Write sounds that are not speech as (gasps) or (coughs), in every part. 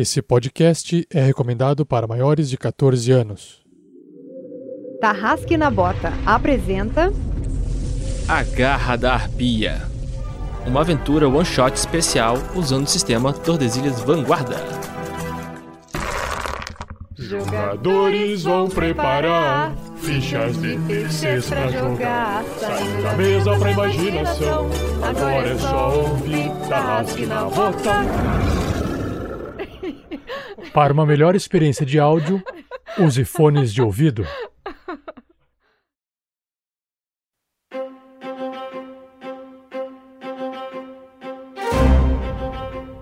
Esse podcast é recomendado para maiores de 14 anos. Tarrasque na Bota apresenta A Garra da Arpia. Uma aventura one-shot especial usando o sistema Tordesilhas Vanguarda. Jogadores vão preparar fichas de terceiros pra jogar. Saindo da mesa pra imaginação. Agora é só ouvir Tarrasque na Bota. Para uma melhor experiência de áudio, use fones de ouvido.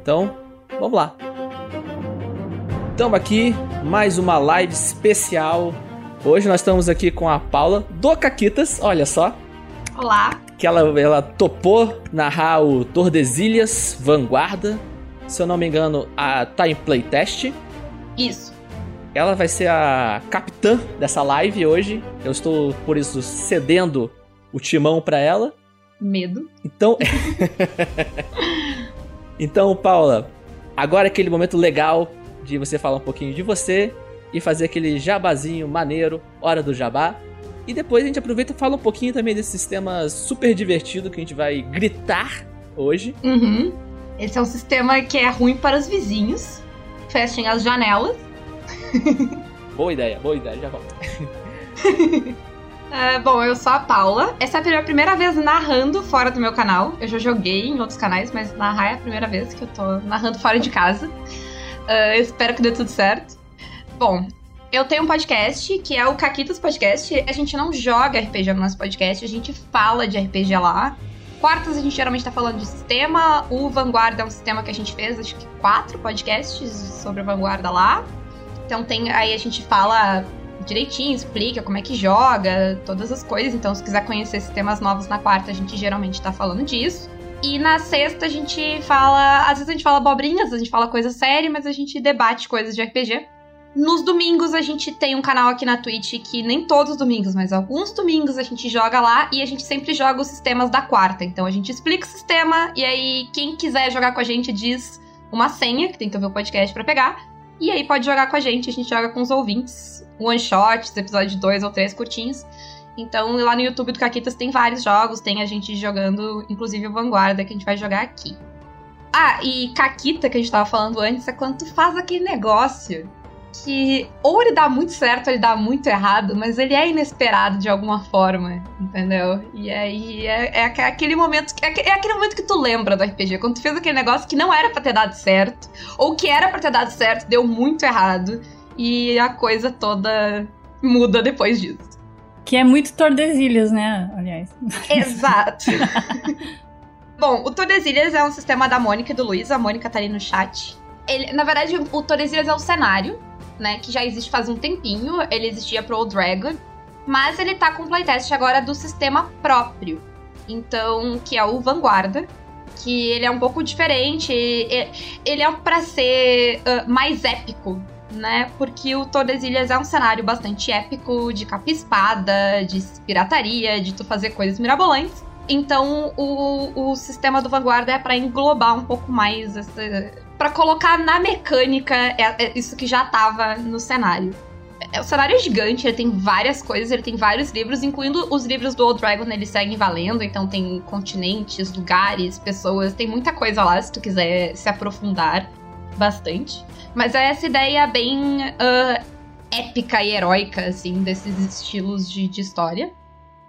Então, vamos lá. Estamos aqui, mais uma live especial. Hoje nós estamos aqui com a Paula do Caquitas, olha só. Olá. Que ela, ela topou narrar o Tordesilhas Vanguarda. Se eu não me engano, a tá em playtest. Isso. Ela vai ser a capitã dessa live hoje. Eu estou, por isso, cedendo o timão para ela. Medo. Então. (laughs) então, Paula, agora é aquele momento legal de você falar um pouquinho de você e fazer aquele jabazinho maneiro, hora do jabá. E depois a gente aproveita e fala um pouquinho também desse sistema super divertido que a gente vai gritar hoje. Uhum. Esse é um sistema que é ruim para os vizinhos. Fechem as janelas. boa ideia, boa ideia, já volto. Uh, (laughs) bom, eu sou a Paula. Essa é a primeira vez narrando fora do meu canal. Eu já joguei em outros canais, mas narrar é a primeira vez que eu tô narrando fora de casa. Uh, espero que dê tudo certo. Bom, eu tenho um podcast que é o Caquitas Podcast. A gente não joga RPG no nosso podcast, a gente fala de RPG lá. Quartas a gente geralmente tá falando de sistema. O Vanguarda é um sistema que a gente fez, acho que quatro podcasts sobre o Vanguarda lá. Então tem aí a gente fala direitinho, explica como é que joga, todas as coisas. Então, se quiser conhecer sistemas novos na quarta, a gente geralmente tá falando disso. E na sexta a gente fala. Às vezes a gente fala abobrinhas, a gente fala coisa séria, mas a gente debate coisas de RPG. Nos domingos a gente tem um canal aqui na Twitch que nem todos os domingos, mas alguns domingos a gente joga lá e a gente sempre joga os sistemas da quarta. Então a gente explica o sistema e aí quem quiser jogar com a gente diz uma senha, que tem que ouvir o podcast para pegar. E aí pode jogar com a gente, a gente joga com os ouvintes. One shots, episódio de dois ou três curtinhos. Então lá no YouTube do Caquitas tem vários jogos, tem a gente jogando, inclusive o Vanguarda, que a gente vai jogar aqui. Ah, e Caquita, que a gente tava falando antes, é quando tu faz aquele negócio que ou ele dá muito certo ou ele dá muito errado, mas ele é inesperado de alguma forma, entendeu? E aí é, é aquele momento que é, é aquele momento que tu lembra do RPG, quando tu fez aquele negócio que não era para ter dado certo, ou que era para ter dado certo, deu muito errado, e a coisa toda muda depois disso. Que é muito Tordesilhas, né? Aliás. Exato. (laughs) Bom, o Tordesilhas é um sistema da Mônica e do Luiz. A Mônica tá ali no chat. Ele, na verdade, o Tordesilhas é um cenário, né? Que já existe faz um tempinho. Ele existia pro Dragon. Mas ele tá com playtest agora do sistema próprio. Então, que é o Vanguarda. Que ele é um pouco diferente. Ele é para ser uh, mais épico né? Porque o Tordesilhas é um cenário bastante épico, de capa espada, de pirataria, de tu fazer coisas mirabolantes. Então, o, o sistema do Vanguarda é para englobar um pouco mais para colocar na mecânica é, é isso que já tava no cenário. É, o cenário é gigante, ele tem várias coisas, ele tem vários livros, incluindo os livros do Old Dragon, eles seguem valendo, então tem continentes, lugares, pessoas, tem muita coisa lá se tu quiser se aprofundar bastante. Mas é essa ideia bem uh, épica e heróica, assim, desses estilos de, de história.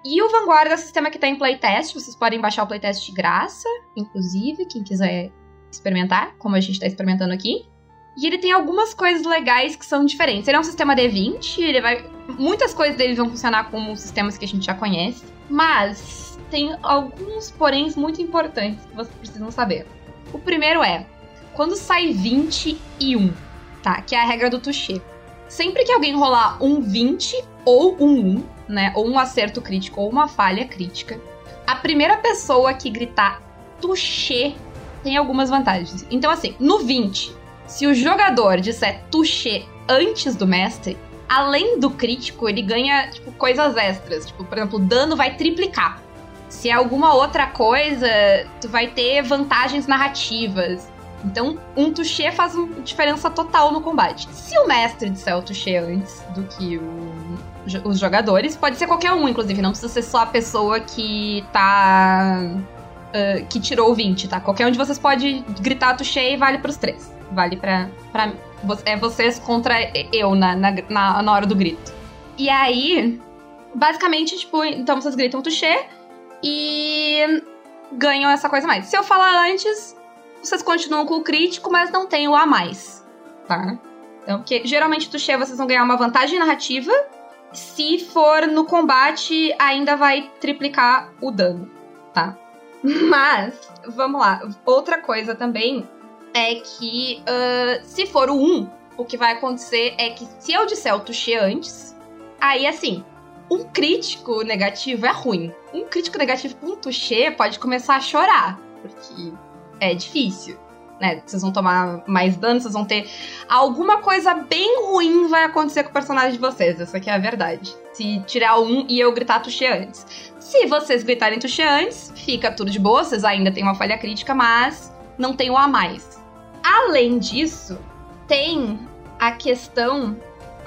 E o Vanguarda é um sistema que tá em playtest, vocês podem baixar o playtest de graça, inclusive, quem quiser experimentar, como a gente tá experimentando aqui. E ele tem algumas coisas legais que são diferentes. Ele é um sistema D20, ele vai. Muitas coisas dele vão funcionar como sistemas que a gente já conhece. Mas tem alguns poréns muito importantes que vocês precisam saber. O primeiro é: quando sai 20 e 1, tá? Que é a regra do touché. Sempre que alguém rolar um 20 ou um 1, né? Ou um acerto crítico ou uma falha crítica, a primeira pessoa que gritar touché tem algumas vantagens. Então, assim, no 20, se o jogador disser touché antes do mestre, além do crítico, ele ganha, tipo, coisas extras. Tipo, por exemplo, o dano vai triplicar. Se é alguma outra coisa, tu vai ter vantagens narrativas. Então, um touché faz uma diferença total no combate. Se o mestre disser o touché antes do que o, os jogadores, pode ser qualquer um, inclusive, não precisa ser só a pessoa que tá. Uh, que tirou o 20, tá? Qualquer um de vocês pode gritar touché e vale pros três. Vale pra. pra é vocês contra eu na, na, na, na hora do grito. E aí, basicamente, tipo, então vocês gritam touché e ganham essa coisa mais. Se eu falar antes, vocês continuam com o crítico, mas não tem o a mais, tá? Então, porque geralmente touché vocês vão ganhar uma vantagem narrativa. Se for no combate, ainda vai triplicar o dano, tá? Mas, vamos lá. Outra coisa também é que uh, se for o 1, o que vai acontecer é que se eu disser o touché antes, aí assim, um crítico negativo é ruim. Um crítico negativo com um touché pode começar a chorar, porque é difícil. Né? Vocês vão tomar mais dano, vocês vão ter. Alguma coisa bem ruim vai acontecer com o personagem de vocês. Essa aqui é a verdade. Se tirar um e eu gritar touché antes. Se vocês gritarem touché antes, fica tudo de boa, vocês ainda tem uma falha crítica, mas não tem o a mais. Além disso, tem a questão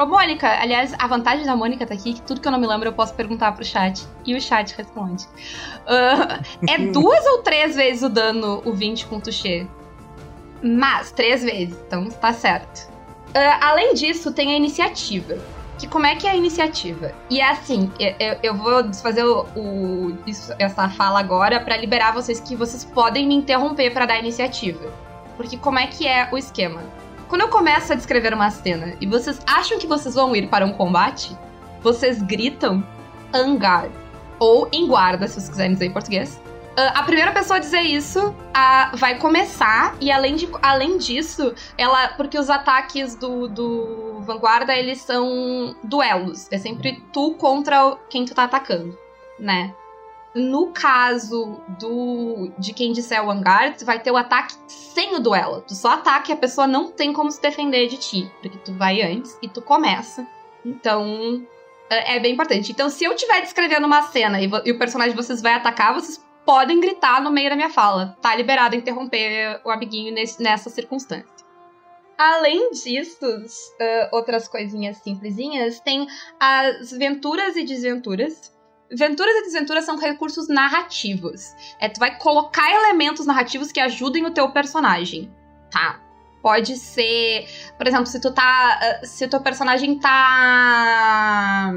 Ô, Mônica, aliás, a vantagem da Mônica tá aqui, que tudo que eu não me lembro eu posso perguntar pro chat. E o chat responde. Uh, é (laughs) duas ou três vezes o dano, o 20 com o touché? Mas, três vezes, então tá certo. Uh, além disso, tem a iniciativa. Que como é que é a iniciativa? E é assim, eu, eu vou desfazer o, o isso, essa fala agora para liberar vocês que vocês podem me interromper para dar iniciativa. Porque como é que é o esquema? Quando eu começo a descrever uma cena e vocês acham que vocês vão ir para um combate, vocês gritam angar ou em guarda, se vocês quiserem dizer em português. Uh, a primeira pessoa a dizer isso uh, vai começar, e além, de, além disso, ela. Porque os ataques do, do Vanguarda, eles são duelos. É sempre tu contra quem tu tá atacando, né? No caso do de quem disser o hangar, tu vai ter o ataque sem o duelo. Tu só ataca e a pessoa não tem como se defender de ti. Porque tu vai antes e tu começa. Então, é, é bem importante. Então, se eu estiver descrevendo uma cena e, e, o personagem de vocês vai atacar, vocês podem gritar no meio da minha fala. Tá liberado interromper o amiguinho nesse, nessa circunstância. Além disso, uh, outras coisinhas simplesinhas, tem as venturas e desventuras Venturas e desventuras são recursos narrativos. É, tu vai colocar elementos narrativos que ajudem o teu personagem, tá? Pode ser, por exemplo, se tu tá, ah, se o teu personagem tá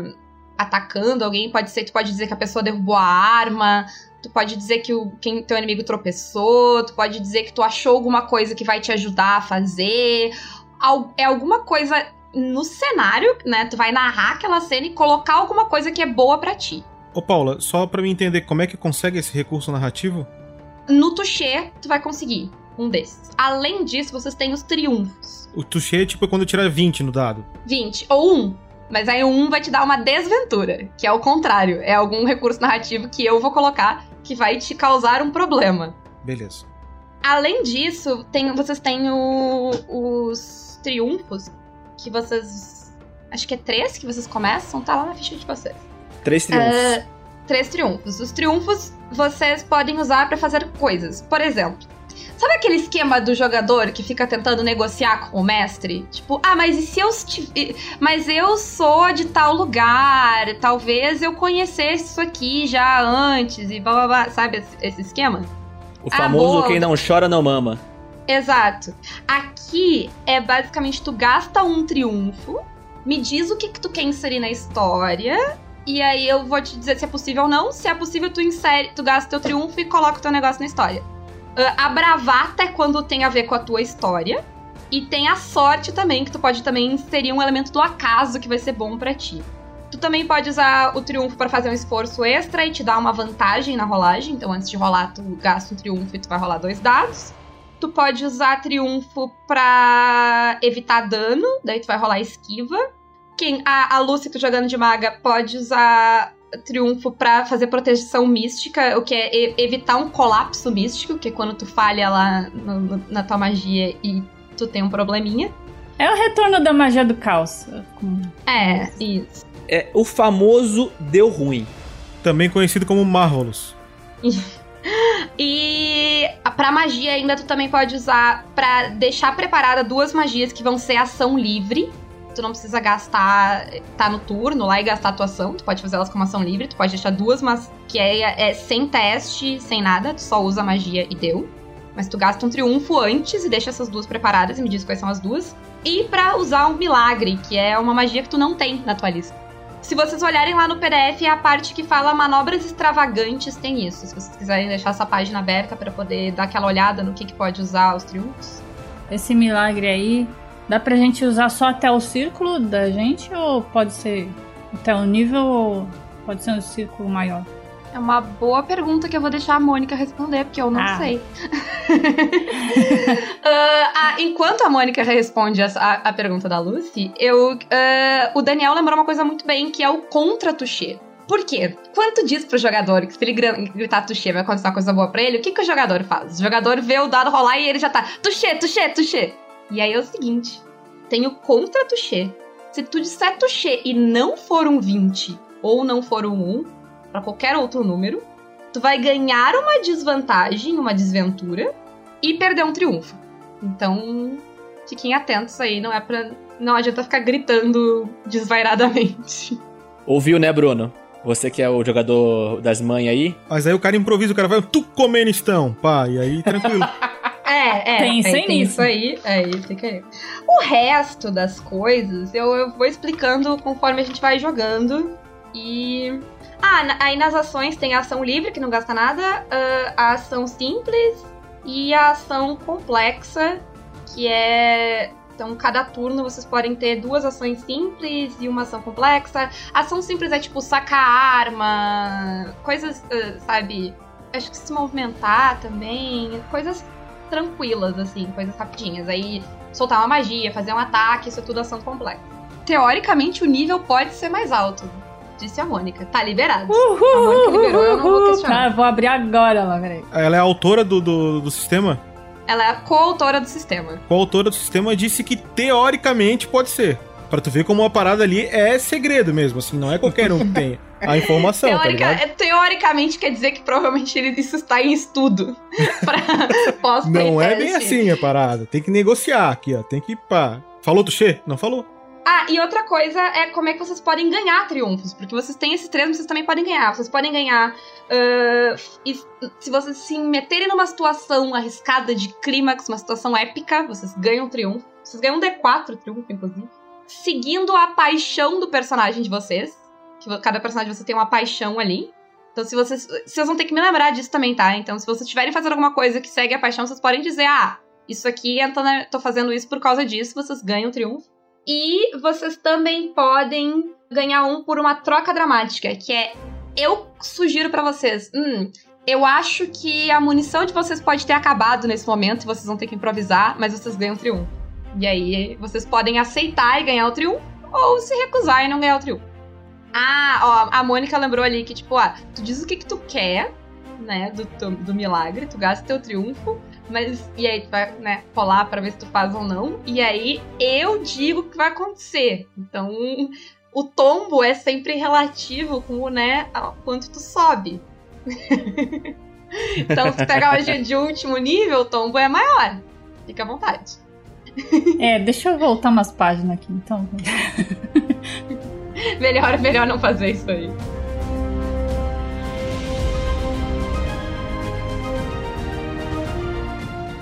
atacando alguém, pode ser, tu pode dizer que a pessoa derrubou a arma, tu pode dizer que o quem teu inimigo tropeçou, tu pode dizer que tu achou alguma coisa que vai te ajudar a fazer, é alguma coisa no cenário, né? Tu vai narrar aquela cena e colocar alguma coisa que é boa para ti. Ô Paula, só para me entender como é que consegue esse recurso narrativo? No touché, tu vai conseguir um desses. Além disso, vocês têm os triunfos. O touché é tipo quando tirar 20 no dado. 20 ou 1. Mas aí o 1 vai te dar uma desventura, que é o contrário. É algum recurso narrativo que eu vou colocar que vai te causar um problema. Beleza. Além disso, tem, vocês têm o, os triunfos, que vocês. Acho que é três que vocês começam, tá lá na ficha de vocês. Três triunfos. Uh, três triunfos. Os triunfos vocês podem usar para fazer coisas. Por exemplo, sabe aquele esquema do jogador que fica tentando negociar com o mestre? Tipo, ah, mas e se eu mas eu sou de tal lugar, talvez eu conhecesse isso aqui já antes e blá blá blá, sabe esse, esquema? O famoso ah, quem não chora não mama. Exato. Aqui é basicamente tu gasta um triunfo, me diz o que, que tu quer inserir na história e aí eu vou te dizer se é possível ou não. Se é possível, tu insere, tu gasta teu triunfo e coloca o teu negócio na história. Uh, a bravata é quando tem a ver com a tua história. E tem a sorte também, que tu pode também inserir um elemento do acaso que vai ser bom para ti. Tu também pode usar o triunfo para fazer um esforço extra e te dar uma vantagem na rolagem. Então, antes de rolar, tu gasta um triunfo e tu vai rolar dois dados. Tu pode usar triunfo pra evitar dano, daí tu vai rolar esquiva quem a, a Lucy tá jogando de maga pode usar triunfo para fazer proteção mística, o que é evitar um colapso místico, que é quando tu falha lá no, no, na tua magia e tu tem um probleminha. É o retorno da magia do caos. É, isso. É o famoso deu ruim. Também conhecido como Marvelous. e pra magia ainda, tu também pode usar pra deixar preparada duas magias que vão ser ação livre. Tu não precisa gastar, tá no turno lá e gastar a tua ação. Tu pode fazer elas como ação livre. Tu pode deixar duas, mas que é, é sem teste, sem nada. Tu só usa magia e deu. Mas tu gasta um triunfo antes e deixa essas duas preparadas e me diz quais são as duas. E pra usar um milagre, que é uma magia que tu não tem na tua lista. Se vocês olharem lá no PDF, é a parte que fala manobras extravagantes tem isso. Se vocês quiserem deixar essa página aberta para poder dar aquela olhada no que, que pode usar os triunfos. Esse milagre aí, dá pra gente usar só até o círculo da gente ou pode ser até o nível ou pode ser um círculo maior? É uma boa pergunta que eu vou deixar a Mônica responder, porque eu não Ah. sei. (laughs) Ah, ah, enquanto a Mônica responde a, a- a pergunta da Lucy, eu, ah, o Daniel lembrou uma coisa muito bem, que é o contra-touché. Por quê? Quando tu diz pro jogador que se ele gri- gritar touché vai acontecer uma coisa boa pra ele, o que, que o jogador faz? O jogador vê o dado rolar e ele já tá touché, touché, touché. E aí é o seguinte, tem o contra-touché. Se tu disser touché e não for um 20 ou não for um 1, pra qualquer outro número, tu vai ganhar uma desvantagem, uma desventura e perder um triunfo. Então, fiquem atentos aí, não é pra. Não adianta ficar gritando desvairadamente. Ouviu, né, Bruno? Você que é o jogador das mães aí. Mas aí o cara improvisa, o cara vai, tu comenistão, pá, e aí tranquilo. (laughs) É, é. Pensem é, tem nisso. Isso aí, é, fica aí. O resto das coisas eu, eu vou explicando conforme a gente vai jogando. E. Ah, aí nas ações tem a ação livre, que não gasta nada, ah, a ação simples e a ação complexa, que é. Então, cada turno vocês podem ter duas ações simples e uma ação complexa. A ação simples é tipo sacar arma, coisas, ah, sabe? Acho que se movimentar também, coisas tranquilas, assim, coisas rapidinhas. Aí soltar uma magia, fazer um ataque, isso é tudo ação complexa. Teoricamente, o nível pode ser mais alto, disse a Mônica. Tá liberado. a Mônica liberou, eu não vou questionar. Ah, vou abrir agora lá, peraí. Ela é a autora do, do, do sistema? Ela é a coautora do sistema. A autora do sistema disse que teoricamente pode ser. Pra tu ver como uma parada ali é segredo mesmo, assim, não é qualquer um que (laughs) tem a informação, tá Teorica- ligado? é, teoricamente quer dizer que provavelmente ele- isso está em estudo. (laughs) pra pós Não é bem assim a parada. Tem que negociar aqui, ó. Tem que pá. Falou, Tuxê? Não falou? Ah, e outra coisa é como é que vocês podem ganhar triunfos. Porque vocês têm esses três, mas vocês também podem ganhar. Vocês podem ganhar. ah, e se vocês se meterem numa situação arriscada de clímax, uma situação épica, vocês ganham triunfo. Vocês ganham um D4 triunfo, inclusive. Seguindo a paixão do personagem de vocês. Que cada personagem de vocês tem uma paixão ali. Então, se vocês. Vocês vão ter que me lembrar disso também, tá? Então, se vocês estiverem fazendo alguma coisa que segue a paixão, vocês podem dizer: ah, isso aqui, eu tô, tô fazendo isso por causa disso, vocês ganham triunfo. E vocês também podem ganhar um por uma troca dramática, que é eu sugiro pra vocês, hum, eu acho que a munição de vocês pode ter acabado nesse momento vocês vão ter que improvisar, mas vocês ganham triunfo. E aí vocês podem aceitar e ganhar o triunfo ou se recusar e não ganhar o triunfo. Ah, ó, a Mônica lembrou ali que tipo, ah, tu diz o que que tu quer, né, do, do, do milagre, tu gasta teu triunfo, mas e aí tu vai, né, rolar pra ver se tu faz ou não. E aí eu digo o que vai acontecer. Então, o tombo é sempre relativo com o, né, quanto tu sobe. (laughs) então, se tu pegar magia de último nível, o tombo é maior. Fica à vontade. É, deixa eu voltar umas páginas aqui, então. (laughs) (laughs) Melhor, melhor não fazer isso aí.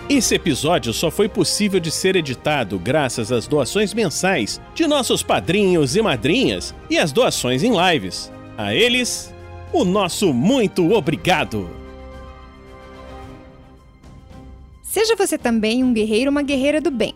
Esse episódio só foi possível de ser editado graças às doações mensais de nossos padrinhos e madrinhas e às doações em lives. A eles, o nosso muito obrigado! Seja você também um guerreiro ou uma guerreira do bem.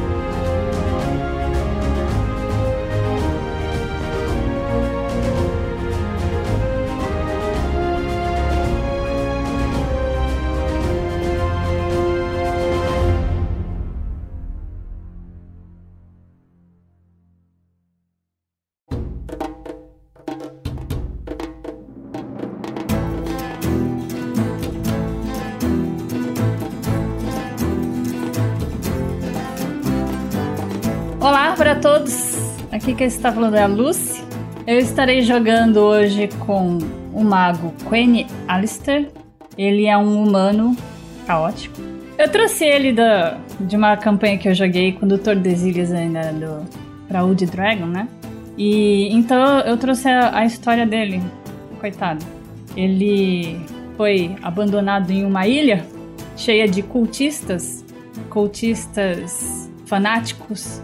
Aqui que está falando é a Lucy. Eu estarei jogando hoje com o mago Quinn Alistair. Ele é um humano caótico. Eu trouxe ele da, de uma campanha que eu joguei com o Dr. Desilhas ainda do, pra Wood Dragon, né? E então eu trouxe a, a história dele. Coitado. Ele foi abandonado em uma ilha cheia de cultistas, cultistas fanáticos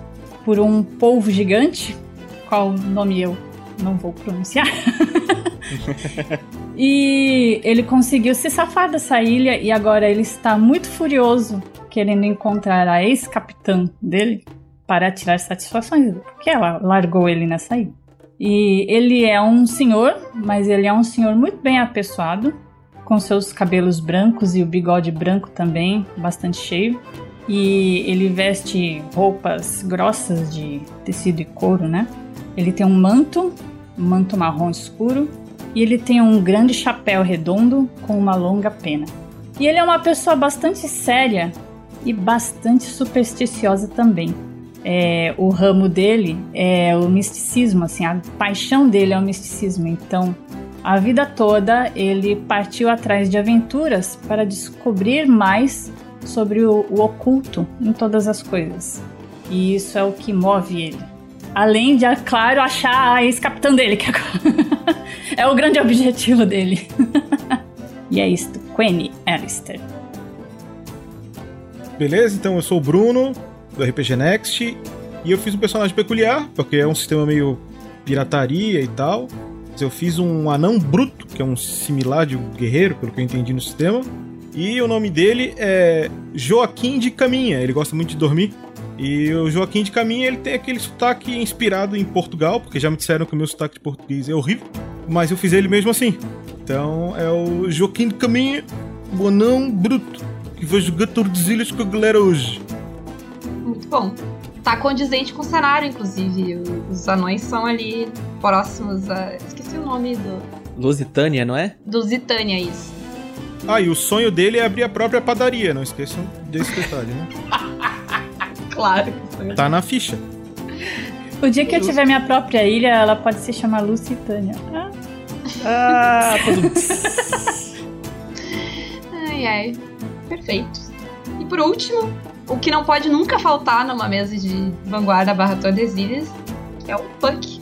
por um polvo gigante, qual nome eu não vou pronunciar. (laughs) e ele conseguiu se safar dessa ilha e agora ele está muito furioso querendo encontrar a ex-capitã dele para tirar satisfações, porque ela largou ele nessa ilha. E ele é um senhor, mas ele é um senhor muito bem apessoado, com seus cabelos brancos e o bigode branco também, bastante cheio. E ele veste roupas grossas de tecido e couro, né? Ele tem um manto, um manto marrom escuro, e ele tem um grande chapéu redondo com uma longa pena. E ele é uma pessoa bastante séria e bastante supersticiosa também. É, o ramo dele é o misticismo, assim, a paixão dele é o misticismo. Então, a vida toda ele partiu atrás de aventuras para descobrir mais sobre o, o oculto em todas as coisas. E isso é o que move ele. Além de, é claro, achar a ex-capitã dele, que (laughs) é o grande objetivo dele. (laughs) e é isto, Quenny Alistair. Beleza, então eu sou o Bruno, do RPG Next, e eu fiz um personagem peculiar, porque é um sistema meio pirataria e tal. Eu fiz um anão bruto, que é um similar de um guerreiro, pelo que eu entendi no sistema. E o nome dele é Joaquim de Caminha, ele gosta muito de dormir. E o Joaquim de Caminha, ele tem aquele sotaque inspirado em Portugal, porque já me disseram que o meu sotaque de português é horrível, mas eu fiz ele mesmo assim. Então é o Joaquim de Caminha, o anão bruto, que vai jogar Tordesilhas com a galera hoje. Muito bom. Tá condizente com o cenário, inclusive. Os anões são ali próximos a. Esqueci o nome do. Lusitânia, não é? Lusitânia, isso. Ah, e o sonho dele é abrir a própria padaria, não esqueçam desse detalhe, né? (laughs) claro. Tá na ficha. O dia que eu tiver minha própria ilha, ela pode se chamar Lusitânia. Ah, ah tudo. (laughs) ai, ai. Perfeito. E por último, o que não pode nunca faltar numa mesa de vanguarda barra Tordesilhas é o Puck.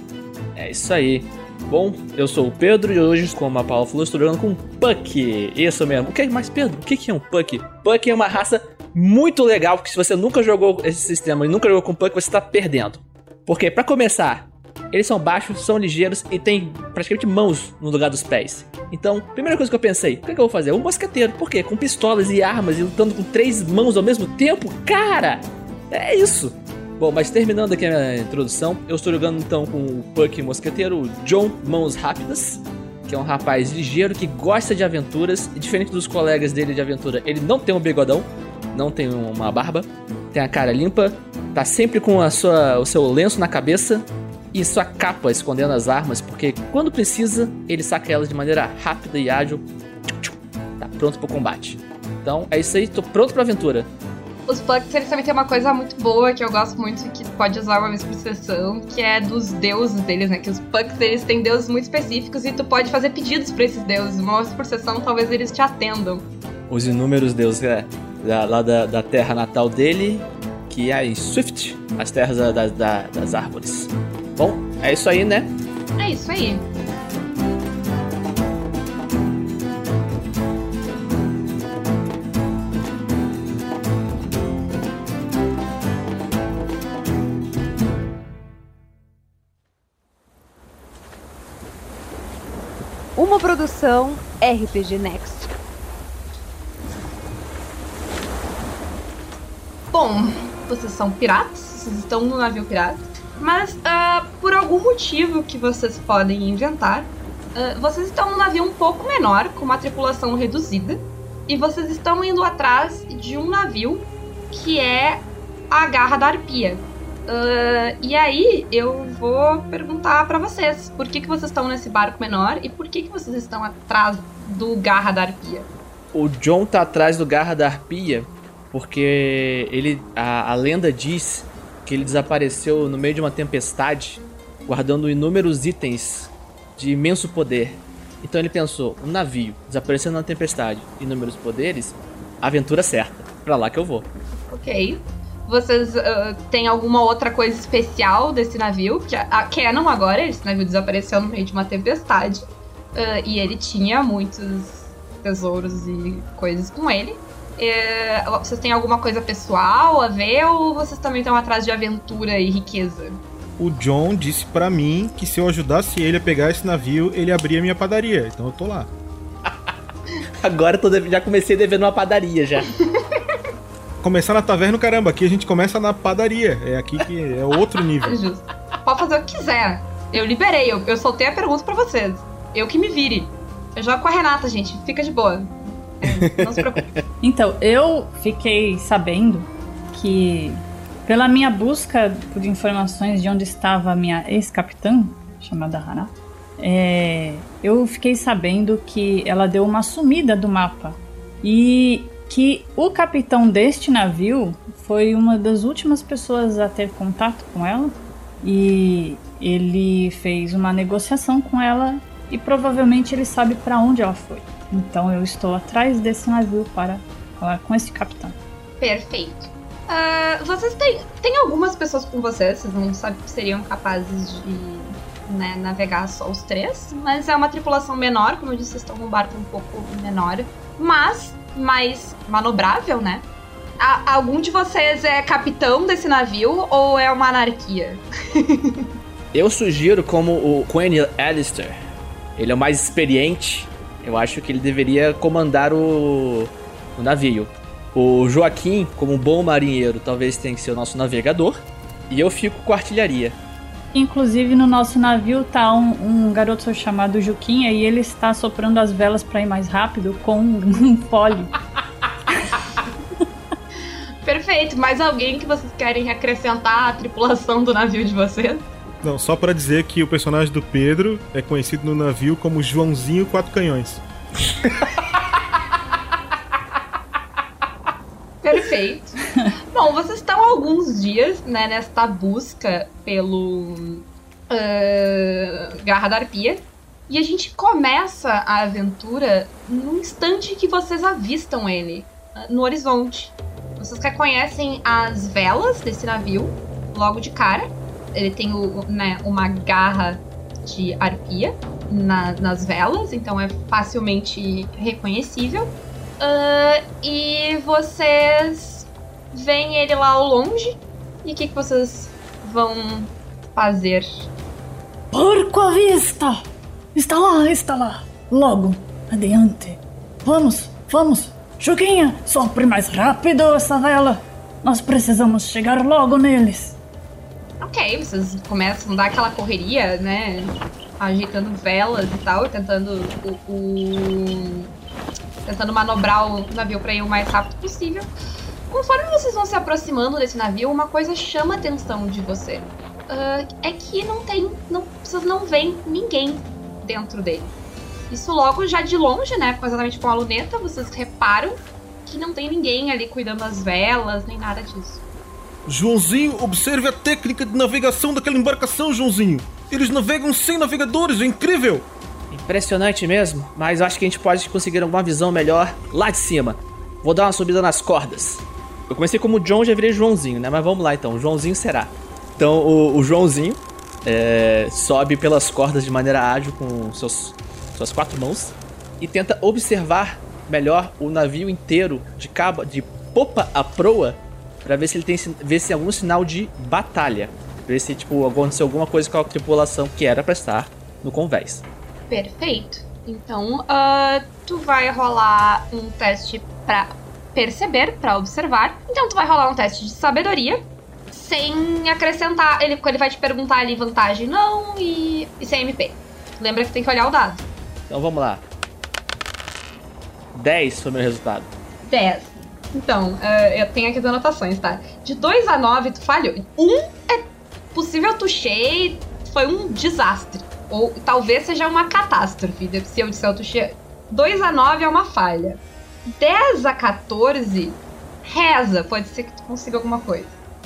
É isso aí. Bom, eu sou o Pedro e hoje, como a Paula falou, estou jogando com Puck. Isso mesmo. O que é mais, Pedro? O que é um Puck? Puck é uma raça muito legal, porque se você nunca jogou esse sistema e nunca jogou com Puck, você está perdendo. Porque, para começar, eles são baixos, são ligeiros e têm praticamente mãos no lugar dos pés. Então, primeira coisa que eu pensei, o que, é que eu vou fazer? Um mosqueteiro. Por quê? Com pistolas e armas e lutando com três mãos ao mesmo tempo? Cara, é isso. Bom, mas terminando aqui a introdução, eu estou jogando então com o Puck Mosqueteiro, o John Mãos Rápidas, que é um rapaz ligeiro que gosta de aventuras, e diferente dos colegas dele de aventura, ele não tem um bigodão, não tem uma barba, tem a cara limpa, tá sempre com a sua, o seu lenço na cabeça e sua capa escondendo as armas, porque quando precisa, ele saca elas de maneira rápida e ágil. Tá pronto pro combate. Então é isso aí, tô pronto pra aventura. Os Pucks, eles também têm uma coisa muito boa que eu gosto muito, que pode usar uma vez por sessão, que é dos deuses deles, né? Que os Pucks, eles têm deuses muito específicos e tu pode fazer pedidos para esses deuses. Uma vez por sessão, talvez eles te atendam. Os inúmeros deuses, é, lá da, da terra natal dele, que é em Swift, as terras da, da, das árvores. Bom, é isso aí, né? É isso aí. Uma produção RPG Next. Bom, vocês são piratas? Vocês estão no navio pirata? Mas, uh, por algum motivo que vocês podem inventar, uh, vocês estão num navio um pouco menor, com uma tripulação reduzida, e vocês estão indo atrás de um navio que é a Garra da Arpia. Uh, e aí eu vou perguntar para vocês por que, que vocês estão nesse barco menor e por que, que vocês estão atrás do Garra da Arpia. O John tá atrás do Garra da Arpia porque ele a, a lenda diz que ele desapareceu no meio de uma tempestade, guardando inúmeros itens de imenso poder. Então ele pensou, um navio desaparecendo na tempestade, inúmeros poderes, aventura certa. Pra lá que eu vou. Ok. Vocês uh, têm alguma outra coisa especial desse navio? Que a Canon agora, esse navio desapareceu no meio de uma tempestade. Uh, e ele tinha muitos tesouros e coisas com ele. É, vocês têm alguma coisa pessoal a ver ou vocês também estão atrás de aventura e riqueza? O John disse para mim que se eu ajudasse ele a pegar esse navio, ele abria minha padaria. Então eu tô lá. (laughs) Agora eu já comecei devendo uma padaria já. (laughs) Começar na taverna, caramba, aqui a gente começa na padaria. É aqui que é outro (laughs) nível. Justo. Pode fazer o que quiser. Eu liberei, eu, eu soltei a pergunta para vocês. Eu que me vire. Eu jogo com a Renata, gente. Fica de boa. É, não se preocupe. (laughs) então, eu fiquei sabendo que, pela minha busca por informações de onde estava a minha ex-capitã, chamada Hana, é, eu fiquei sabendo que ela deu uma sumida do mapa. E que o capitão deste navio foi uma das últimas pessoas a ter contato com ela. E ele fez uma negociação com ela e provavelmente ele sabe para onde ela foi. Então eu estou atrás desse navio para falar com esse capitão. Perfeito. Uh, vocês têm, tem algumas pessoas com vocês, vocês não sabem que seriam capazes de né, navegar só os três, mas é uma tripulação menor, como eu disse, vocês estão num barco um pouco menor, mas mais manobrável, né? A, algum de vocês é capitão desse navio ou é uma anarquia? (laughs) eu sugiro como o Queen Alistair ele é o mais experiente. Eu acho que ele deveria comandar o, o navio. O Joaquim, como um bom marinheiro, talvez tenha que ser o nosso navegador. E eu fico com artilharia. Inclusive no nosso navio tá um, um garoto chamado Juquinha e ele está soprando as velas para ir mais rápido com (laughs) um fole. Perfeito. Mais alguém que vocês querem acrescentar à tripulação do navio de vocês? Não, só para dizer que o personagem do Pedro é conhecido no navio como Joãozinho Quatro Canhões. Perfeito. (laughs) Bom, vocês estão alguns dias né, nesta busca pelo uh, Garra da Arpia. E a gente começa a aventura no instante que vocês avistam ele uh, no horizonte. Vocês reconhecem as velas desse navio logo de cara ele tem o, né, uma garra de arpia na, nas velas, então é facilmente reconhecível. Uh, e vocês veem ele lá ao longe. E o que, que vocês vão fazer? Porco à vista! Está lá, está lá. Logo, adiante. Vamos, vamos. Juguinha, sopre mais rápido essa vela. Nós precisamos chegar logo neles ok, vocês começam a dar aquela correria, né? Agitando velas e tal, tentando o, o tentando manobrar o navio para ir o mais rápido possível. Conforme vocês vão se aproximando desse navio, uma coisa chama a atenção de você. Uh, é que não tem. Não, vocês não veem ninguém dentro dele. Isso logo já de longe, né? Exatamente com a luneta, vocês reparam que não tem ninguém ali cuidando das velas, nem nada disso. Joãozinho, observe a técnica de navegação daquela embarcação, Joãozinho. Eles navegam sem navegadores, é incrível. Impressionante mesmo, mas acho que a gente pode conseguir alguma visão melhor lá de cima. Vou dar uma subida nas cordas. Eu comecei como John, já virei Joãozinho, né? Mas vamos lá então, Joãozinho será. Então o, o Joãozinho é, sobe pelas cordas de maneira ágil com seus, suas quatro mãos e tenta observar melhor o navio inteiro de cabo, de popa a proa para ver se ele tem ver se algum sinal de batalha. Ver se tipo aconteceu alguma coisa com a tripulação que era para estar no convés. Perfeito. Então, uh, tu vai rolar um teste para perceber, para observar. Então, tu vai rolar um teste de sabedoria sem acrescentar. Ele, ele vai te perguntar ali vantagem não e, e sem MP. Lembra que tem que olhar o dado. Então vamos lá. 10 foi meu resultado. 10. Então, uh, eu tenho aqui as anotações, tá? De 2 a 9, tu falhou. 1 um é possível tu cheio, foi um desastre. Ou talvez seja uma catástrofe, se eu disser o tuxê. 2 a 9 é uma falha. 10 a 14, reza, pode ser que tu consiga alguma coisa.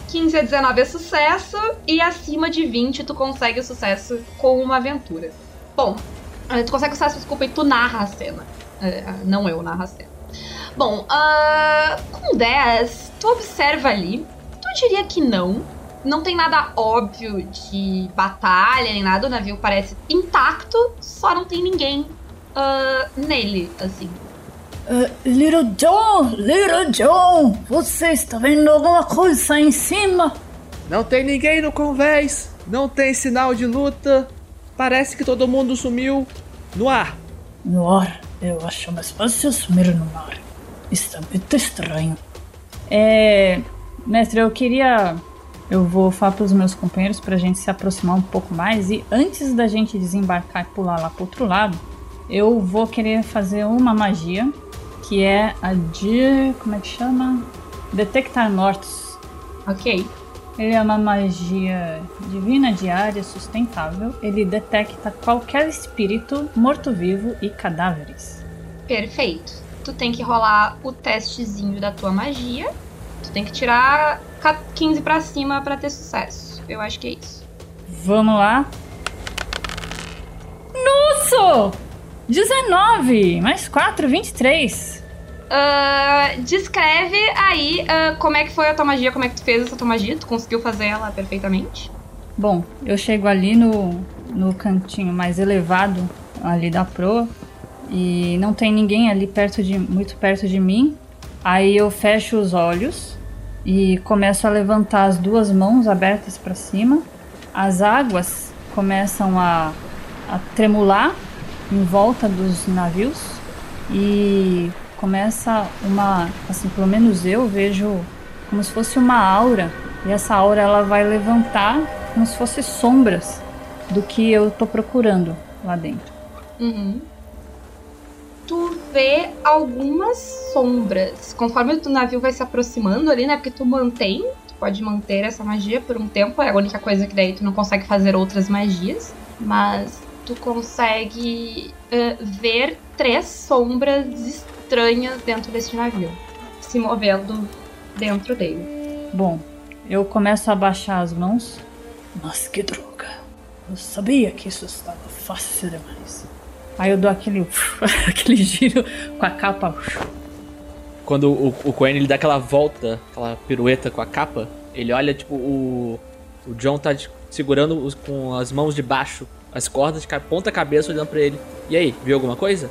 15 a 19 é sucesso. E acima de 20 tu consegue o sucesso com uma aventura. Bom, eh, tu consegue o sucesso, desculpa, e tu narra a cena. Eh, não eu narro a cena. Bom, ah, com 10, tu observa ali. Tu diria que não. Não tem nada óbvio de batalha nem nada. O navio parece intacto, só não tem ninguém ah, nele, assim. Uh, Little John, Little John, você está vendo alguma coisa aí em cima? Não tem ninguém no convés, não tem sinal de luta. Parece que todo mundo sumiu no ar. No ar, eu acho mais fácil sumir no mar. Está muito estranho. É. Mestre, eu queria. Eu vou falar para os meus companheiros para a gente se aproximar um pouco mais e antes da gente desembarcar e pular lá pro outro lado, eu vou querer fazer uma magia que é a de. como é que chama? Detectar mortos. Ok. Ele é uma magia divina diária sustentável. Ele detecta qualquer espírito, morto-vivo e cadáveres. Perfeito. Tu tem que rolar o testezinho da tua magia. Tu tem que tirar 15 pra cima pra ter sucesso. Eu acho que é isso. Vamos lá. Nossa! 19 mais 4, 23. Ah, descreve aí ah, como é que foi a tua magia, como é que tu fez essa tua magia. Tu conseguiu fazer ela perfeitamente? Bom, eu chego ali no, no cantinho mais elevado ali da proa e não tem ninguém ali perto de muito perto de mim. Aí eu fecho os olhos e começo a levantar as duas mãos abertas para cima. As águas começam a, a tremular em volta dos navios e começa uma, assim, pelo menos eu vejo como se fosse uma aura e essa aura ela vai levantar como se fosse sombras do que eu tô procurando lá dentro. Uhum. Tu vê algumas sombras. Conforme o navio vai se aproximando ali, né? Porque tu mantém, tu pode manter essa magia por um tempo. É a única coisa que daí tu não consegue fazer outras magias. Mas tu consegue eh, ver três sombras estranhas dentro desse navio. Se movendo dentro dele. Bom, eu começo a baixar as mãos. Mas que droga! Eu sabia que isso estava fácil demais. Aí eu dou aquele, (laughs) aquele giro com a capa. Quando o, o Coen ele dá aquela volta, aquela pirueta com a capa, ele olha, tipo, o. O John tá segurando os- com as mãos de baixo, as cordas, ponta cabeça, olhando pra ele. E aí, viu alguma coisa?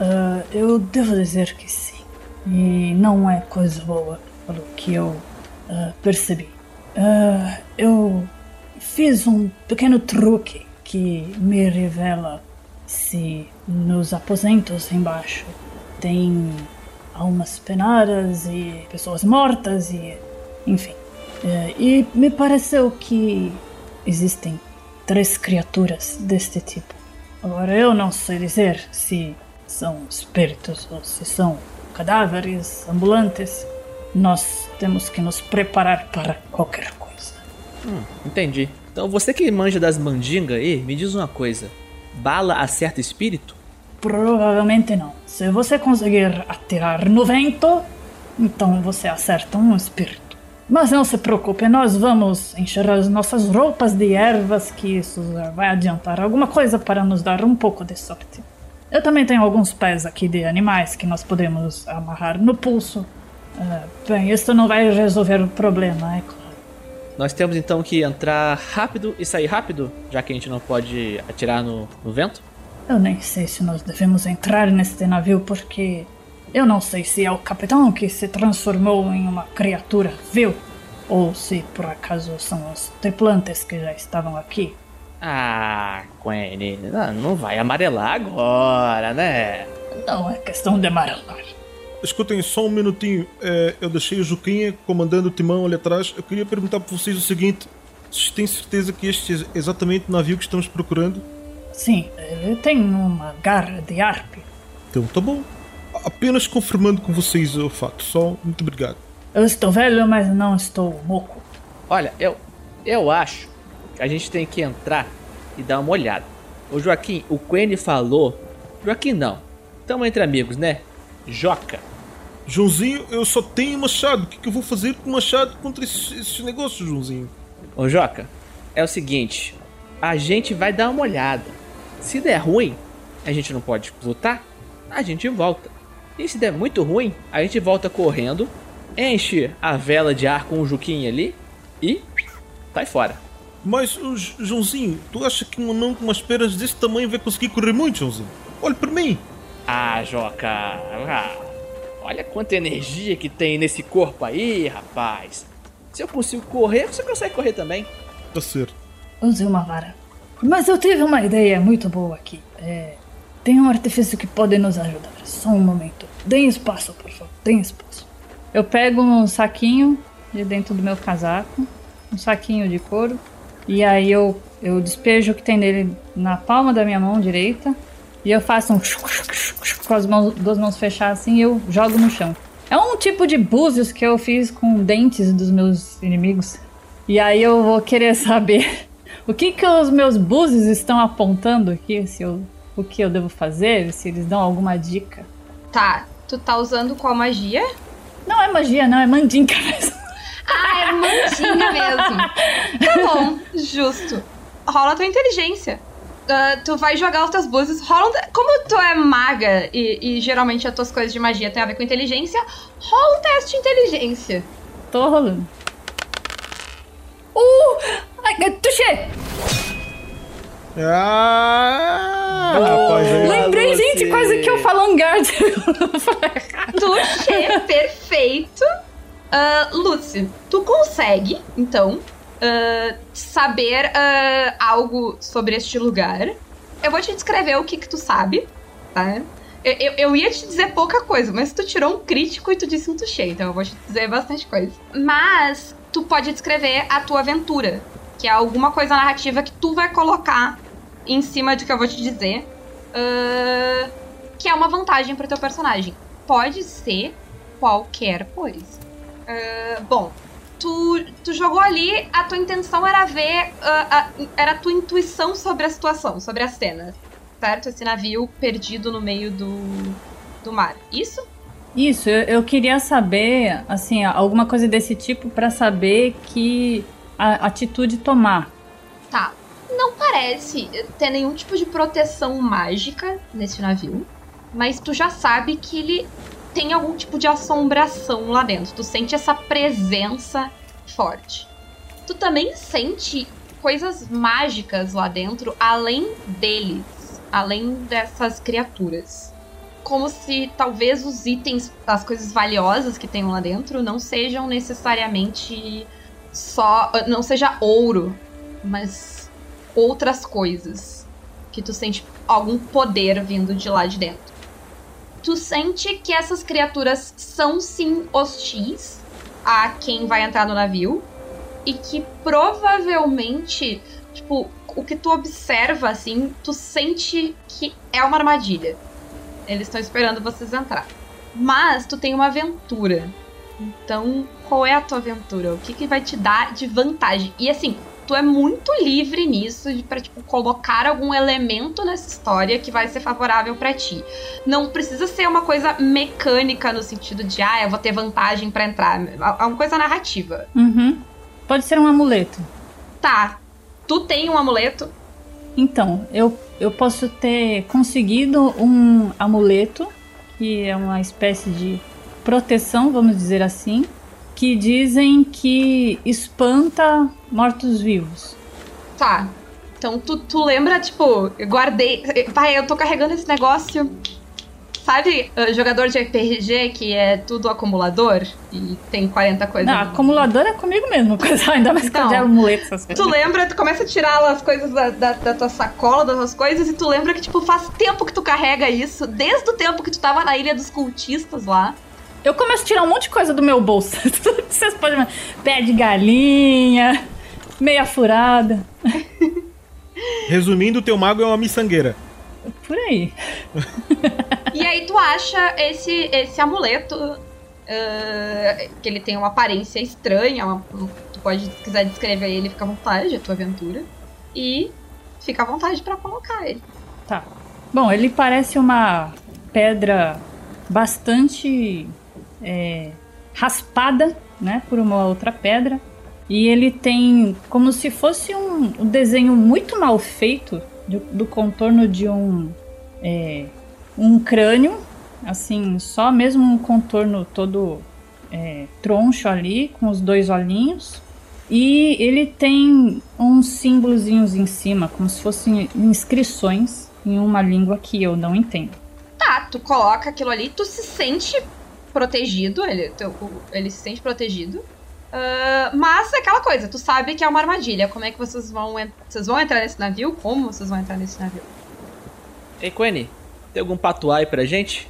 Ah, eu devo dizer que sim. E não é coisa boa, pelo que eu ah, percebi. Ah, eu fiz um pequeno truque que me revela se nos aposentos embaixo tem almas penadas e pessoas mortas e enfim. E me pareceu que existem três criaturas deste tipo. Agora eu não sei dizer se são espíritos ou se são cadáveres ambulantes. Nós temos que nos preparar para qualquer coisa. Hum, entendi. Então você que manja das mandingas aí, me diz uma coisa. Bala acerta espírito? Provavelmente não. Se você conseguir atirar no vento, então você acerta um espírito. Mas não se preocupe, nós vamos encher as nossas roupas de ervas, que isso vai adiantar alguma coisa para nos dar um pouco de sorte. Eu também tenho alguns pés aqui de animais que nós podemos amarrar no pulso. Ah, bem, isso não vai resolver o problema, é claro. Nós temos então que entrar rápido e sair rápido, já que a gente não pode atirar no, no vento? Eu nem sei se nós devemos entrar neste navio porque eu não sei se é o capitão que se transformou em uma criatura vil ou se por acaso são os tripulantes que já estavam aqui. Ah, não, não vai amarelar agora, né? Não é questão de amarelar. Escutem só um minutinho. É, eu deixei o Juquinha comandando o timão ali atrás. Eu queria perguntar para vocês o seguinte: vocês têm certeza que este é exatamente o navio que estamos procurando? Sim, ele tem uma garra de arpe. Então tá bom. Apenas confirmando com vocês o fato. Só muito obrigado. Eu estou velho, mas não estou moco. Olha, eu, eu acho que a gente tem que entrar e dar uma olhada. Ô Joaquim, o Quene falou. Joaquim não. Tamo entre amigos, né? Joca. Joãozinho, eu só tenho machado. O que, que eu vou fazer com machado contra esses, esses negócios, Joãozinho? Ô Joca, é o seguinte: a gente vai dar uma olhada. Se der ruim, a gente não pode lutar, a gente volta. E se der muito ruim, a gente volta correndo, enche a vela de ar com o Juquinha ali e sai fora. Mas, Joãozinho, tu acha que um anão com umas peras desse tamanho vai conseguir correr muito, Joãozinho? Olha para mim. Ah, Joca, ah, olha quanta energia que tem nesse corpo aí, rapaz. Se eu consigo correr, você consegue correr também. Tá certo. Use uma vara. Mas eu tive uma ideia muito boa aqui. É, tem um artifício que pode nos ajudar. Só um momento. Deem espaço, por favor. Deem espaço. Eu pego um saquinho de dentro do meu casaco, um saquinho de couro, e aí eu, eu despejo o que tem nele na palma da minha mão direita, e eu faço um com as mãos, duas mãos fechadas assim e eu jogo no chão. É um tipo de búzios que eu fiz com dentes dos meus inimigos. E aí eu vou querer saber (laughs) o que que os meus búzios estão apontando aqui, se eu, o que eu devo fazer, se eles dão alguma dica. Tá, tu tá usando qual magia? Não é magia, não, é mandinca mesmo. Ah, é mandinga mesmo. Tá bom, justo. Rola a tua inteligência. Ah, tu vai jogar os teus búzios. Rola um Como tu é maga e, e geralmente as tuas coisas de magia têm a ver com inteligência, rola um teste de inteligência. Tô rolando. Uh! Ai, Ah, rapaz. Lembrei, você. gente, quase que eu falo Angard. Tuxê, (laughs) perfeito. Ah, Lucy, tu consegue, então, ah, saber ah, algo sobre este lugar. Eu vou te descrever o que que tu sabe, tá? Eu, eu, eu ia te dizer pouca coisa, mas tu tirou um crítico e tu disse um tuxê, então eu vou te dizer bastante coisa. Mas tu pode descrever a tua aventura, que é alguma coisa narrativa que tu vai colocar em cima do que eu vou te dizer. ah, que é uma vantagem pro teu personagem. Pode ser qualquer coisa. Ah, bom, tu, tu jogou ali, a tua intenção era ver, ah, a- era a tua intuição sobre a situação, sobre a cena, certo? Esse navio perdido no meio do, do mar. Isso? Isso, eu, eu queria saber, assim, alguma coisa desse tipo pra saber que a- atitude tomar. Tá. Não parece ter nenhum tipo de proteção mágica nesse navio, mas tu já sabe que ele tem algum tipo de assombração lá dentro. Tu sente essa presença forte. Tu também sente coisas mágicas lá dentro, além deles, além dessas criaturas. Como se talvez os itens, as coisas valiosas que tem lá dentro, não sejam necessariamente só. não seja ouro, mas outras coisas. Que tu sente algum poder vindo de lá de dentro. Tu sente que essas criaturas são sim hostis a quem vai entrar no navio. E que provavelmente, tipo, o que tu observa assim, tu sente que é uma armadilha. Eles estão esperando vocês entrar. Mas tu tem uma aventura. Então, qual é a tua aventura? O que, que vai te dar de vantagem? E assim, tu é muito livre nisso de pra, tipo, colocar algum elemento nessa história que vai ser favorável pra ti. Não precisa ser uma coisa mecânica no sentido de, ah, eu vou ter vantagem pra entrar. É uma coisa narrativa. Uhum. Pode ser um amuleto. Tá. Tu tem um amuleto? Então, eu, eu posso ter conseguido um amuleto, que é uma espécie de proteção, vamos dizer assim, que dizem que espanta mortos-vivos. Tá. Então tu, tu lembra, tipo, eu guardei. Vai, eu tô carregando esse negócio. Sabe, uh, jogador de RPG que é tudo acumulador e tem 40 coisas. Não, acumulador é comigo mesmo, (laughs) coisa, ainda mais Então, quando é amuleto, essas coisas. Tu lembra, tu começa a tirar as coisas da, da, da tua sacola, das tuas coisas, e tu lembra que, tipo, faz tempo que tu carrega isso, desde o tempo que tu tava na ilha dos cultistas lá. Eu começo a tirar um monte de coisa do meu bolso. (laughs) Tudo que vocês podem Pé de galinha, meia furada. Resumindo, o teu mago é uma miçangueira. Por aí. E aí tu acha esse, esse amuleto, ah, que ele tem uma aparência estranha, uma- tu pode, se quiser descrever ele, fica à vontade, é tua aventura. E fica à vontade pra colocar ele. Tá. Bom, ele parece uma pedra bastante é, raspada, né, por uma outra pedra. E ele tem como se fosse um, um desenho muito mal feito do, do contorno de um é, um crânio, assim, só mesmo um contorno todo é, troncho ali, com os dois olhinhos. E ele tem uns símbolozinhos em cima, como se fossem inscrições em uma língua que eu não entendo. Tá, tu coloca aquilo ali, tu se sente protegido, ele, ele se sente protegido. Uh, mas é aquela coisa, tu sabe que é uma armadilha. Como é que vocês vão Vocês vão entrar nesse navio? Como vocês vão entrar nesse navio? Ei, Quene, tem algum patuai pra gente?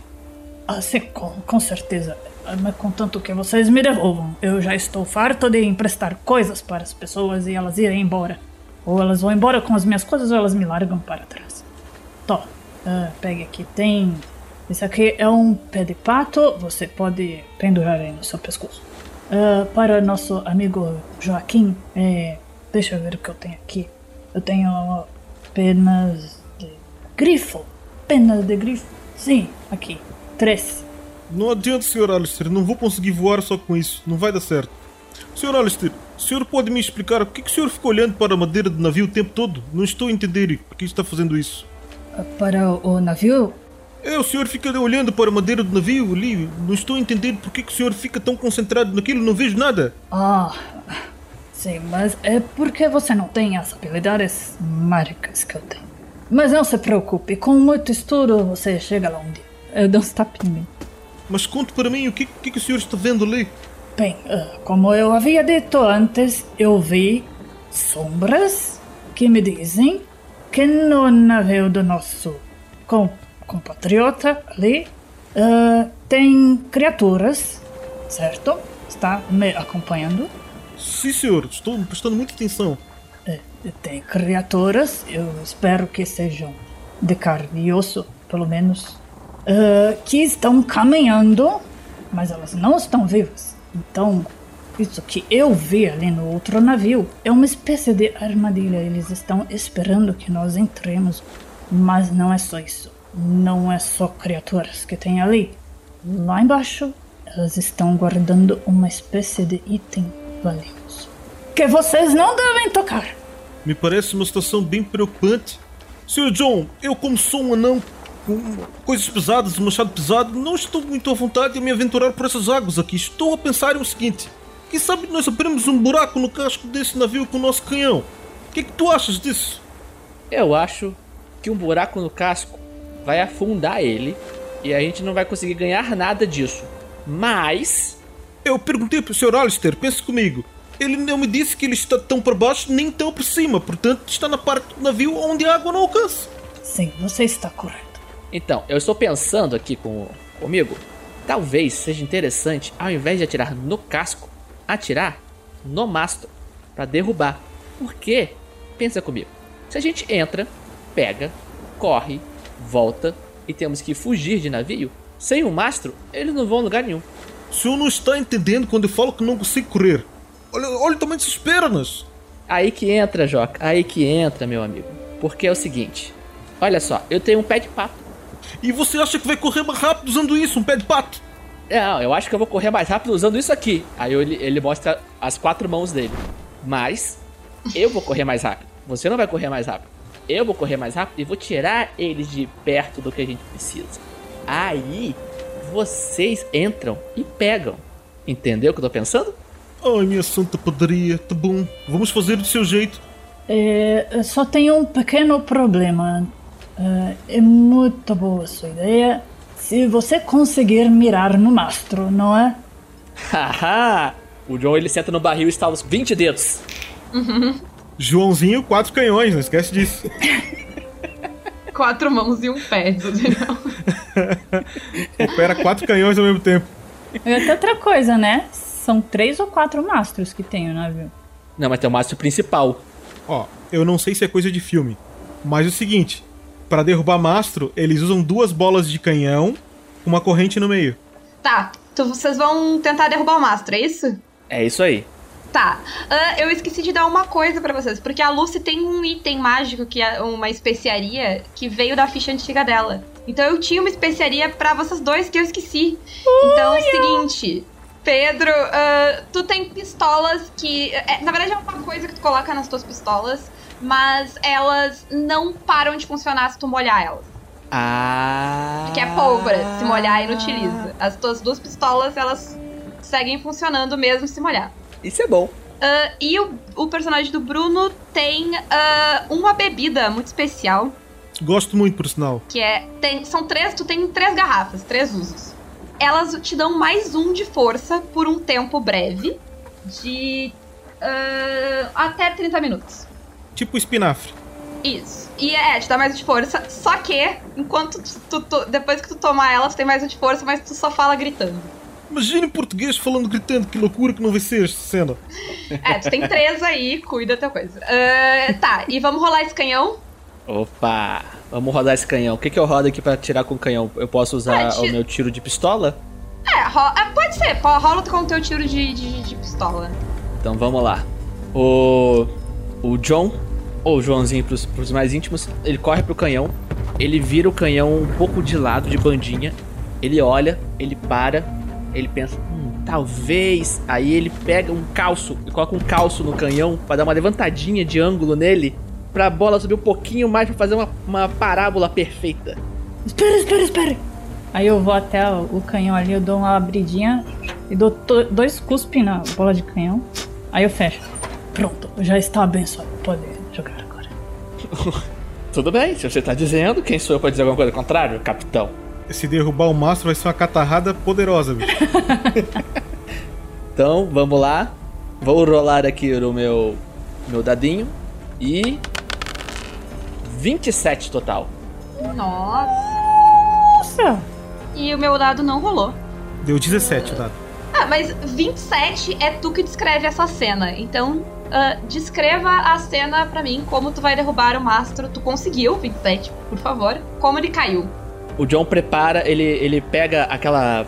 Ah, sim, com, com certeza. Ah, mas contanto que vocês me devolvam. Eu já estou farto de emprestar coisas para as pessoas e elas irem embora. Ou elas vão embora com as minhas coisas ou elas me largam para trás. Tó, uh, pegue aqui. Tem. Esse aqui é um pé de pato. Você pode pendurar aí no seu pescoço. Uh, para nosso amigo Joaquim, é, deixa eu ver o que eu tenho aqui. Eu tenho penas de grifo. Penas de grifo. Sim, aqui. Três. Não adianta, Sr. Alistair, não vou conseguir voar só com isso, não vai dar certo. Sr. Alistair, o senhor pode me explicar por que, que o senhor fica olhando para a madeira do navio o tempo todo? Não estou a entender por que está fazendo isso. Para o navio? É, o senhor fica olhando para a madeira do navio ali. Não estou a entender por que, o senhor fica tão concentrado naquilo, não vejo nada. Ah, sim, mas é porque você não tem as habilidades mágicas que eu tenho. Mas não se preocupe, com muito estudo você chega lá um dia. Eu dou uns tapinhos. Mas conte para mim o que, que, que o senhor está vendo ali. Bem, uh, como eu havia dito antes, eu vi sombras que me dizem que no navio do nosso compatriota ali uh, tem criaturas, certo? Está me acompanhando? Sim, senhor, estou prestando muita atenção. É, tem criaturas, eu espero que sejam de carne e osso, pelo menos uh, que estão caminhando, mas elas não estão vivas. Então, isso que eu vi ali no outro navio é uma espécie de armadilha. Eles estão esperando que nós entremos, mas não é só isso. Não é só criaturas que tem ali. Lá embaixo, elas estão guardando uma espécie de item valioso que vocês não devem tocar. Me parece uma situação bem preocupante. Sr. John, eu como sou um anão com coisas pesadas, um machado pesado, não estou muito à vontade de me aventurar por essas águas aqui. Estou a pensar em o seguinte: quem sabe nós abrimos um buraco no casco desse navio com o nosso canhão? O que é que tu achas disso? Eu acho que um buraco no casco vai afundar ele e a gente não vai conseguir ganhar nada disso. Mas. Eu perguntei pro Sr. Alistair, pense comigo. Ele não me disse que ele está tão por baixo nem tão por cima, portanto está na parte do navio onde a água não alcança. Sim, você está correto. Então, eu estou pensando aqui com, comigo. Talvez seja interessante, ao invés de atirar no casco, atirar no mastro para derrubar. Porque, pensa comigo, se a gente entra, pega, corre, volta e temos que fugir de navio, sem o mastro, eles não vão a lugar nenhum. O senhor não está entendendo quando eu falo que não consigo correr. Olha, olha o tamanho dessas pernas. Aí que entra, Joca. Aí que entra, meu amigo. Porque é o seguinte. Olha só, eu tenho um pé de pato. E você acha que vai correr mais rápido usando isso, um pé de pato? Não, eu acho que eu vou correr mais rápido usando isso aqui. Aí ele, ele mostra as quatro mãos dele. Mas eu vou correr mais rápido. Você não vai correr mais rápido. Eu vou correr mais rápido e vou tirar eles de perto do que a gente precisa. Aí vocês entram e pegam. Entendeu o que eu tô pensando? Ai, minha santa padaria, tá bom. Vamos fazer do seu jeito. É, só tem um pequeno problema. Uh, é muito boa a sua ideia se você conseguir mirar no mastro, não é? (laughs) Haha! o John ele senta no barril e estala os 20 dedos. Uhum. Joãozinho, quatro canhões, não esquece disso. (laughs) quatro mãos e um pé, entendeu? (laughs) Opera quatro canhões ao mesmo tempo. E até outra coisa, né? São três ou quatro mastros que tem o navio. Não, mas tem o mastro principal. Ó, eu não sei se é coisa de filme, mas é o seguinte: para derrubar mastro, eles usam duas bolas de canhão com uma corrente no meio. Tá, então vocês vão tentar derrubar o mastro, é isso? É isso aí. Tá, uh, eu esqueci de dar uma coisa para vocês, porque a Lucy tem um item mágico, que é uma especiaria, que veio da ficha antiga dela. Então eu tinha uma especiaria pra vocês dois que eu esqueci. Então é o seguinte. Pedro, ah, tu tem pistolas que. é, na verdade, é uma coisa que tu coloca nas tuas pistolas, mas elas não param de funcionar se tu molhar elas. Ah. Que é pólvora, se molhar inutiliza. As tuas duas pistolas, elas seguem funcionando mesmo se molhar. Isso é bom. Ah, e o, o personagem do Bruno tem ah, uma bebida muito especial, Gosto muito, por sinal. que é. Tem, são três. Tu tem três garrafas, três usos. Elas te dão mais um de força por um tempo breve. De. ah, até 30 minutos. Tipo espinafre. Isso. E é, te dá mais um de força. Só que, enquanto tu, tu- depois que tu tomar ela, tu tem mais um de força, mas tu só fala gritando. Imagina em português falando, gritando, que loucura que não vai ser esta cena. É, tu tem três aí, cuida da tua coisa. Ah, tá, e vamos rolar esse canhão? Opa! Vamos rodar esse canhão. O que, que eu rodo aqui pra tirar com o canhão? Eu posso usar Ah, ti- o meu tiro de pistola? É, é, pode ser, pô, rola com o teu tiro de, de, de pistola. Então vamos lá. O. O John, ou o Joãozinho pros, pros mais íntimos, ele corre pro canhão. Ele vira o canhão um pouco de lado, de bandinha. Ele olha, ele para, ele pensa, hum, talvez. Aí ele pega um calço e coloca um calço no canhão pra dar uma levantadinha de ângulo nele. Pra bola subir um pouquinho mais pra fazer uma, uma parábola perfeita. Espera, espera, espera. Aí eu vou até o, canhão ali, eu dou uma abridinha e dou dois cuspes na bola de canhão. Aí eu fecho. Pronto, já está abençoado. Pode jogar agora. (laughs) Tudo bem, se você tá dizendo, quem sou eu pra dizer alguma coisa contrária, capitão? Se derrubar o mastro, vai ser uma catarrada poderosa, bicho. (laughs) Então, vamos lá. Vou rolar aqui o meu, meu dadinho. E. 27 total. Nossa. Nossa! E o meu dado não rolou. Deu 17 o dado. Ah, mas 27 é tu que descreve essa cena. Então, ah, descreva a cena pra mim, como tu vai derrubar o mastro. Tu conseguiu, 27, por favor. Como ele caiu. O John prepara, ele, ele pega aquela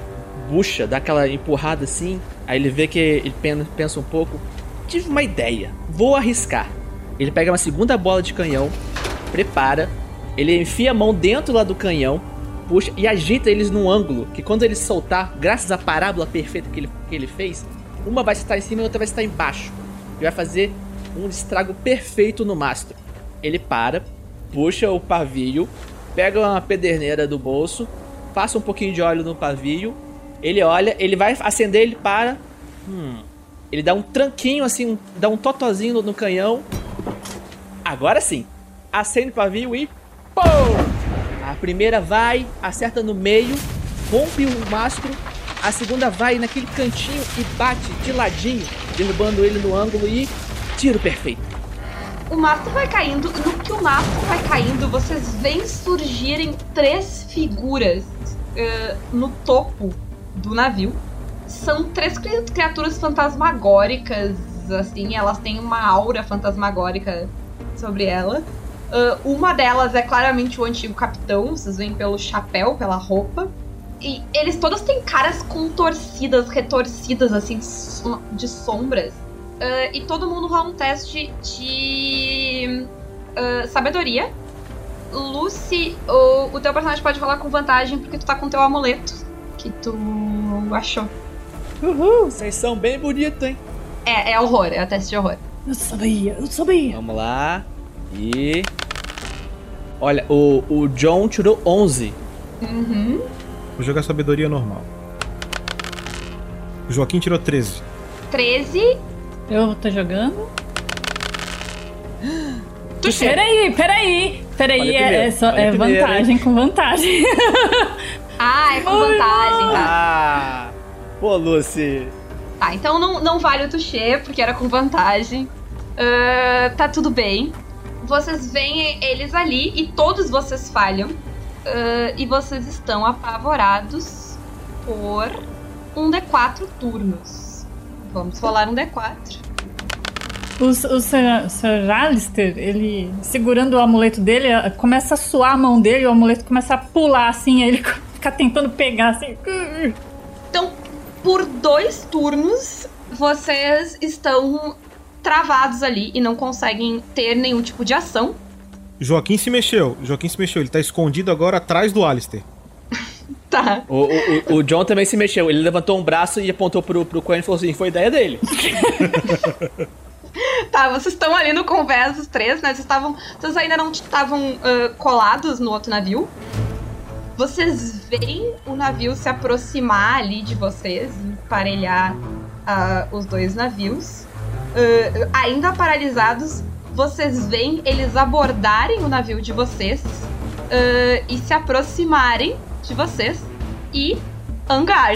bucha, dá aquela empurrada assim. Aí ele vê que ele pen- pensa um pouco. Tive uma ideia, vou arriscar. Ele pega uma segunda bola de canhão, prepara, ele enfia a mão dentro lá do canhão, puxa e agita eles num ângulo que quando ele soltar, graças à parábola perfeita que ele, que ele fez, uma vai estar em cima e outra vai estar embaixo. E vai fazer um estrago perfeito no mastro. Ele para, puxa o pavio, pega uma pederneira do bolso, passa um pouquinho de óleo no pavio, ele olha, ele vai acender, ele para. Hum. Ele dá um tranquinho assim, dá um totozinho no, no canhão. Agora sim. Acende o pavio e. Pum! A primeira vai, acerta no meio, rompe o mastro. A segunda vai naquele cantinho e bate de ladinho, derrubando ele no ângulo e. Tiro perfeito. O mastro vai caindo. No que o mastro vai caindo, vocês veem surgirem três figuras ah, no topo do navio. São três cri- criaturas fantasmagóricas, assim, elas têm uma aura fantasmagórica sobre ela. Ah, uma delas é claramente o antigo capitão, vocês veem pelo chapéu, pela roupa. E eles todos têm caras contorcidas, retorcidas, assim, de sombras. Ah, e todo mundo rola um teste de ah, sabedoria. Lucy, o, o teu personagem pode rolar com vantagem porque tu tá com teu amuleto que tu achou. Uhul, vocês são bem bonitos, hein? É, é horror, é o teste de horror. Eu sabia, eu sabia. Vamos lá. E. Olha, o, o John tirou 11. Uhum. Vou jogar sabedoria normal. O Joaquim tirou 13. 13. Eu tô jogando. (gasps) Tu. Peraí, peraí. Peraí, é, é, só, é primeiro, vantagem com vantagem. (laughs) Ah, é com vantagem, tá? Ah! Pô, Lucy. Tá, então não, não vale o touché, porque era com vantagem. Ah, tá tudo bem. Vocês veem eles ali e todos vocês falham. Ah, e vocês estão apavorados por um D4 turnos. Vamos rolar um D4. O, o Sir, Sir Alistair, ele segurando o amuleto dele, começa a suar a mão dele, o amuleto começa a pular assim, aí ele (laughs) fica tentando pegar assim. Então, por dois turnos, vocês estão travados ali e não conseguem ter nenhum tipo de ação. Joaquim se mexeu. Joaquim se mexeu. Ele tá escondido agora atrás do Alistair. Tá. O, o, o- John também se mexeu. Ele levantou um braço e apontou pro, pro Coen e falou assim: foi ideia dele. (laughs) Tá, vocês estão ali no convés, os três, né? Vocês estavam. Vocês ainda não estavam ah, colados no outro navio. Vocês veem o navio se aproximar ali de vocês, emparelhar ah, os dois navios. Ah, ainda paralisados, vocês veem eles abordarem o navio de vocês ah, e se aproximarem de vocês e hangar.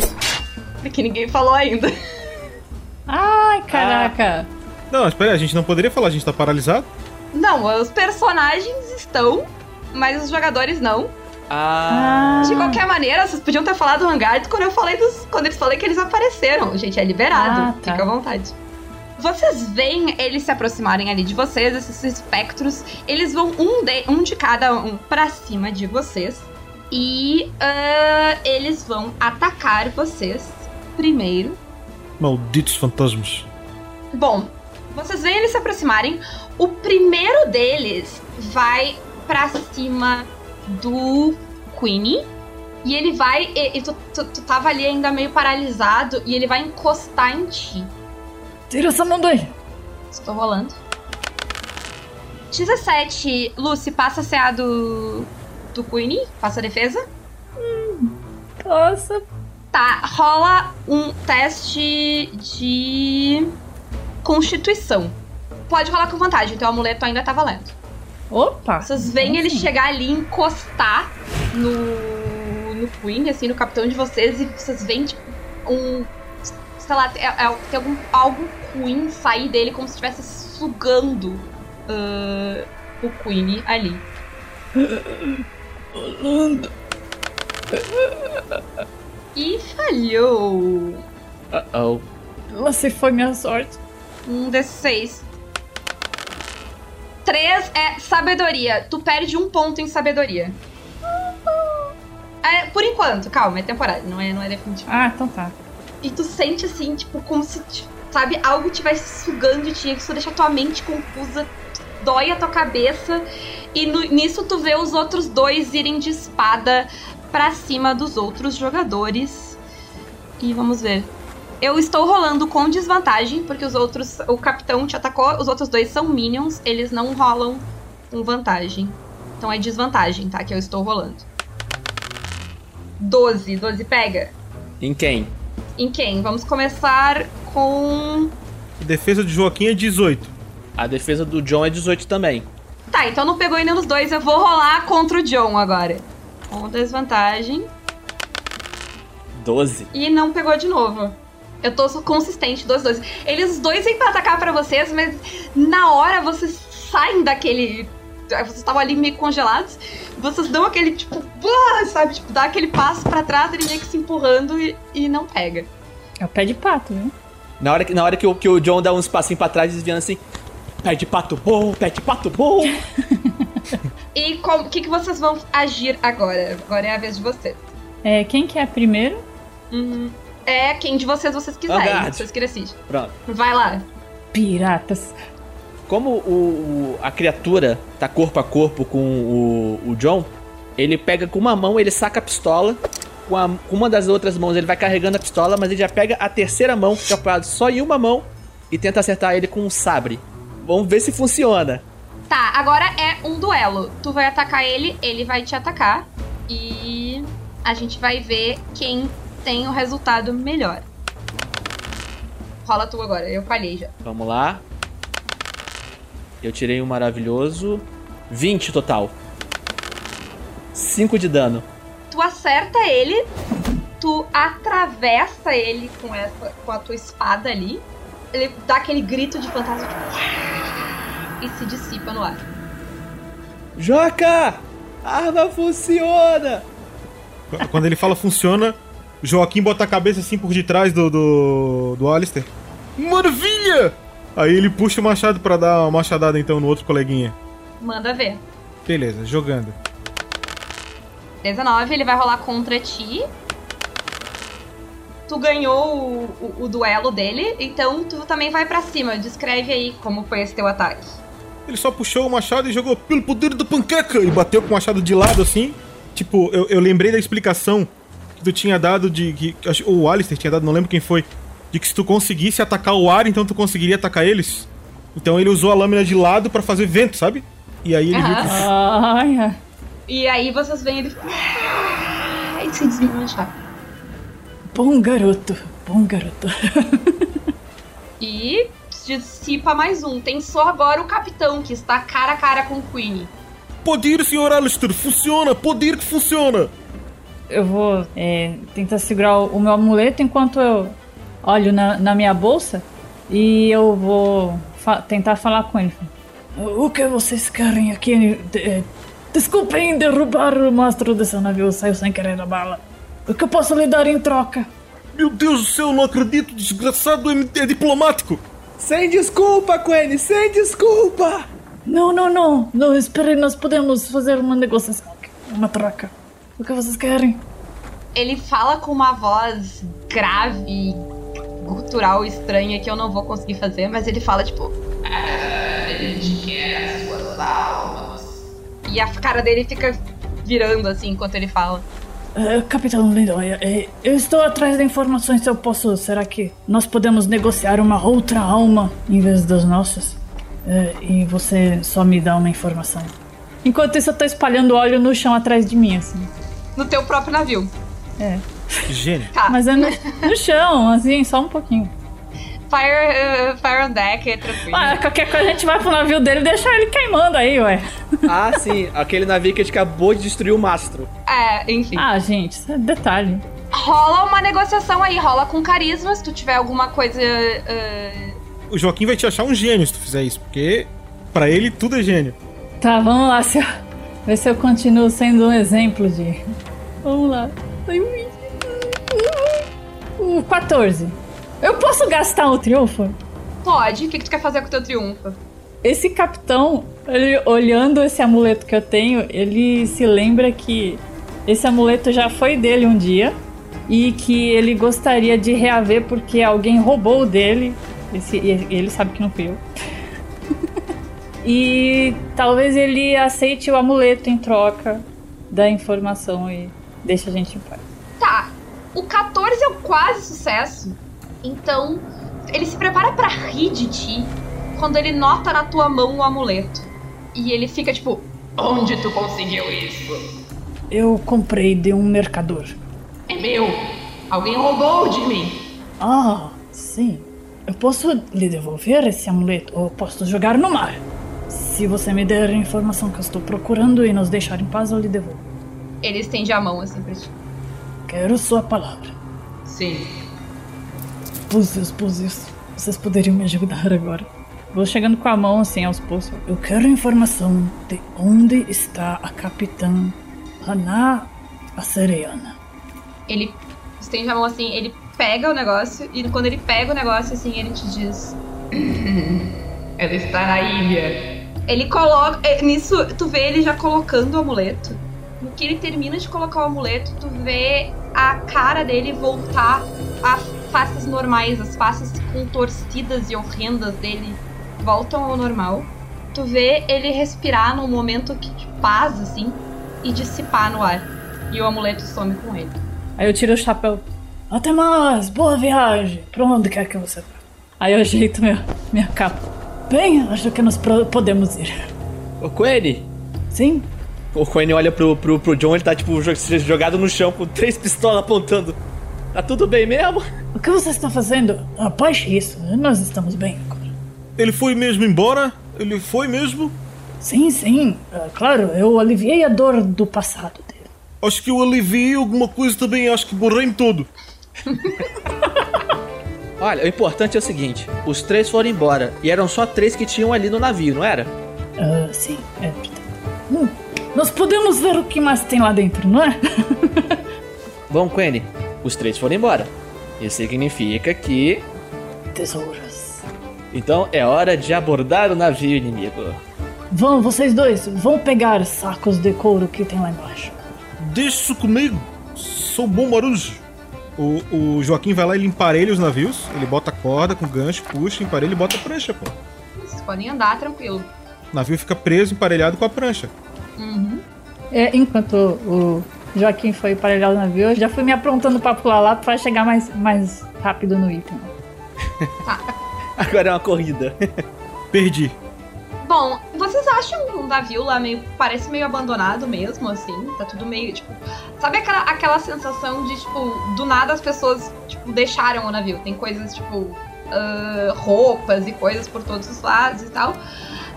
Que ninguém falou ainda. Ai, caraca. Não, espera aí, a gente não poderia falar, a gente tá paralisado? Não, os personagens estão, mas os jogadores não. Ah. De qualquer maneira, vocês podiam ter falado hangar quando eu falei dos. Quando eles falei que eles apareceram. Gente, é liberado. Ah, tá. Fica à vontade. Vocês veem eles se aproximarem ali de vocês, esses espectros. Eles vão um de, um de cada um pra cima de vocês. E ah, eles vão atacar vocês primeiro. Malditos fantasmas. Bom, vocês veem eles se aproximarem. O primeiro deles vai pra cima do Queenie. E ele vai. E, e tu, tu, tu tava ali ainda meio paralisado. E ele vai encostar em ti. Tira essa mão daí. Estou rolando. 17. Lucy, passa a CA do. Do Queenie. Passa a defesa. Nossa. Tá, rola um teste de. Constituição. Pode rolar com vantagem, teu amuleto ainda tá valendo. Opa. Vocês veem ele chegar ali e encostar no, no Queen, assim, no capitão de vocês, e vocês veem, tipo, um. Sei lá, é, é- tem algum, algo Queen sair dele como se estivesse sugando ah, o Queen ali. (laughs) E falhou. Uh-oh. Você foi minha sorte. Um D6. Três é sabedoria. Tu perde um ponto em sabedoria. É, por enquanto, calma, é temporário, não é, não é definitivo. Ah, então tá. E tu sente assim, tipo, como se, sabe, algo estivesse sugando de ti, que isso deixa tua mente confusa, dói a tua cabeça. E no- nisso tu vê os outros dois irem de espada pra cima dos outros jogadores. E vamos ver. Eu estou rolando com desvantagem, porque os outros. O capitão te atacou, os outros dois são minions, eles não rolam com vantagem. Então é desvantagem, tá? Que eu estou rolando. 12. 12 pega. Em quem? Em quem? Vamos começar com. Defesa de Joaquim é 18. A defesa do John é 18 também. Tá, então não pegou ainda nos dois. Eu vou rolar contra o John agora. Com desvantagem. 12. E não pegou de novo. Eu tô consistente dos dois. Eles os dois vêm pra atacar pra vocês, mas na hora vocês saem daquele. Vocês estavam ali meio congelados. Vocês dão aquele tipo. Sabe? Tipo, dá aquele passo pra trás, ele meio que se empurrando e, e não pega. É o pé de pato, viu? Na hora que, na hora que, o, que o John dá uns passinhos pra trás, desviando assim. Pé de pato bom, pé de pato bom. (laughs) E o que, que vocês vão agir agora? Agora é a vez de vocês. É, quem que é primeiro? Uhum. É quem de vocês vocês quiserem. Vanguard. vocês que decidem. Pronto. Vai lá. Piratas. Como o, o- a criatura tá corpo a corpo com o, o John, ele pega com uma mão, ele saca a pistola. Com, a- com uma das outras mãos ele vai carregando a pistola, mas ele já pega a terceira mão, que é apoiado só em uma mão, e tenta acertar ele com um sabre. Vamos ver se funciona. Tá, agora é um duelo. Tu vai atacar ele, ele vai te atacar. E a gente vai ver quem tem o resultado melhor. Rola tu agora, eu falhei já. Vamos lá. Eu tirei um maravilhoso. 20 total. 5 de dano. Tu acerta ele, tu atravessa ele com, essa, com a tua espada ali. Ele dá aquele grito de fantasma tipo, e se dissipa no ar. Joca! A arma funciona! Quando ele fala funciona, Joaquim bota a cabeça assim por detrás do, do, do Alistair. Maravilha! Aí ele puxa o machado pra dar uma machadada então no outro coleguinha. Manda ver. Beleza, jogando. 19, ele vai rolar contra ti. Tu ganhou o, o- o duelo dele, então tu também vai pra cima. Descreve aí como foi esse teu ataque. Ele só puxou o machado e jogou pelo poder da panqueca e bateu com o machado de lado assim. Tipo, eu, eu lembrei da explicação que tu tinha dado de. Que, ou o Alistair tinha dado, não lembro quem foi. De que se tu conseguisse atacar o ar, então tu conseguiria atacar eles. Então ele usou a lâmina de lado pra fazer vento, sabe? E aí ele viu que. (laughs) Ai. E aí vocês veem ele. E se desmanchar. Bom garoto, bom garoto. (laughs) E dissipa mais um. Tem só agora o capitão, que está cara a cara com o Queen. Poder, senhor Alistair, funciona! Poder que funciona! Eu vou é, tentar segurar o meu amuleto enquanto eu olho na, na minha bolsa e eu vou fa- tentar falar com ele. O que vocês querem aqui? De- Desculpem derrubar o mastro desse navio, saiu sem querer a bala. O que eu posso lhe dar em troca? Meu Deus do céu, não acredito, desgraçado é, diplomático! Sem desculpa, Quene, sem desculpa! Não, não, não. Não, espere, nós podemos fazer uma negociação uma troca. O que vocês querem? Ele fala com uma voz grave gutural estranha que eu não vou conseguir fazer, mas ele fala tipo. "Ah, A gente quer as suas almas. E a cara dele fica virando assim enquanto ele fala. Eh, Capitão Lindóia, eh, eu estou atrás de informações se eu posso. Será que nós podemos negociar uma outra alma em vez das nossas? Eh, e você só me dá uma informação. Enquanto isso, eu tô espalhando óleo no chão atrás de mim, assim. No teu próprio navio. É. Gênio. Tá. Mas é no, no chão, assim, só um pouquinho. Fire, uh, fire on deck, é tranquilo. Ah, qualquer coisa a gente vai pro navio dele e deixa ele queimando aí, ué. Ah, sim, aquele navio que a gente acabou de destruir o mastro. É, enfim. Ah, gente, isso é detalhe. Rola uma negociação aí, rola com carisma, se tu tiver alguma coisa. uh, O Joaquim vai te achar um gênio se tu fizer isso, porque pra ele tudo é gênio. Tá, vamos lá, se eu, ver se eu continuo sendo um exemplo de. Vamos lá. O 14. Eu posso gastar o triunfo? Pode, o que, que tu quer fazer com o teu triunfo? Esse capitão, ele, olhando esse amuleto que eu tenho, ele se lembra que esse amuleto já foi dele um dia e que ele gostaria de reaver porque alguém roubou o dele. Esse, ele sabe que não fui eu. (laughs) e talvez ele aceite o amuleto em troca da informação e deixe a gente em paz. Tá, o 14 é um quase sucesso. Então, ele se prepara pra rir de ti quando ele nota na tua mão o amuleto. E ele fica tipo: Onde tu conseguiu isso? Eu comprei de um mercador. É meu. Alguém roubou de mim. Ah, sim. Eu posso lhe devolver esse amuleto ou posso jogar no mar. Se você me der a informação que eu estou procurando e nos deixar em paz, eu lhe devolvo. Ele estende a mão assim pra ti. Quero sua palavra. Sim. Púzios, Púzios, vocês poderiam me ajudar agora. Vou chegando com a mão assim aos pulsos. Eu quero informação de onde está a capitã Haná Acereana. Ele estende a mão assim, ele pega o negócio e quando ele pega o negócio assim, ele te diz: (clears throat) Ela está na ilha. Ele coloca. é, Nisso, tu vê ele já colocando o amuleto. No que ele termina de colocar o amuleto, tu vê a cara dele voltar a faces normais, as faces contorcidas e horrendas dele voltam ao normal. Tu vê ele respirar num momento que- de paz, assim, e dissipar no ar. E o amuleto some com ele. Aí eu tiro o chapéu. Até mais, boa viagem. Pra onde quer que você vá. Aí eu ajeito meu, minha capa. Bem, acho que nós podemos ir. Ô, Quene, Sim? o Quene olha pro, pro, pro John, ele tá tipo jo- jogado no chão com três pistolas apontando. Tá tudo bem mesmo? O que você está fazendo? Após isso, nós estamos bem. Ele foi mesmo embora? Ele foi mesmo? Sim, sim. é claro, eu aliviei a dor do passado dele. Acho que eu aliviei alguma coisa também, acho que borrei-me todo. (laughs) Olha, o importante é o seguinte: os três foram embora e eram só três que tinham ali no navio, não era? Ah, sim, é. Hum, nós podemos ver o que mais tem lá dentro, não é? (laughs) Bom, Quene, os três foram embora. Isso significa que. Tesouras. Então é hora de abordar o navio inimigo. Vão, vocês dois, vão pegar sacos de couro que tem lá embaixo. Deixa isso comigo. Sou bom marujo. O, o Joaquim vai lá e ele emparelha os navios. Ele bota a corda com gancho, puxa, emparelha e bota a prancha, pô. Vocês podem andar tranquilo. O navio fica preso, emparelhado com a prancha. Uhum. É, enquanto o Joaquim foi parelhar o navio, eu já fui me aprontando pra pular lá pra chegar mais, mais rápido no item. (laughs) Agora é uma corrida. (laughs) Perdi. Bom, vocês acham o navio lá meio. Parece meio abandonado mesmo, assim? Tá tudo meio, tipo. Sabe aquela, aquela sensação de, tipo, do nada as pessoas, tipo, deixaram o navio? Tem coisas, tipo. ah, roupas e coisas por todos os lados e tal.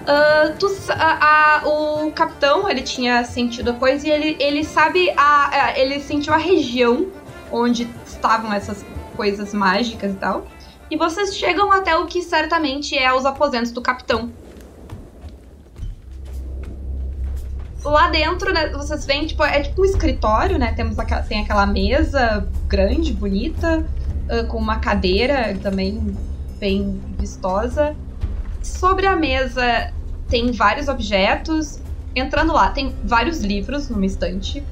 Ah, tu a- o capitão, ele tinha sentido a coisa e ele, ele sabe. A, a- ele sentiu a região onde estavam essas coisas mágicas e tal. E vocês chegam até o que certamente é os aposentos do capitão. Lá dentro, né, vocês veem, tipo, é tipo um escritório, né? Temos tem aquela mesa grande, bonita, ah, com uma cadeira também bem vistosa. Sobre a mesa tem vários objetos. Entrando lá, tem vários livros numa estante.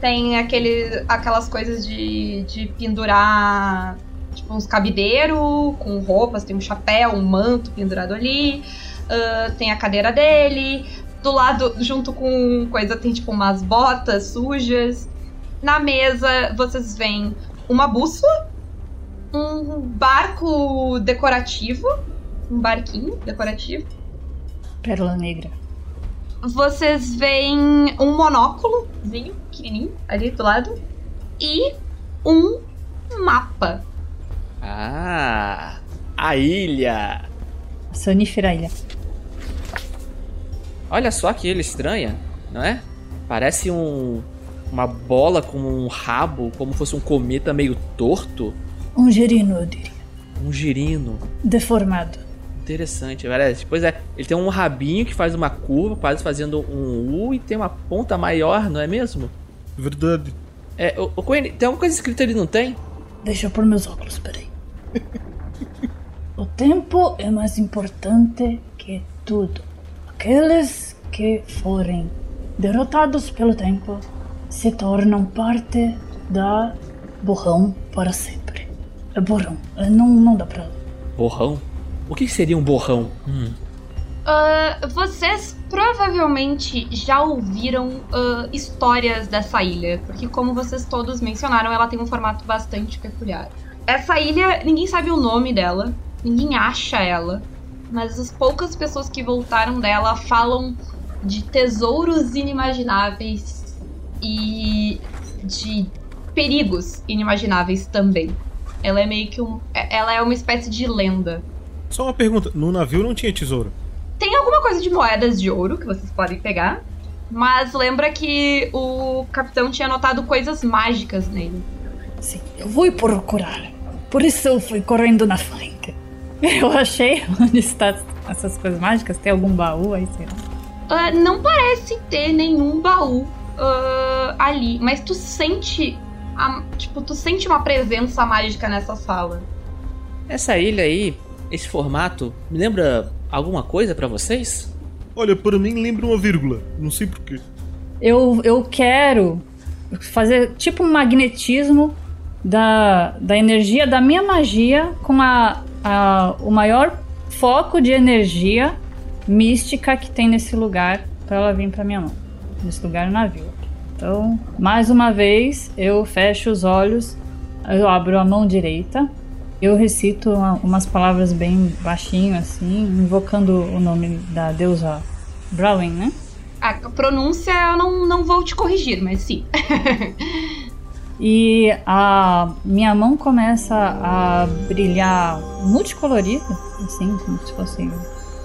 Tem aquele, aquelas coisas de, de pendurar, tipo, uns cabideiros com roupas, tem um chapéu, um manto pendurado ali. Ah, tem a cadeira dele. Do lado, junto com coisa, tem tipo umas botas sujas. Na mesa, vocês veem uma bússola, um barco decorativo, um barquinho decorativo. Pérola Negra. Vocês veem um monóculozinho, pequenininho, ali do lado. E um mapa. Ah, a ilha. Sonífera Ilha. Olha só que ilha estranha, não é? Parece um uma bola com um rabo, como fosse um cometa meio torto, Um gerino, eu diria. um girino. Deformado. Interessante, parece. Pois é, ele tem um rabinho que faz uma curva, quase fazendo um U e tem uma ponta maior, não é mesmo? Verdade. É, o, o Coen, tem alguma coisa escrita ali, não tem? Deixa eu pôr meus óculos, peraí. o tempo é mais importante que tudo. Aqueles que forem derrotados pelo tempo se tornam parte da borrão para sempre. É borrão, é, não, não dá pra. Borrão? O que seria um borrão? Hum. Ah, vocês provavelmente já ouviram ah, histórias dessa ilha, porque como vocês todos mencionaram, ela tem um formato bastante peculiar. Essa ilha, ninguém sabe o nome dela, ninguém acha ela, mas as poucas pessoas que voltaram dela falam de tesouros inimagináveis e de perigos inimagináveis também. Ela é meio que um, é- ela é uma espécie de lenda. Só uma pergunta: no navio não tinha tesouro? Tem alguma coisa de moedas de ouro que vocês podem pegar. Mas lembra que o capitão tinha anotado coisas mágicas nele. Sim, eu vou procurar. Por isso eu fui correndo na frente. (laughs) Eu achei onde está essas coisas mágicas. Tem algum baú aí, sei lá. Ah, não parece ter nenhum baú ah, ali, mas tu sente. a- tipo, tu sente uma presença mágica nessa sala. Essa ilha aí, esse formato, me lembra alguma coisa pra vocês? Olha, para mim lembra uma vírgula. Não sei porquê. Eu, eu quero fazer tipo um magnetismo da, da energia da minha magia com a, a, o maior foco de energia mística que tem nesse lugar para ela vir para minha mão. Nesse lugar no navio. Então, mais uma vez, eu fecho os olhos, eu abro a mão direita, eu recito uma- umas palavras bem baixinho assim, invocando o nome da deusa Browning, né? A pronúncia eu não, não vou te corrigir, mas sim. (laughs) E a minha mão começa a brilhar multicolorida, assim, como se fossem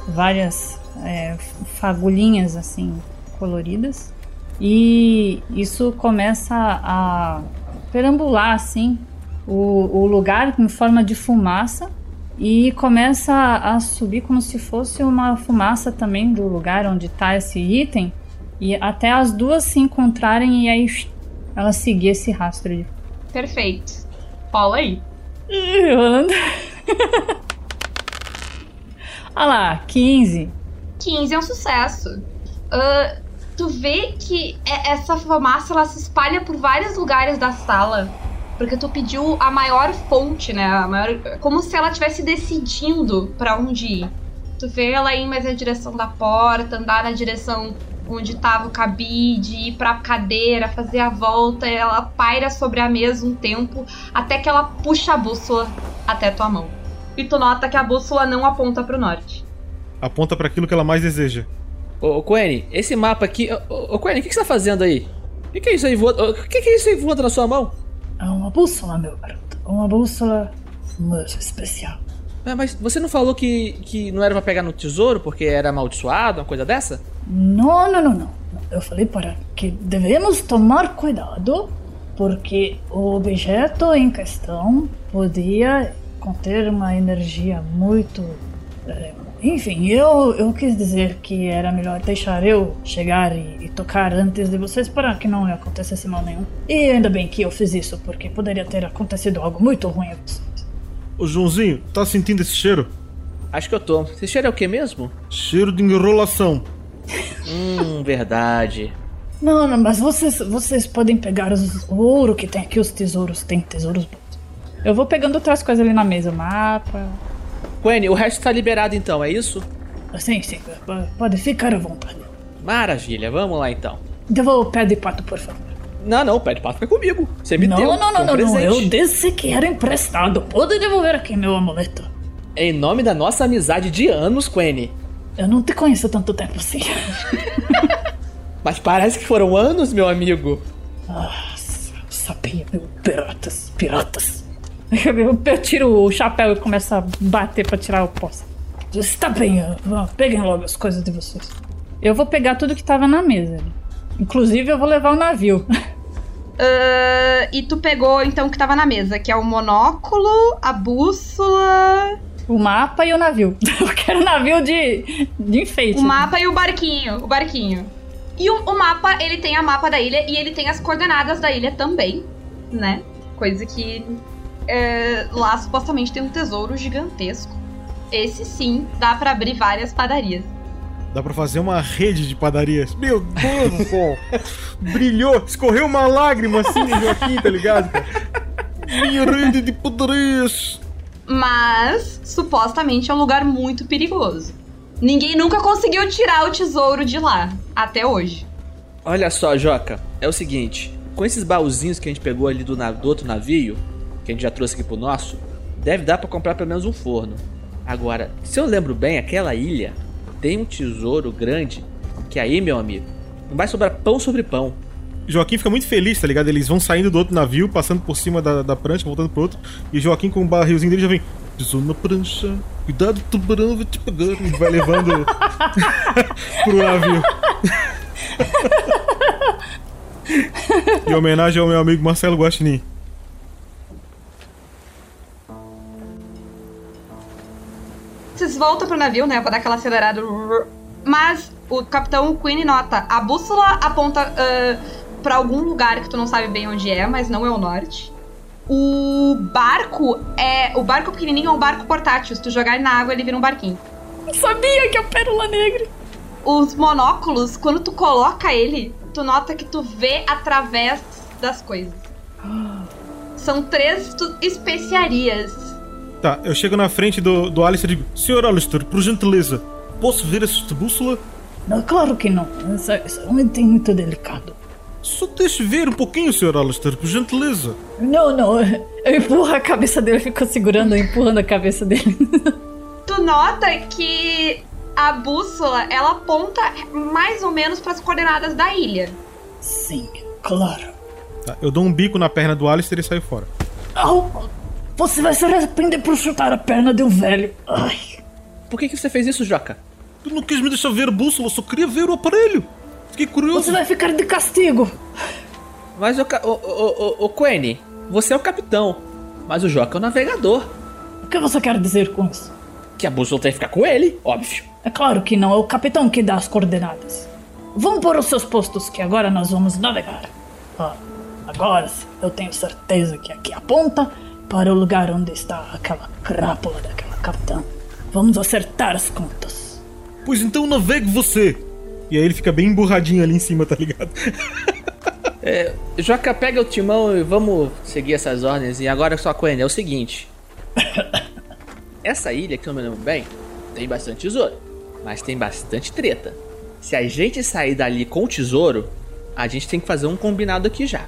várias é, fagulhinhas assim coloridas. E isso começa a perambular assim o, o lugar em forma de fumaça e começa a subir como se fosse uma fumaça também do lugar onde está esse item e até as duas se encontrarem e aí ela seguir esse rastro de. Perfeito. Rola aí. Rolando. (laughs) Olha lá, 15. 15 é um sucesso. Ah, tu vê que é- essa fumaça ela se espalha por vários lugares da sala. Porque tu pediu a maior fonte, né? A maior, como se ela estivesse decidindo pra onde ir. Tu vê ela ir mais na direção da porta, andar na direção onde tava o cabide, ir pra cadeira, fazer a volta, ela paira sobre a mesa um tempo, até que ela puxa a bússola até tua mão. E tu nota que a bússola não aponta pro norte. Aponta pra aquilo que ela mais deseja. Ô, ô esse mapa aqui. Ô, ô o que, que você tá fazendo aí? O que, que é isso aí voando? O que, que é isso aí voando na sua mão? É uma bússola, meu garoto. Uma bússola muito especial. É, mas você não falou que, que não era pra pegar no tesouro porque era amaldiçoado, uma coisa dessa? Não, não, não, não. Eu falei para que devemos tomar cuidado porque o objeto em questão podia conter uma energia muito. eh, enfim, eu, eu quis dizer que era melhor deixar eu chegar e, e tocar antes de vocês para que não acontecesse mal nenhum. E ainda bem que eu fiz isso, porque poderia ter acontecido algo muito ruim a vocês. Ô Joãozinho, tá sentindo esse cheiro? Acho que eu tô. Esse cheiro é o que mesmo? Cheiro de enrolação. (laughs) Hum, verdade. Não, não, mas vocês, vocês podem pegar os, o ouro que tem aqui, os tesouros. Tem tesouros bons. Eu vou pegando outras coisas ali na mesa, mapa. Quene, o resto tá liberado então, é isso? Sim, sim, pode ficar à vontade. Maravilha, vamos lá então. Devolva o pé de pato, por favor. Não, não, o pé de pato fica comigo. Você me não, deu. não, não, foi um não, não, presente. eu disse que era emprestado. Pode devolver aqui meu amuleto. Em nome da nossa amizade de anos, Quene. Eu não te conheço tanto tempo assim. (laughs) Mas parece que foram anos, meu amigo. Eu sabia, meu. Piratas, piratas. (laughs) Eu, eu tiro o chapéu e começo a bater pra tirar o pó. Está bem, peguem logo as coisas de vocês. Eu vou pegar tudo que tava na mesa. Inclusive, eu vou levar o navio. (laughs) Ah, e tu pegou então o que tava na mesa, que é o monóculo, a bússola, O mapa e o navio. (laughs) Eu quero navio de, de enfeite. o mapa e o barquinho. O barquinho. E o, o mapa, ele tem a mapa da ilha e ele tem as coordenadas da ilha também, né? Coisa que é, lá supostamente tem um tesouro gigantesco. Esse sim dá pra abrir várias padarias. Dá pra fazer uma rede de padarias. Meu Deus do céu! Brilhou! Escorreu uma lágrima assim no Joaquim, tá ligado? Minha rede de padarias! Mas supostamente é um lugar muito perigoso. Ninguém nunca conseguiu tirar o tesouro de lá, até hoje. Olha só, Joca, é o seguinte: com esses baúzinhos que a gente pegou ali do, do outro navio, que a gente já trouxe aqui pro nosso, deve dar pra comprar pelo menos um forno. Agora, se eu lembro bem, aquela ilha tem um tesouro grande que aí, meu amigo, não vai sobrar pão sobre pão. Joaquim fica muito feliz, tá ligado? Eles vão saindo do outro navio, passando por cima da, da prancha, voltando pro outro. E Joaquim com o barrilzinho dele já vem. Pisou na prancha, cuidado, tubarão vai te pegar. E vai levando (laughs) pro navio. (laughs) em homenagem ao meu amigo Marcelo Guaxinim. Vocês voltam pro navio, né? Pra dar aquela acelerada. Mas o capitão Queen nota: a bússola aponta ah, pra algum lugar que tu não sabe bem onde é, mas não é o norte. O barco é. O barco pequenininho é um barco portátil. Se tu jogar ele na água, ele vira um barquinho. Eu sabia que é o Pérola Negra. Os monóculos, quando tu coloca ele, tu nota que tu vê através das coisas. (gasps) São três especiarias. Tá, eu chego na frente do, do Alistair e digo: Senhor Alistair, por gentileza, posso ver esta bússola? Não, claro que não. Isso, isso é um item muito delicado. Só deixe ver um pouquinho, Senhor Alistair, por gentileza. Não, não. Eu empurro a cabeça dele, eu fico segurando, empurrando a cabeça dele. Tu nota que a bússola, ela aponta mais ou menos para as coordenadas da ilha. Sim, claro. Tá, eu dou um bico na perna do Alistair e saio fora. Au! Você vai se arrepender por chutar a perna de um velho. Ai. Por que, que você fez isso, Joca? Tu não quis me deixar ver a bússola, só queria ver o aparelho. Fiquei curioso. Você vai ficar de castigo. Mas o, ca- o, o, o, Quene, você é o capitão, mas o Joca é o navegador. O que você quer dizer com isso? Que a bússola tem que ficar com ele, óbvio. É claro que não, é o capitão que dá as coordenadas. Vão para os seus postos que agora nós vamos navegar. Ah, agora eu tenho certeza que aqui aponta para o lugar onde está aquela crápula daquela capitã. Vamos acertar as contas. Pois então navegue você. E aí ele fica bem emburradinho ali em cima, tá ligado? (laughs) É, Joca, pega o timão e vamos seguir essas ordens. E agora só, Quene, é o seguinte. (laughs) Essa ilha, que eu não me lembro bem, tem bastante tesouro, mas tem bastante treta. Se a gente sair dali com o tesouro, a gente tem que fazer um combinado aqui já.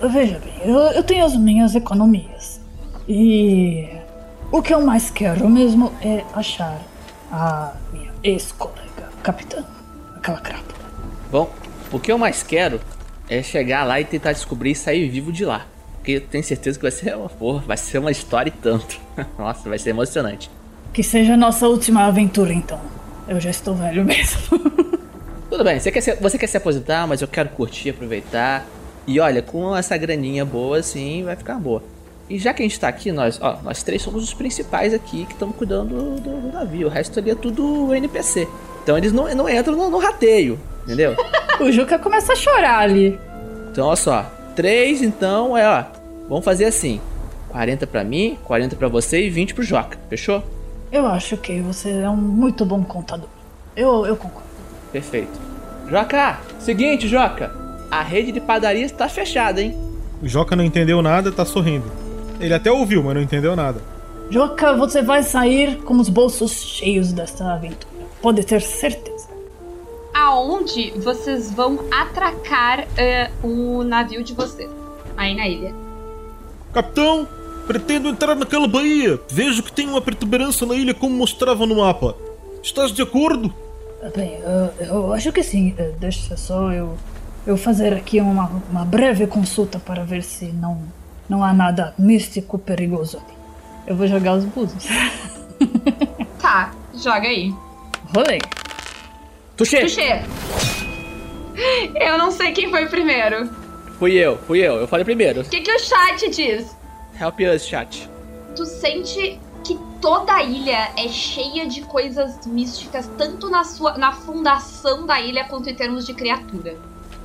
Veja bem, eu, eu tenho as minhas economias. E o que eu mais quero mesmo é achar a minha ex-colega, capitã, aquela crápula. Bom, o que eu mais quero é chegar lá e tentar descobrir e sair vivo de lá. Porque eu tenho certeza que vai ser uma porra, vai ser uma história e tanto. (laughs) Nossa, vai ser emocionante. Que seja a nossa última aventura, então. Eu já estou velho mesmo. (laughs) Tudo bem, você quer, se, você quer se aposentar, mas eu quero curtir, aproveitar. E olha, com essa graninha boa, assim, vai ficar boa. E já que a gente tá aqui, nós, ó, nós três somos os principais aqui que estamos cuidando do, do navio. O resto ali é tudo NPC. Então eles não, não entram no, no rateio, entendeu? (laughs) o Juca começa a chorar ali. Então, olha só. Três, então, é, ó. Vamos fazer assim. 40 pra mim, 40 pra você e 20 pro Joca. Fechou? Eu acho que você é um muito bom contador. Eu, eu concordo. Perfeito. Joca, seguinte, Joca. A rede de padarias tá fechada, hein? O Joca não entendeu nada, tá sorrindo. Ele até ouviu, mas não entendeu nada. Joca, você vai sair com os bolsos cheios desta aventura. Pode ter certeza. Aonde vocês vão atracar eh, o navio de vocês? Aí na ilha. Capitão, pretendo entrar naquela baía. Vejo que tem uma protuberância na ilha como mostrava no mapa. Estás de acordo? Bem, eu, eu acho que sim. Eh, Deixa só eu, eu fazer aqui uma, uma breve consulta para ver se não, não há nada místico perigoso ali. Eu vou jogar os búzios. (laughs) Tá, joga aí. Rolei. Tuxê! Tuxê. Eu não sei quem foi primeiro. Fui eu, fui eu. Eu falei primeiro. O que, que o chat diz? Help us, chat. Tu sente que toda a ilha é cheia de coisas místicas, tanto na sua na fundação da ilha quanto em termos de criatura.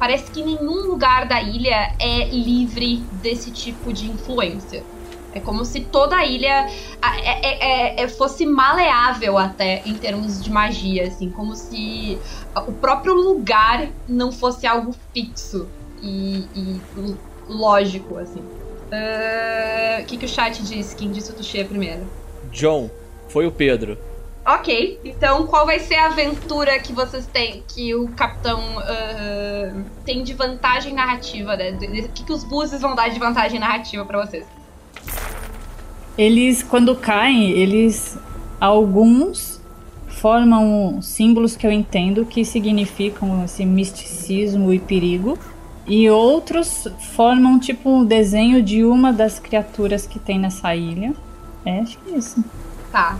Parece que nenhum lugar da ilha é livre desse tipo de influência. É como se toda a ilha é- é- é- é- fosse maleável até em termos de magia, assim, como se o próprio lugar não fosse algo fixo e, e lógico, assim. Ah, O que, que o chat diz? Quem disse o Tuxê primeiro? John, foi o Pedro. Ok, então qual vai ser a aventura que vocês têm, que o capitão ah, tem de vantagem narrativa? Né? O que, que os buses vão dar de vantagem narrativa pra vocês? Eles, quando caem, eles. Alguns formam símbolos que eu entendo que significam esse misticismo e perigo. E outros formam tipo um desenho de uma das criaturas que tem nessa ilha. É, acho que é isso. Tá.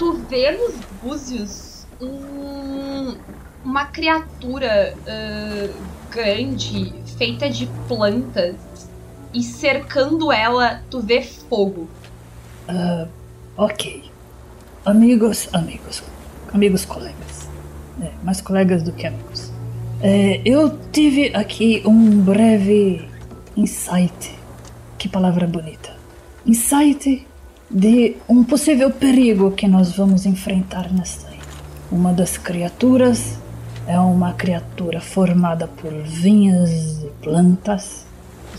Tu vê nos búzios um- uma criatura ah, grande, feita de plantas, e cercando ela, tu vê fogo. Ok. Amigos, amigos. Amigos colegas. É, mais colegas do que amigos. É, eu tive aqui um breve insight. Que palavra bonita. Insight de um possível perigo que nós vamos enfrentar nesta. Uma das criaturas é uma criatura formada por vinhas e plantas.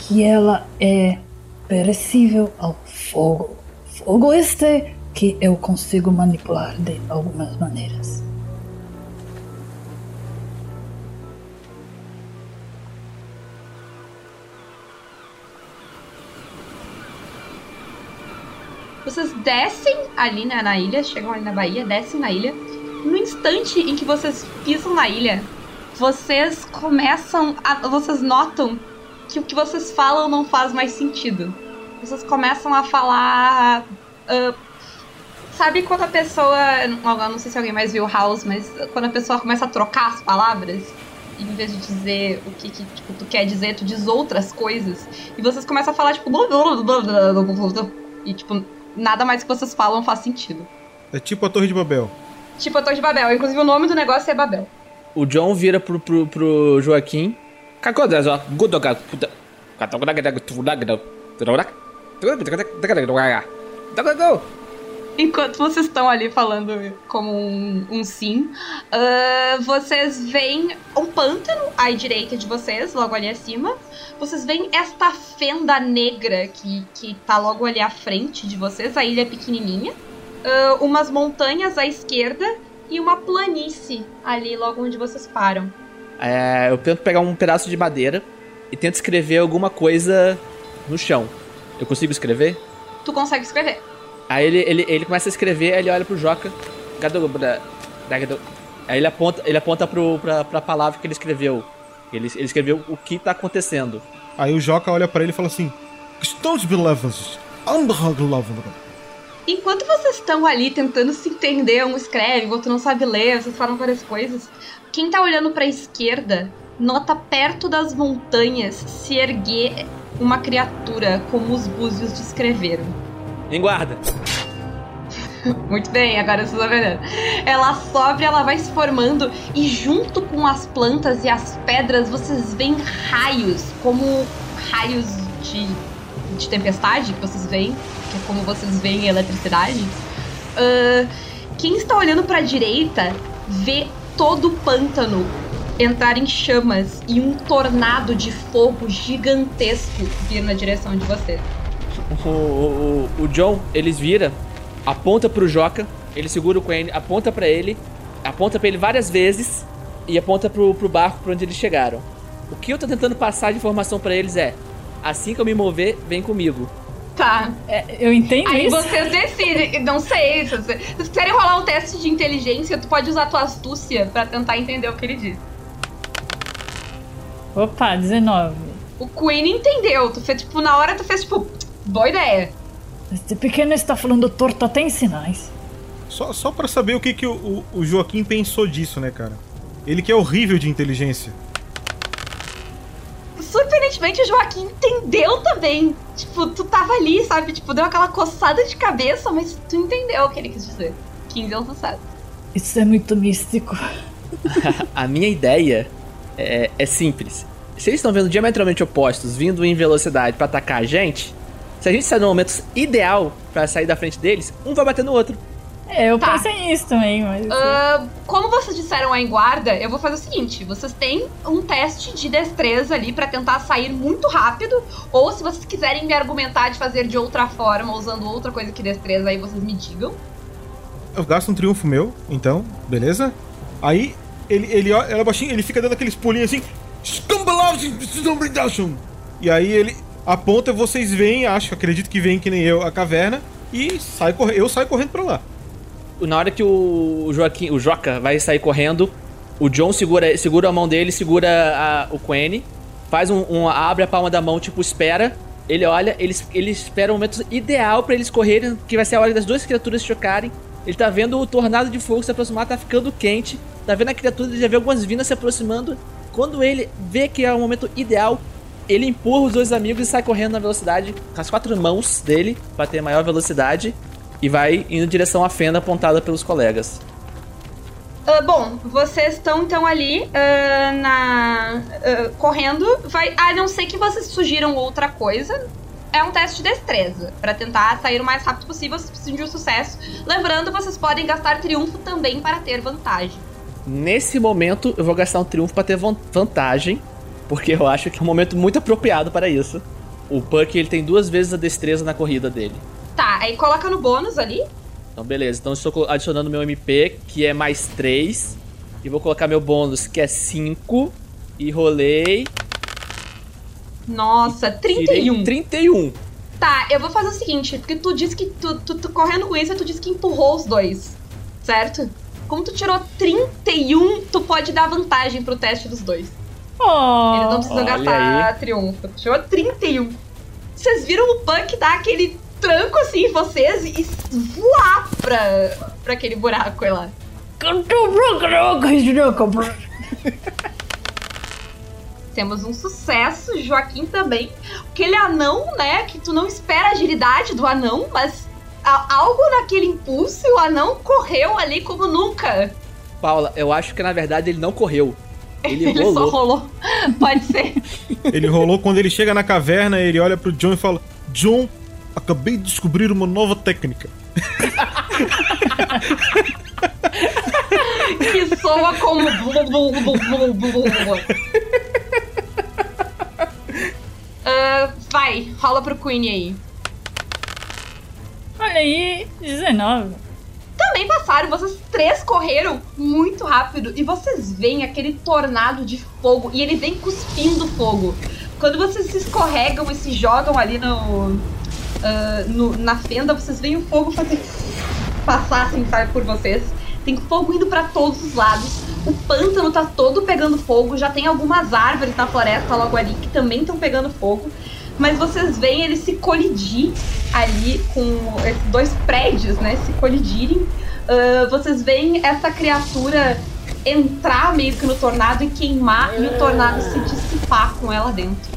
E ela é perecível ao fogo. Fogo este que eu consigo manipular de algumas maneiras. Vocês descem ali na, na ilha, chegam ali na Bahia, descem na ilha. No instante em que vocês pisam na ilha, vocês começam a. Vocês notam que o que vocês falam não faz mais sentido. Vocês começam a falar. Uh, sabe quando a pessoa. Não, não sei se alguém mais viu House, mas quando a pessoa começa a trocar as palavras, em vez de dizer o que, que tipo, tu quer dizer, tu diz outras coisas. E vocês começam a falar, tipo. Blá, blá, blá, blá, blá, blá, blá, e tipo, nada mais que vocês falam faz sentido. É tipo a Torre de Babel. Tipo a Torre de Babel. Inclusive, o nome do negócio é Babel. O John vira pro, pro, pro Joaquim. Enquanto vocês estão ali falando como um, um sim, ah, vocês veem um pântano à direita de vocês, logo ali acima. Vocês veem esta fenda negra que, que tá logo ali à frente de vocês. A ilha é pequenininha. ah, umas montanhas à esquerda e uma planície ali logo onde vocês param. É, eu tento pegar um pedaço de madeira e tento escrever alguma coisa no chão. Eu consigo escrever? Tu consegue escrever. Aí ele, ele, ele começa a escrever, aí ele olha pro Joca. Aí ele aponta, ele aponta pro, pra, pra palavra que ele escreveu. Ele, ele escreveu o que tá acontecendo. Aí o Joca olha pra ele e fala assim: Questões belevas. Enquanto vocês estão ali tentando se entender, um escreve, o outro não sabe ler, vocês falam várias coisas. Quem tá olhando pra esquerda nota perto das montanhas se erguer uma criatura como os búzios descreveram. Em guarda. (laughs) Muito bem, agora vocês estão vendo. Ela sobe, ela vai se formando e junto com as plantas e as pedras vocês veem raios, como raios de, de tempestade que vocês veem, que é como vocês veem eletricidade. Ah, quem está olhando para a direita vê todo o pântano entrar em chamas e um tornado de fogo gigantesco vir na direção de vocês. O, o, o John, eles vira, aponta pro Joca, ele segura o Queen, aponta pra ele, aponta pra ele várias vezes e aponta pro, pro barco pra onde eles chegaram. O que eu tô tentando passar de informação pra eles é: assim que eu me mover, vem comigo. Tá, É, eu entendo Aí isso. vocês decidem, não sei, se vocês quiserem rolar um teste de inteligência, tu pode usar tua astúcia pra tentar entender o que ele diz. Opa, 19. O Queen entendeu, tu fez, tipo, na hora tu fez, tipo, boa ideia. Este pequeno está falando torto até em sinais. Só, só pra saber o que, que o, o- Joaquim pensou disso, né, cara? Ele que é horrível de inteligência. Surpreendentemente, o Joaquim entendeu também. Tipo, tu tava ali, sabe? Tipo, deu aquela coçada de cabeça, mas tu entendeu o que ele quis dizer. 15 é um sucesso. Isso é muito místico. (laughs) A minha ideia é, é simples. Se eles estão vendo diametralmente opostos, vindo em velocidade pra atacar a gente, se a gente sair no momento ideal pra sair da frente deles, um vai bater no outro. É, eu Tá. pensei nisso também, mas. Ah, como vocês disseram aí em guarda, eu vou fazer o seguinte: vocês têm um teste de destreza ali pra tentar sair muito rápido, ou se vocês quiserem me argumentar de fazer de outra forma, usando outra coisa que destreza, aí vocês me digam. Eu gasto um triunfo meu, então, beleza? Aí, ele, ele olha ela baixinho, ele fica dando aqueles pulinhos assim. "Scumbalagem, E aí ele aponta, vocês veem, acho, acredito que veem que nem eu, a caverna, e sai eu saio correndo pra lá. Na hora que o Joaquim, o Joca vai sair correndo, o John segura, segura a mão dele, segura a- o Quene, faz um, um- abre a palma da mão, tipo, espera. Ele olha, ele, ele espera o momento ideal pra eles correrem, que vai ser a hora das duas criaturas chocarem. Ele tá vendo o tornado de fogo se aproximar, tá ficando quente. Tá vendo a criatura, ele já vê algumas vinas se aproximando. Quando ele vê que é o momento ideal, ele empurra os dois amigos e sai correndo na velocidade, com as quatro mãos dele, pra ter maior velocidade. E vai indo em direção à fenda apontada pelos colegas. Ah, bom, vocês estão então ali ah, na ah, correndo. Vai, a não ser que vocês sugiram outra coisa. É um teste de destreza para tentar sair o mais rápido possível. Vocês precisam de um sucesso. Lembrando, vocês podem gastar triunfo também para ter vantagem. Nesse momento, eu vou gastar um triunfo pra ter van- vantagem, porque eu acho que é um momento muito apropriado para isso. O Puck ele tem duas vezes a destreza na corrida dele. Tá, aí coloca no bônus ali. Então, beleza. Então, estou adicionando meu MP, que é mais 3. E vou colocar meu bônus, que é 5. E rolei. Nossa, Tirei 31. 31. Tá, eu vou fazer o seguinte, porque tu disse que tu, tu, tu correndo com isso, tu disse que empurrou os dois, certo? Como tu tirou 31, tu pode dar vantagem pro teste dos dois. Oh, Eles não precisam olha gastar triunfo. Tu tirou 31. Vocês viram o Punk dar aquele tranco assim em vocês e voar pra, pra aquele buraco aí lá. Temos um sucesso, Joaquim também. Aquele anão, né? Que tu não espera a agilidade do anão, mas a- algo naquele impulso, o anão correu ali como nunca. Paula, eu acho que na verdade ele não correu. Ele, (laughs) Ele rolou. só rolou. (laughs) Pode ser. Ele rolou quando ele chega na caverna, ele olha pro John e fala: John, acabei de descobrir uma nova técnica. (laughs) que soa como. Ah, vai, rola pro Queen aí. Olha aí, 19. Também passaram, vocês três correram muito rápido e vocês veem aquele tornado de fogo e ele vem cuspindo fogo. Quando vocês se escorregam e se jogam ali no, uh, no na fenda, vocês veem o fogo fazer passar assim, sabe, por vocês. Tem fogo indo para todos os lados. O pântano tá todo pegando fogo. Já tem algumas árvores na floresta logo ali que também estão pegando fogo. Mas vocês veem ele se colidir ali com esses dois prédios, né? Se colidirem. Uh, vocês veem essa criatura entrar meio que no tornado e queimar e o tornado se dissipar com ela dentro.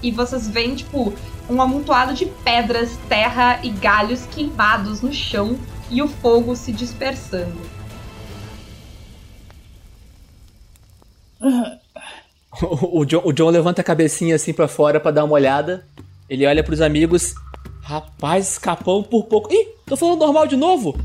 E vocês veem, tipo, um amontoado de pedras, terra e galhos queimados no chão e o fogo se dispersando. O, John, o John levanta a cabecinha assim para fora para dar uma olhada. Ele olha pros amigos. Rapaz, escapou por pouco. Ih, tô falando normal de novo.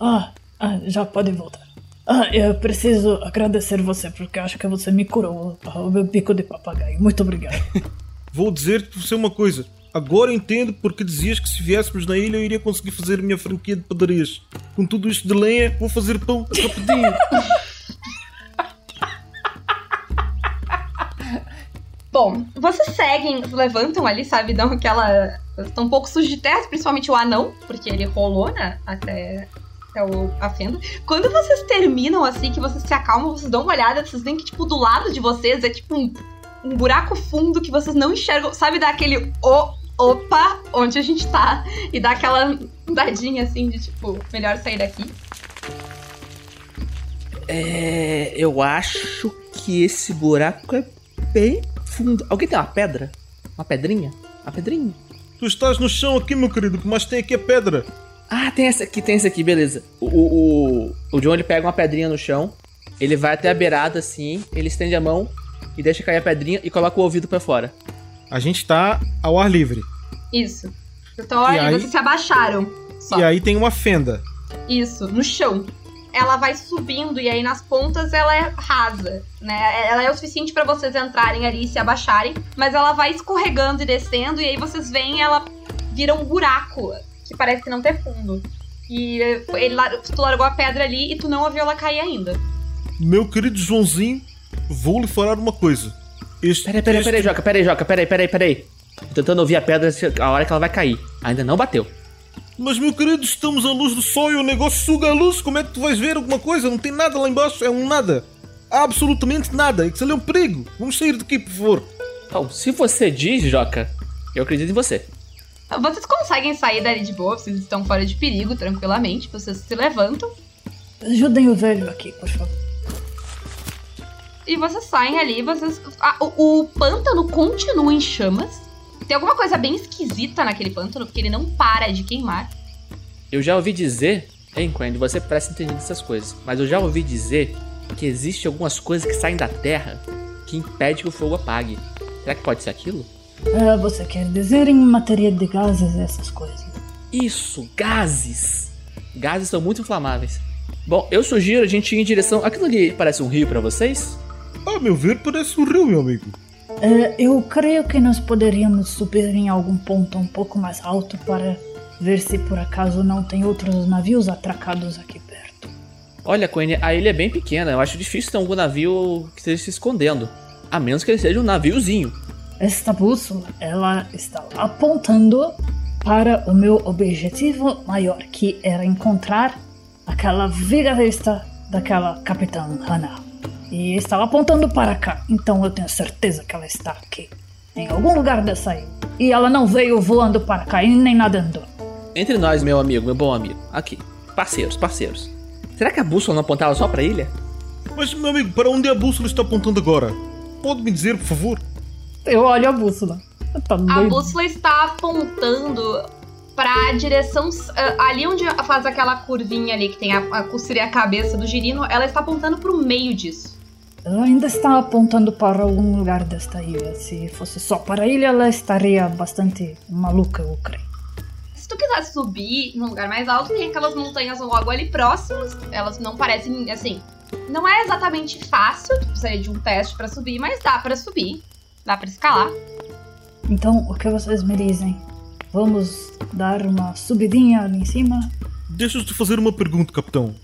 Ah, ah, já pode voltar. Ah, eu preciso agradecer você porque acho que você me curou o meu bico de papagaio. Muito obrigado. (laughs) Vou dizer pra você uma coisa. Agora entendo porque dizias que se viéssemos na ilha eu iria conseguir fazer a minha franquia de padarias. Com tudo isto de lenha, vou fazer pão rapidinho. (laughs) Bom, vocês seguem, levantam ali, sabe? Dão aquela. Estão um pouco sujos de terra, principalmente o anão, porque ele rolou, né? Até, até o, a fenda. Quando vocês terminam assim, que vocês se acalmam, vocês dão uma olhada, vocês veem que, tipo, do lado de vocês é tipo um, um buraco fundo que vocês não enxergam. Sabe, dá aquele o, opa, onde a gente tá? E dá aquela andadinha assim de tipo, melhor sair daqui. É. Eu acho que esse buraco é bem fundo. Alguém tem uma pedra? Uma pedrinha? Uma pedrinha? Tu estás no chão aqui, meu querido, mas tem aqui a pedra. Ah, tem essa aqui, tem essa aqui, beleza. O, o, o, John ele pega uma pedrinha no chão, ele vai até a beirada assim, ele estende a mão e deixa cair a pedrinha e coloca o ouvido para fora. A gente tá ao ar livre. Isso. Então, olha, aí... vocês se abaixaram. Só. E aí tem uma fenda. Isso, no chão ela vai subindo e aí nas pontas ela é rasa, né? Ela é o suficiente para vocês entrarem ali e se abaixarem, mas ela vai escorregando e descendo e aí vocês veem ela vira um buraco que parece não ter fundo. E ele, tu largou a pedra ali e tu não ouviu ela cair ainda. Meu querido Joãozinho, vou lhe falar uma coisa. Este, peraí, peraí, este... peraí, Joca, peraí, Joca, peraí, peraí, peraí. Tô tentando ouvir a pedra a hora que ela vai cair. Ainda não bateu. Mas, meu querido, estamos à luz do sol e o negócio suga a luz. Como é que tu vais ver alguma coisa? Não tem nada lá embaixo, é um nada. Absolutamente nada. Isso ali é um perigo. Vamos sair daqui, por favor. Bom, se você diz, Joca, eu acredito em você. Vocês conseguem sair dali de boa, vocês estão fora de perigo, tranquilamente. Vocês se levantam. Ajudem o velho aqui, por favor. E vocês saem ali, vocês. Ah, o, o pântano continua em chamas. Tem alguma coisa bem esquisita naquele pântano, porque ele não para de queimar. Eu já ouvi dizer, hein, Quend, você presta entender dessas coisas, mas eu já ouvi dizer que existe algumas coisas que saem da terra que impede que o fogo apague. Será que pode ser aquilo? Ah, você quer dizer em matéria de gases essas coisas? Isso, gases. Gases são muito inflamáveis. Bom, eu sugiro a gente ir em direção. Aquilo ali parece um rio para vocês? A meu ver, parece um rio, meu amigo. Uh, eu creio que nós poderíamos subir em algum ponto um pouco mais alto para ver se por acaso não tem outros navios atracados aqui perto. Olha, Queen, a ilha é bem pequena. Eu acho difícil ter algum navio que esteja se escondendo. A menos que ele seja um naviozinho. Esta bússola, ela está apontando para o meu objetivo maior, que era encontrar aquela vigarista daquela Capitã Hannah. E estava apontando para cá, então eu tenho certeza que ela está aqui. Em algum lugar dessa ilha. E ela não veio voando para cá e nem nadando. Entre nós, meu amigo, meu bom amigo. Aqui. Parceiros, parceiros. Será que a bússola não apontava só para a ilha? Mas, meu amigo, para onde a bússola está apontando agora? Pode me dizer, por favor? Eu olho a bússola. Tá a bússola está apontando para a direção uh, ali onde faz aquela curvinha ali que tem a, a seria a cabeça do girino, ela está apontando para o meio disso. Ela ainda está apontando para algum lugar desta ilha. Se fosse só para a ilha, ela estaria bastante maluca, eu creio. Se tu quiser subir num lugar mais alto, tem aquelas montanhas logo ali próximas. Elas não parecem, assim... Não é exatamente fácil, tu precisaria de um teste para subir, mas dá para subir. Dá para escalar. Então, o que vocês me dizem? vamos dar uma subidinha ali em cima. Deixa eu te fazer uma pergunta, capitão.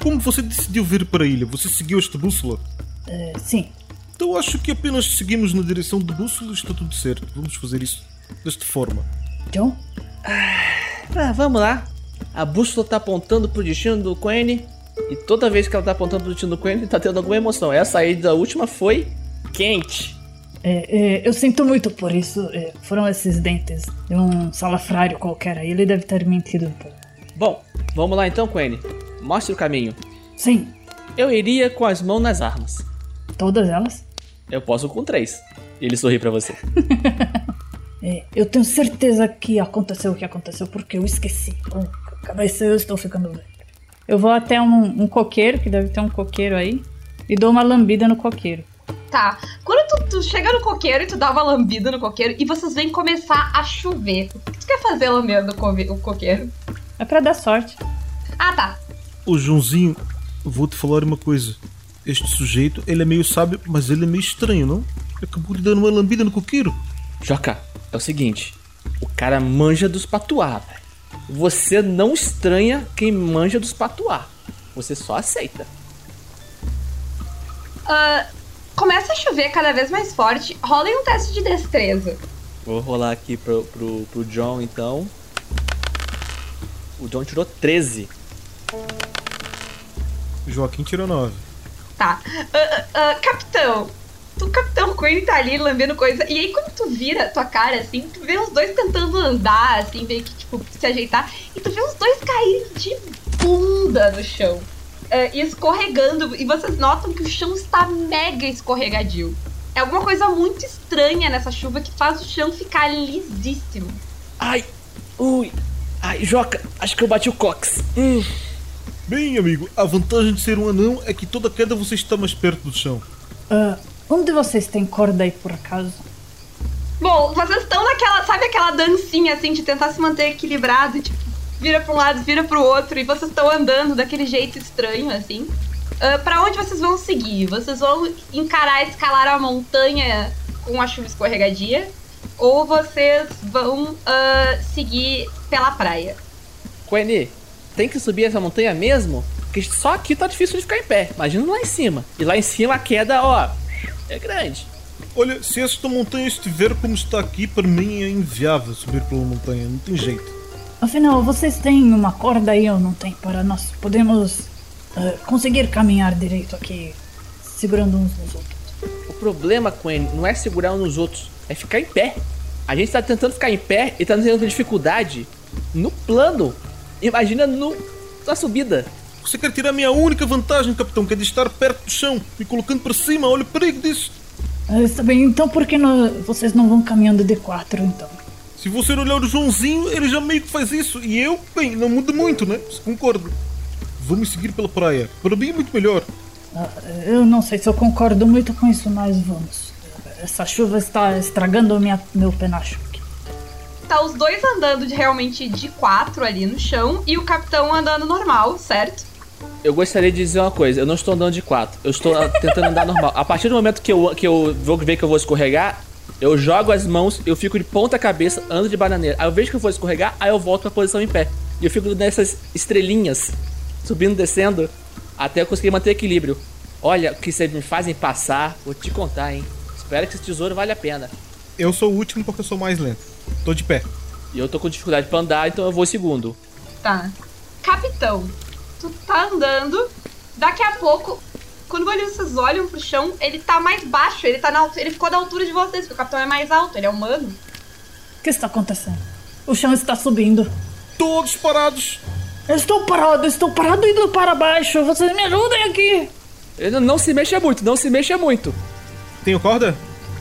Como você decidiu vir para a ilha? Você seguiu esta bússola? É, sim. Então acho que apenas seguimos na direção de bússola e está tudo certo. Vamos fazer isso desta forma. John? Ah, vamos lá. A bússola tá apontando pro destino do Quene. E toda vez que ela tá apontando pro destino do Quene, tá tendo alguma emoção. Essa aí da última foi quente. É, é, eu sinto muito por isso. É, foram esses dentes de um salafrário qualquer aí. Ele deve ter mentido um pouco. Bom, vamos lá então, Quene. Mostre o caminho. Sim, Eu iria com as mãos nas armas. todas elas. Eu posso com três. E ele sorri pra você. (laughs) É, eu tenho certeza que aconteceu o que aconteceu porque eu esqueci. Com cabeça eu estou ficando velho. Eu vou até um, um coqueiro, que deve ter um coqueiro aí, e dou uma lambida no coqueiro. Tá. Quando tu, tu chega no coqueiro e tu dá uma lambida no coqueiro e vocês veem começar a chover, o que tu quer fazer lambendo o coqueiro? É pra dar sorte. Ah, tá. Ô Joãozinho, vou te falar uma coisa. Este sujeito, ele é meio sábio, mas ele é meio estranho, não? Ele acabou de dar uma lambida no coqueiro. Joca, é o seguinte. O cara manja dos patuá, velho. Você não estranha quem manja dos patuá. Você só aceita. Ah, começa a chover cada vez mais forte. Rolem um teste de destreza. Vou rolar aqui pro, pro, pro John, então. O John tirou 13. Joaquim tirou 9. Tá. Ah, ah, ah, capitão. Tu, capitão Queen tá ali lambendo coisa. E aí, quando tu vira tua cara, assim, tu vê os dois tentando andar, assim, meio que, tipo, se ajeitar. E tu vê os dois caírem de bunda no chão. ah, e escorregando. E vocês notam que o chão está mega escorregadio. É alguma coisa muito estranha nessa chuva que faz o chão ficar lisíssimo. Ai, ui. Ai, Joca, acho que eu bati o cox. Hum. Bem, amigo, a vantagem de ser um anão é que toda queda você está mais perto do chão. Ah, um de vocês tem corda aí por acaso? Bom, vocês estão naquela, sabe aquela dancinha assim de tentar se manter equilibrado, tipo, vira pra um lado, vira pro outro, e vocês estão andando daquele jeito estranho assim. Ah, pra onde vocês vão seguir? Vocês vão encarar escalar a montanha com a chuva escorregadia? Ou vocês vão ah, seguir pela praia? Quene, tem que subir essa montanha mesmo? Porque só aqui tá difícil de ficar em pé. Imagina lá em cima. E lá em cima a queda, ó, é grande. Olha, se esta montanha estiver como está aqui, para mim é inviável subir pela montanha, não tem jeito. Afinal, vocês têm uma corda aí ou não tem? Para nós podemos ah, conseguir caminhar direito aqui, segurando uns nos outros. O problema, Quene, não é segurar um nos outros, é ficar em pé. A gente tá tentando ficar em pé e tá tendo dificuldade no plano. Imagina no, na subida. Você quer tirar a minha única vantagem, capitão, que é de estar perto do chão, me colocando para cima, olha o perigo disso. Ah, está bem, então por que não- vocês não vão caminhando de quatro então? Se você olhar o Joãozinho, ele já meio que faz isso, e eu, bem, não muda muito, né? Você concorda? Vamos seguir pela praia, para mim é muito melhor. Ah, eu não sei se eu concordo muito com isso, mas vamos. Essa chuva está estragando minha, meu penacho. Tá os dois andando de, realmente de quatro ali no chão e o capitão andando normal, certo? Eu gostaria de dizer uma coisa, eu não estou andando de quatro, eu estou ah, tentando andar normal. A partir do momento que eu, que eu vou ver que eu vou escorregar, eu jogo as mãos, eu fico de ponta cabeça, ando de bananeira. Aí eu vejo que eu vou escorregar, aí eu volto pra posição em pé. E eu fico nessas estrelinhas, subindo, descendo, até eu conseguir manter equilíbrio. Olha, o que vocês me fazem passar, vou te contar, hein. Espero que esse tesouro vale a pena. Eu sou o último porque eu sou mais lento. Tô de pé. E eu tô com dificuldade pra andar, então eu vou segundo. Tá. Capitão, tu tá andando, daqui a pouco, quando vocês olham pro chão, ele tá mais baixo, ele tá na altura, ele ficou da altura de vocês, porque o capitão é mais alto, ele é humano. O que está acontecendo? O chão está subindo. Todos parados! Eu estou parado, estou parado indo para baixo. Vocês me ajudem aqui. Ele não se mexa muito, não se mexa muito. Tenho corda?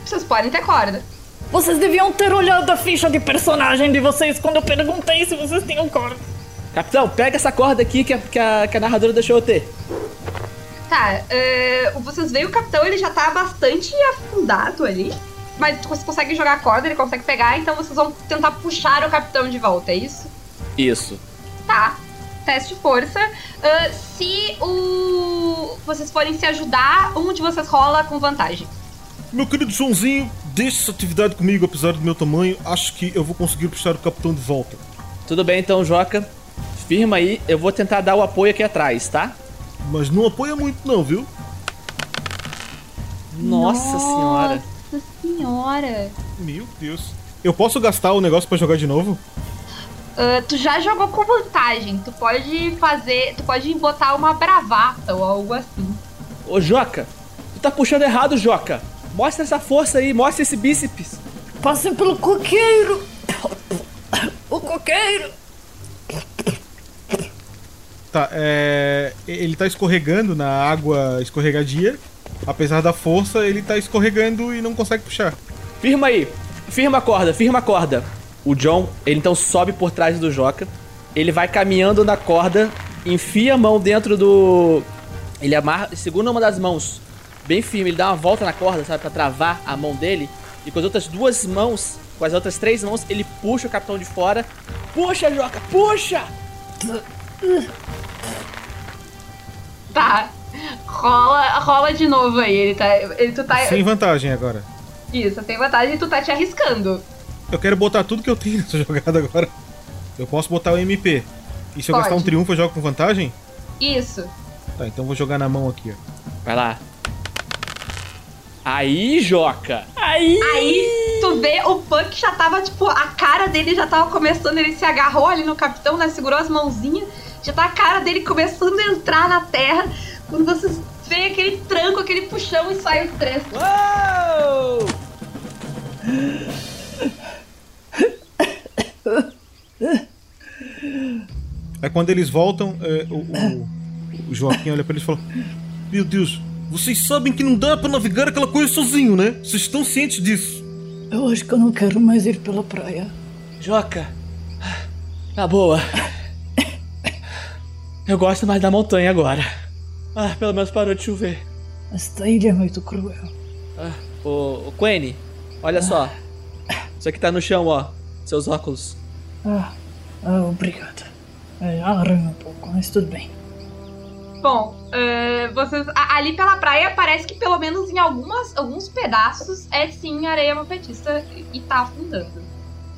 Vocês podem ter corda. Vocês deviam ter olhado a ficha de personagem de vocês quando eu perguntei se vocês tinham corda. Capitão, pega essa corda aqui que a, que a, que a narradora deixou eu ter. Tá, é, vocês veem o capitão, ele já tá bastante afundado ali. Mas vocês conseguem jogar a corda, ele consegue pegar, então vocês vão tentar puxar o capitão de volta, é isso? Isso. Tá. Teste de força. Ah, se o. vocês forem se ajudar, um de vocês rola com vantagem. Meu querido Joãozinho, deixe essa atividade comigo, apesar do meu tamanho. Acho que eu vou conseguir puxar o capitão de volta. Tudo bem então, Joca. Firma aí, eu vou tentar dar o apoio aqui atrás, tá? Mas não apoia muito, não, viu? Nossa, senhora. Nossa senhora. Meu Deus. Eu posso gastar o negócio pra jogar de novo? Ah, tu já jogou com vantagem. Tu pode fazer. Tu pode botar uma bravata ou algo assim. Ô, Joca, tu tá puxando errado, Joca. Mostra essa força aí, mostra esse bíceps. Passem pelo coqueiro! O coqueiro! Tá, é. Ele tá escorregando na água escorregadia. Apesar da força, ele tá escorregando e não consegue puxar. Firma aí. Firma a corda, firma a corda. O John, ele então sobe por trás do Joca. Ele vai caminhando na corda, enfia a mão dentro do. Ele amarra, segura uma das mãos bem firme, ele dá uma volta na corda, sabe, pra travar a mão dele. E com as outras duas mãos, com as outras três mãos, ele puxa o capitão de fora. Puxa, Joca, puxa! Tá. Rola, rola de novo aí. Ele tá. Ele, tu tá. Sem vantagem agora. Isso, tem vantagem e tu tá te arriscando. Eu quero botar tudo que eu tenho (laughs) nessa jogada agora. Eu posso botar o MP. E se eu Pode. gastar um triunfo, eu jogo com vantagem? Isso. Tá, então eu vou jogar na mão aqui, ó. Vai lá. Aí, Joca! Aí! Aí tu vê o Punk já tava, tipo, a cara dele já tava começando, ele se agarrou ali no capitão, né? Segurou as mãozinhas, já tá a cara dele começando a entrar na terra. Quando vocês veem aquele tranco, aquele puxão e sai os três. Uou! Aí quando eles voltam, é, o, o- o (coughs) Joaquim olha pra eles e fala: Meu Deus, vocês sabem que não dá pra navegar aquela coisa sozinho, né? Vocês estão cientes disso. Eu acho que eu não quero mais ir pela praia. Joca! Na boa. Eu gosto mais da montanha agora. Ah, pelo menos parou de chover. Esta ilha é muito cruel. Ah, ô, ô Quene, olha só. Isso aqui tá no chão, ó. Seus óculos. Ah, ah obrigada. É, arranha um pouco, mas tudo bem. Bom, eh, vocês. a- ali pela praia parece que pelo menos em algumas, alguns pedaços é sim areia mofetista e- e tá afundando.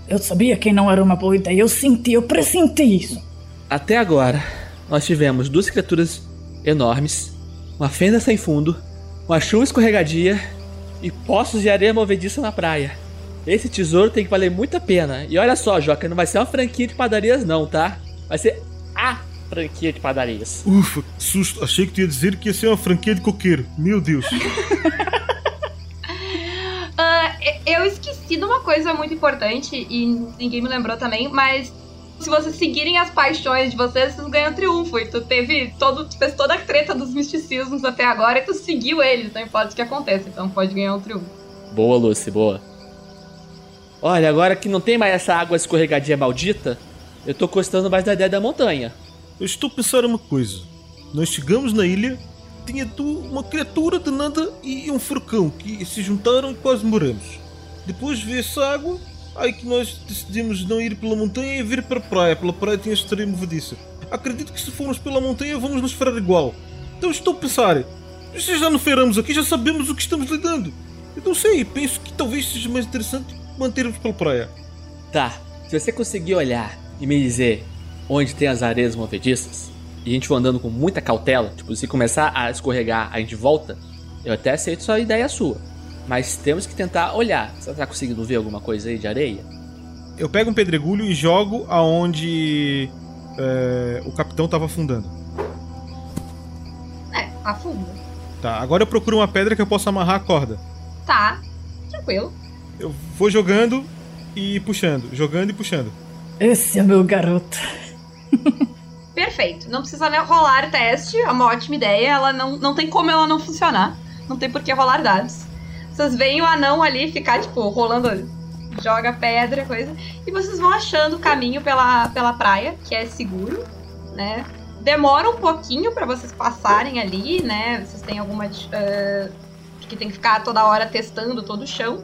Eu sabia que não era uma boa ideia. Eu senti, eu pressenti isso. Até agora, nós tivemos duas criaturas enormes, uma fenda sem fundo, uma chuva escorregadia e poços de areia movediça na praia. Esse tesouro tem que valer muito a pena. E olha só, Joca, não vai ser uma franquia de padarias não, tá? Vai ser a franquia de padarias. Ufa, susto. Achei que tu ia dizer que ia ser uma franquia de coqueiro. Meu Deus. E- (laughs) eu esqueci de uma coisa muito importante e ninguém me lembrou também, mas se vocês seguirem as paixões de vocês, vocês ganham triunfo. E tu teve todo, tu fez toda a treta dos misticismos até agora e tu seguiu eles, não importa o que aconteça, então pode ganhar um triunfo. Boa, Lucy, boa. Olha, agora que não tem mais essa água escorregadia maldita, eu tô gostando mais da ideia da montanha. Eu estou a pensar uma coisa. Nós chegamos na ilha, tinha tu uma criatura de nada e um furcão que se juntaram e quase morremos. Depois veio essa água, aí que nós decidimos não ir pela montanha e vir para a praia. Pela praia tinha estaria movediça. Acredito que se formos pela montanha vamos nos ferar igual. Então estou a pensar, se já não feiramos aqui, já sabemos o que estamos lidando. Eu não sei, penso que talvez seja mais interessante mantermos pela praia. Tá, se você conseguir olhar e me dizer onde tem as areias movediças, e a gente for andando com muita cautela, tipo, se começar a escorregar, a gente volta, eu até aceito só a ideia sua. Mas temos que tentar olhar. Você tá conseguindo ver alguma coisa aí de areia? Eu pego um pedregulho e jogo aonde é, o capitão estava afundando. É, afunda. Tá, agora eu procuro uma pedra que eu possa amarrar a corda. Tá, tranquilo. Eu vou jogando e puxando, jogando e puxando. Esse é meu garoto. Perfeito. Não precisa nem rolar teste, é uma ótima ideia. Ela não, não tem como ela não funcionar. Não tem por que rolar dados. Vocês veem o anão ali ficar, tipo, rolando, joga pedra, coisa. E vocês vão achando o caminho pela, pela praia, que é seguro, né? Demora um pouquinho pra vocês passarem ali, né? Vocês têm alguma. que tem que ficar toda hora testando todo o chão.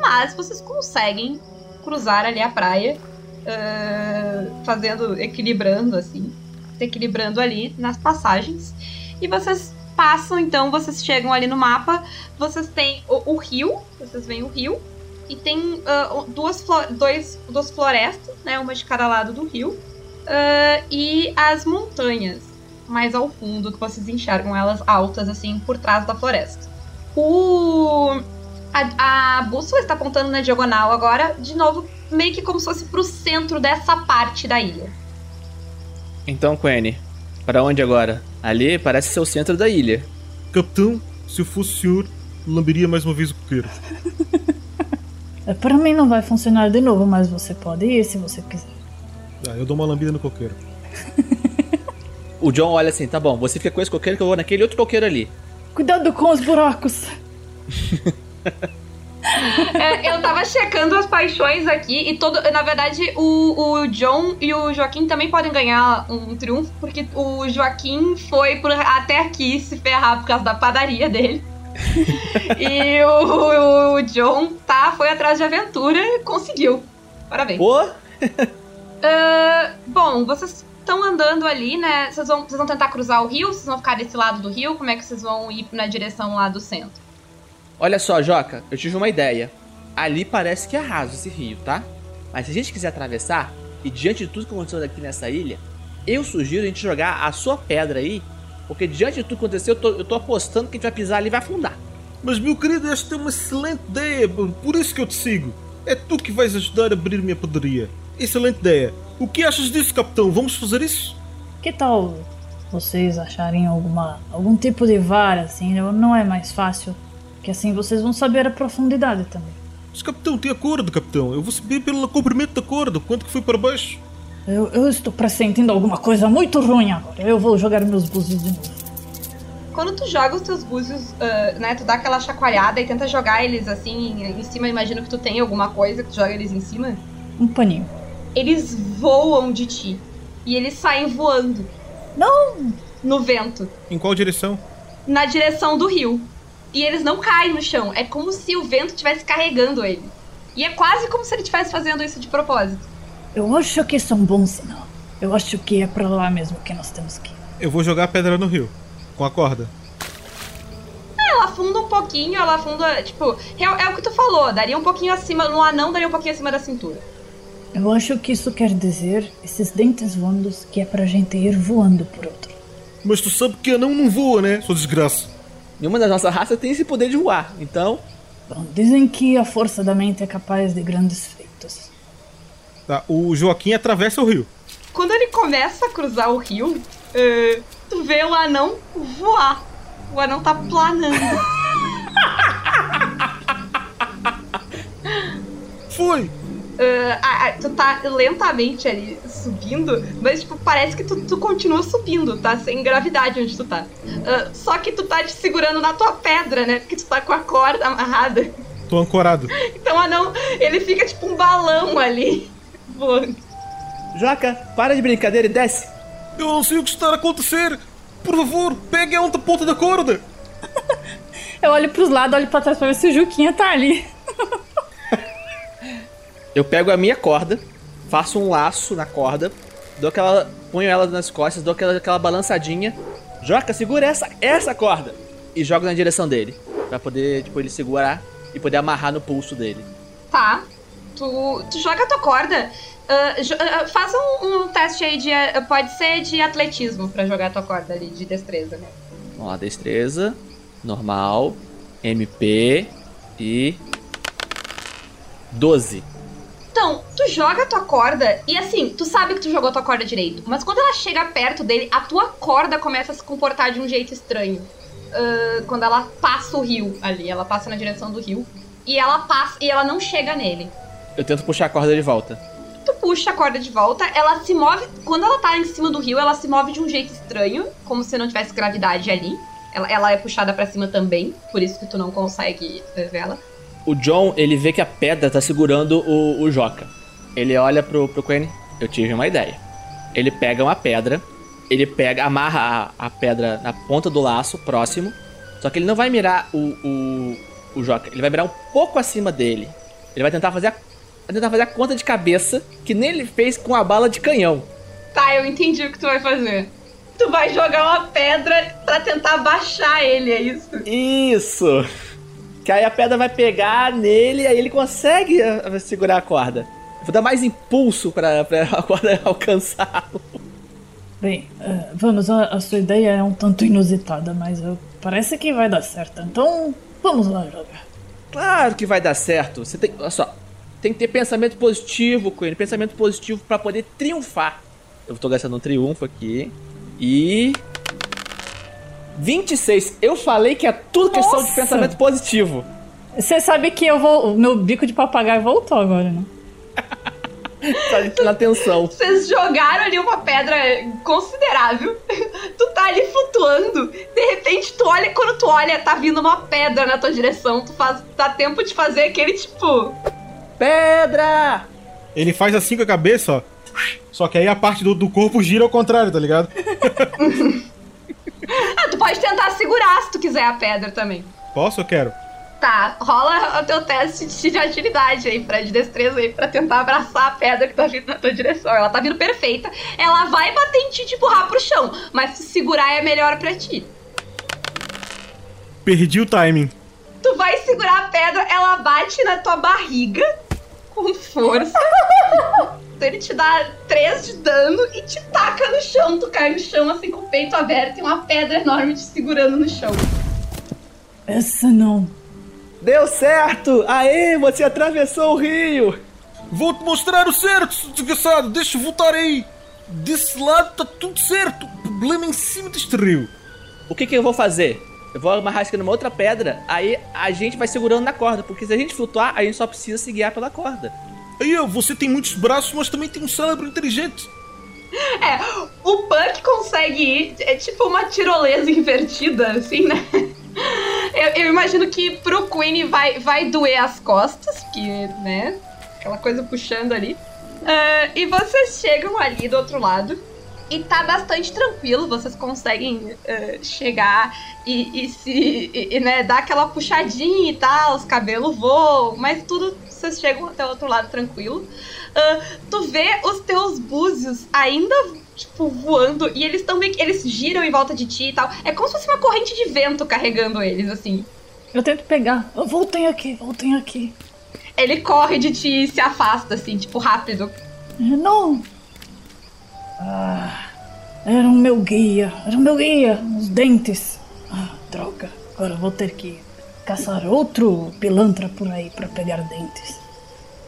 Mas vocês conseguem cruzar ali a praia, eh, fazendo, equilibrando assim se equilibrando ali nas passagens. E vocês passam, então vocês chegam ali no mapa, vocês têm o, o rio, vocês veem o rio, e tem uh, duas, dois, duas florestas, né, uma de cada lado do rio, uh, e as montanhas mais ao fundo, que vocês enxergam elas altas, assim, por trás da floresta. O... A, a bússola está apontando na diagonal agora, de novo, meio que como se fosse pro centro dessa parte da ilha. Então, Quene, para onde agora? Ali parece ser o centro da ilha. Capitão, se eu fosse o senhor, lamberia mais uma vez o coqueiro. É, Para mim não vai funcionar de novo, mas você pode ir se você quiser. Ah, eu dou uma lambida no coqueiro. O John olha assim, tá bom, você fica com esse coqueiro que eu vou naquele outro coqueiro ali. Cuidado com os buracos. (laughs) É, eu tava checando as paixões aqui e todo. Na verdade, o, o John e o Joaquim também podem ganhar um triunfo, porque o Joaquim foi por, até aqui se ferrar por causa da padaria dele. (laughs) e o, o John tá, foi atrás de aventura e conseguiu. Parabéns. Pô, (laughs) Ah, bom, vocês estão andando ali, né? Vocês vão, vocês vão tentar cruzar o rio? Vocês vão ficar desse lado do rio? Como é que vocês vão ir na direção lá do centro? Olha só, Joca, eu tive uma ideia. Ali parece que é raso esse rio, tá? Mas se a gente quiser atravessar, e diante de tudo que aconteceu aqui nessa ilha, eu sugiro a gente jogar a sua pedra aí, porque diante de tudo que aconteceu, eu tô, eu tô apostando que a gente vai pisar ali e vai afundar. Mas, meu querido, esta é uma excelente ideia, por isso que eu te sigo. É tu que vais ajudar a abrir minha padaria. Excelente ideia. O que achas disso, capitão? Vamos fazer isso? Que tal vocês acharem alguma algum tipo de vara assim? Não é mais fácil, que assim vocês vão saber a profundidade também. Mas, capitão, tem a corda, capitão. Eu vou saber pelo comprimento da corda, quanto que foi para baixo. Eu, eu estou pressentindo alguma coisa muito ruim agora. Eu vou jogar meus búzios de novo. Quando tu joga os teus búzios, ah, né? Tu dá aquela chacoalhada e tenta jogar eles assim em cima. Imagino que tu tem alguma coisa que tu joga eles em cima. Um paninho. Eles voam de ti. E eles saem voando. Não! No vento. Em qual direção? Na direção do rio. E eles não caem no chão. É como se o vento estivesse carregando ele. E é quase como se ele estivesse fazendo isso de propósito. Eu acho que isso é um bom sinal. Eu acho que é pra lá mesmo que nós temos que ir. Eu vou jogar a pedra no rio. Com a corda. Ela afunda um pouquinho, ela afunda, tipo, é, é o que tu falou, daria um pouquinho acima, no anão daria um pouquinho acima da cintura. Eu acho que isso quer dizer, esses dentes voandos, que é pra gente ir voando por outro. Mas tu sabe que anão não voa, né? Sua desgraça. Nenhuma das nossas raças tem esse poder de voar, então Bom, dizem que a força da mente é capaz de grandes feitos. Tá, o Joaquim atravessa o rio. Quando ele começa a cruzar o rio, é, tu vê o anão voar. O anão tá planando. Foi! É, a- a- tu tá lentamente ali subindo, mas tipo, parece que tu, tu continua subindo, tá? Sem gravidade onde tu tá. É, só que tu tá te segurando na tua pedra, né? Porque tu tá com a corda amarrada. Tô ancorado. Então o anão, ele fica tipo um balão ali. voando. Joca, para de brincadeira e desce. Eu não sei o que está a acontecer. Por favor, pegue a outra ponta da corda. (laughs) Eu olho pros lados, olho pra trás pra ver se o Juquinha tá ali. Eu pego a minha corda, faço um laço na corda, dou aquela. ponho ela nas costas, dou aquela, aquela balançadinha. Joca, segura essa, essa corda! E jogo na direção dele. Pra poder, tipo, ele segurar e poder amarrar no pulso dele. Tá. Tu, tu joga a tua corda. ah, jo- ah, faz um, um teste aí de. ah, pode ser de atletismo pra jogar a tua corda ali, de destreza, né? Vamos lá, destreza, normal, MP e. 12. Então, tu joga a tua corda e assim, tu sabe que tu jogou a tua corda direito, mas quando ela chega perto dele, a tua corda começa a se comportar de um jeito estranho. Ah, quando ela passa o rio ali, ela passa na direção do rio e ela passa e ela não chega nele. Eu tento puxar a corda de volta. Tu puxa a corda de volta, ela se move. Quando ela tá em cima do rio, ela se move de um jeito estranho, como se não tivesse gravidade ali. Ela, ela é puxada pra cima também, por isso que tu não consegue eh, ver ela. O John, ele vê que a pedra tá segurando o, o Joca. Ele olha pro, pro Quinn. Eu tive uma ideia. Ele pega uma pedra, ele pega, amarra a, a pedra na ponta do laço, próximo. Só que ele não vai mirar o, o, o Joca, ele vai mirar um pouco acima dele. Ele vai tentar fazer a, vai tentar fazer a conta de cabeça que nem ele fez com a bala de canhão. Tá, eu entendi o que tu vai fazer. Tu vai jogar uma pedra pra tentar baixar ele, é isso? Isso! Que aí a pedra vai pegar nele e aí ele consegue uh, segurar a corda. Vou dar mais impulso pra, pra (laughs) a corda alcançá-lo. Bem, eh, vamos, a, sua ideia é um tanto inusitada, mas eh, parece que vai dar certo. Então, vamos lá jogar. Claro que vai dar certo. Você tem. Olha só. Tem que ter pensamento positivo, Coelho. Pensamento positivo pra poder triunfar. Eu tô gastando um triunfo aqui. E. 26. Eu falei que é tudo questão de Nossa! pensamento positivo. Você sabe que eu vou. O meu bico de papagaio voltou agora, né? (laughs) Tá na tensão. Vocês jogaram ali uma pedra considerável. (laughs) Tu tá ali flutuando. De repente, tu olha. Quando tu olha, tá vindo uma pedra na tua direção. Tu faz. Dá tempo de fazer aquele tipo. Pedra! Ele faz assim com a cabeça, ó. Só que aí a parte do, do corpo gira ao contrário, tá ligado? (laughs) (laughs) Ah, tu pode tentar segurar se tu quiser a pedra também. Posso? Eu quero. Tá, rola o teu teste de agilidade aí, pra, de destreza aí, pra tentar abraçar a pedra que tá vindo na tua direção. Ela tá vindo perfeita. Ela vai bater em ti e te empurrar pro chão, mas se segurar é melhor pra ti. Perdi o timing. Tu vai segurar a pedra, ela bate na tua barriga com força. (laughs) Então ele te dá 3 de dano e te taca no chão. Tu cai no chão assim com o peito aberto e uma pedra enorme te segurando no chão. Essa não. Deu certo! Aê, você atravessou o rio! Vou te mostrar o certo, desgraçado. Deixa eu voltar aí. Desse lado tá tudo certo. O problema é em cima deste rio. O que que eu vou fazer? Eu vou amarrar isso aqui numa outra pedra, aí a gente vai segurando na corda, porque se a gente flutuar, a gente só precisa se guiar pela corda. Aí, você tem muitos braços, mas também tem um cérebro inteligente. É, o Punk consegue ir, é tipo uma tirolesa (laughs) invertida, assim, né? Eu, eu imagino que pro Queen vai, vai doer as costas, porque, né? Aquela coisa puxando ali. Ah, e vocês chegam ali do outro lado. E tá bastante tranquilo, vocês conseguem ah, chegar e, e se. E, e, né, dar aquela puxadinha e tal, os cabelos voam, mas tudo vocês chegam até o outro lado tranquilo. Ah, tu vê os teus búzios ainda, tipo, voando, e eles estão. Eles giram em volta de ti e tal. É como se fosse uma corrente de vento carregando eles, assim. Eu tento pegar. Oh, Voltem aqui, voltem aqui. Ele corre de ti e se afasta, assim, tipo, rápido. Não! Ah, era o meu guia, era o meu guia, os dentes. Ah, droga, agora eu vou ter que caçar outro pilantra por aí pra pegar dentes.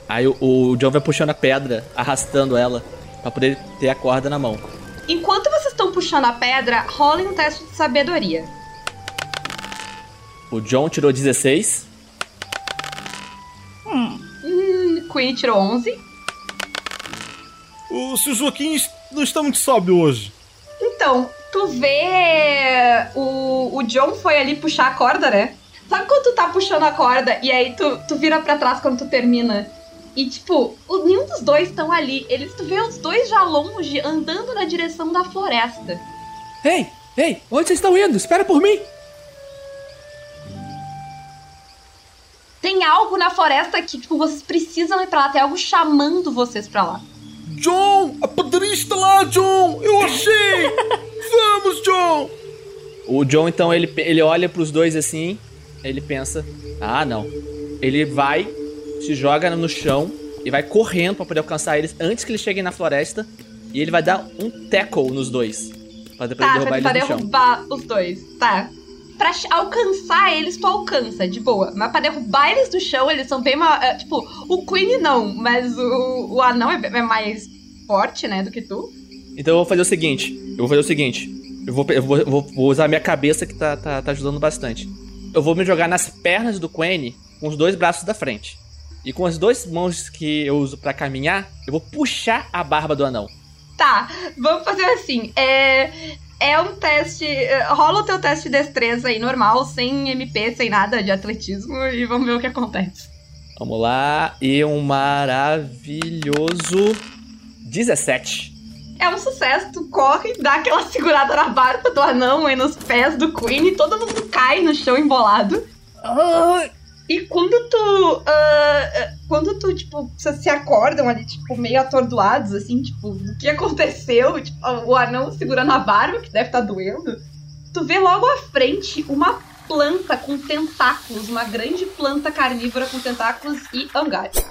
Aí o, o John vai puxando a pedra, arrastando ela, pra poder ter a corda na mão. Enquanto vocês estão puxando a pedra, rolem um teste de sabedoria. O John tirou 16. Hum, Queen tirou 11. O Joaquim não está muito sóbrio hoje. Então, tu vê. O, o John foi ali puxar a corda, né? Sabe quando tu tá puxando a corda e aí tu, tu vira pra trás quando tu termina? E tipo, o- nenhum dos dois estão ali. Eles tu vê os dois já longe andando na direção da floresta. Ei, ei, onde vocês estão indo? Espera por mim! Tem algo na floresta que, tipo, vocês precisam ir pra lá. Tem algo chamando vocês pra lá. John, a padaria está lá, John. Eu achei. Vamos, John. O John, então, ele, ele olha pros dois assim, ele pensa: ah, não. Ele vai, se joga no chão e vai correndo pra poder alcançar eles antes que eles cheguem na floresta. E ele vai dar um tackle nos dois. Pra depois Tá, derrubar pra, eles no chão. derrubar os dois. Tá. Pra alcançar eles, tu alcança, de boa. Mas pra derrubar eles do chão, eles são bem ma- é, Tipo, o Queen não, mas o, o anão é, é mais forte, né, do que tu. Então eu vou fazer o seguinte: eu vou fazer o seguinte. Eu vou, eu vou, vou- vou usar a minha cabeça que tá, tá, tá ajudando bastante. Eu vou me jogar nas pernas do Quene com os dois braços da frente. E com as duas mãos que eu uso pra caminhar, eu vou puxar a barba do anão. Tá, vamos fazer assim. É. É um teste. é, Rola o teu teste de destreza aí, normal, sem MP, sem nada de atletismo, e vamos ver o que acontece. Vamos lá. E um maravilhoso 17. É um sucesso, tu corre, dá aquela segurada na barba do anão e nos pés do Queen, e todo mundo cai no chão embolado. Ai, E quando tu. Uh, quando tu, tipo, se acordam ali, tipo, meio atordoados, assim, tipo, o que aconteceu? Tipo, o anão segurando a barba, que deve estar tá doendo. Tu vê logo à frente uma planta com tentáculos, uma grande planta carnívora com tentáculos e hangares.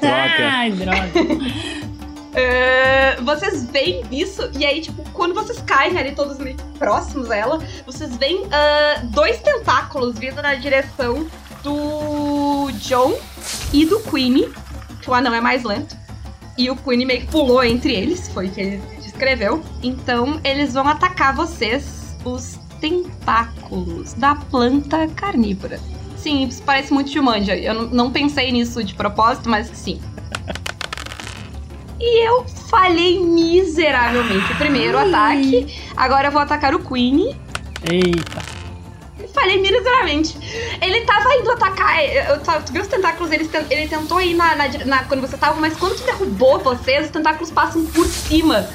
Droga. Ai, droga. Uh, vocês veem isso, e aí, tipo, quando vocês caem ali todos meio próximos a ela, vocês veem uh, dois tentáculos vindo na direção do John e do Queenie, que o anão é mais lento. E o Queenie meio que pulou entre eles, foi o que ele descreveu. Então, eles vão atacar vocês, os tentáculos da planta carnívora. Sim, isso parece muito Jumanji. Eu não pensei nisso de propósito, mas sim. E eu falhei miseravelmente o primeiro Ai. ataque. Agora eu vou atacar o Queen. Eita. Falhei miseravelmente. Ele tava indo atacar. Eu, tu viu os tentáculos? Ele, ele tentou ir na, na, na, quando você tava, mas quando tu derrubou vocês, os tentáculos passam por cima.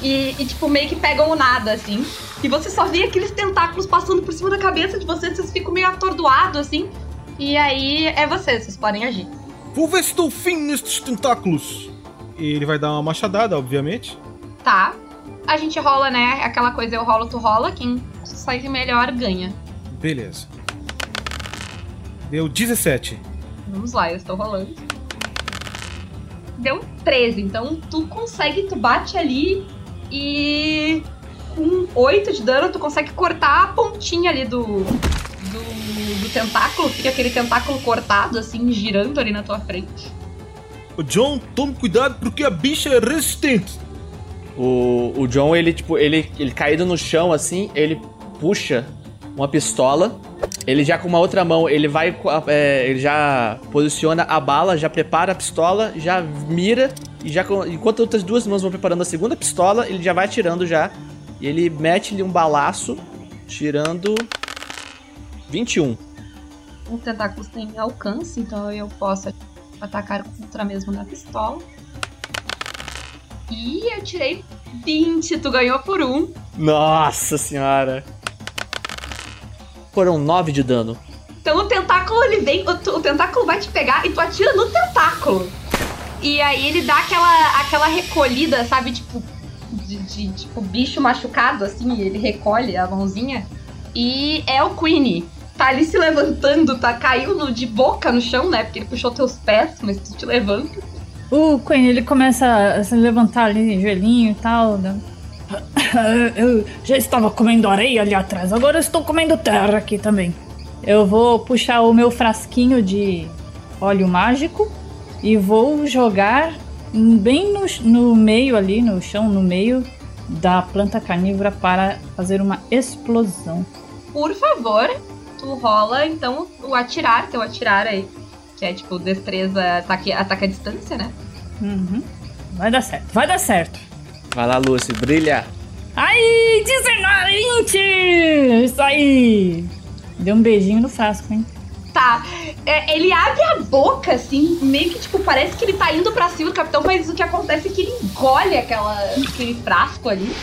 E, e, tipo, meio que pegam o nada, assim. E você só vê aqueles tentáculos passando por cima da cabeça de vocês, vocês ficam meio atordoados, assim. E aí é vocês, vocês podem agir. Vou ver se dou fim nestes tentáculos. Ele vai dar uma machadada, obviamente. Tá. A gente rola, né? Aquela coisa eu rolo, tu rola. Quem sair melhor ganha. Beleza. Deu 17. Vamos lá, eu estou rolando. Deu 13, então tu consegue, tu bate ali e com 8 de dano tu consegue cortar a pontinha ali do, do, do tentáculo, fica aquele tentáculo cortado assim, girando ali na tua frente. John, tome cuidado porque a bicha é resistente. O, o John, ele, tipo, ele, ele caído no chão, assim, ele puxa uma pistola. Ele já com uma outra mão, ele vai. É, ele já posiciona a bala, já prepara a pistola, já mira. E já enquanto outras duas mãos vão preparando a segunda pistola, ele já vai atirando já. E ele mete-lhe um balaço, tirando 21. O tentáculo tem alcance, então eu posso atacar contra mesmo na pistola. E eu tirei 20, tu ganhou por um. Nossa senhora. Foram 9 de dano. Então o tentáculo ele vem, o, o, tentáculo vai te pegar e tu atira no tentáculo. E aí ele dá aquela, aquela recolhida, sabe? Tipo, de, de tipo bicho machucado, assim, ele recolhe a mãozinha. E é o Queenie tá ali se levantando, tá caiu no, de boca no chão, né? Porque ele puxou teus pés, mas tu te levanta. O Queen, ele começa a se levantar ali, joelhinho e tal, né? (laughs) Eu já estava comendo areia ali atrás, agora estou comendo terra aqui também. Eu vou puxar o meu frasquinho de óleo mágico e vou jogar bem no, no meio ali, no chão, no meio da planta carnívora para fazer uma explosão. Por favor, tu rola, então, o atirar, teu atirar aí. Que é tipo destreza, ataque, ataque à distância, né? Uhum. Vai dar certo, vai dar certo. Vai lá, Lucy, brilha. Aí, 19! Isso aí! Deu um beijinho no frasco, hein? Tá. É, ele abre a boca, assim, meio que, tipo, parece que ele tá indo pra cima do capitão, mas o que acontece é que ele engole aquela, aquele frasco ali.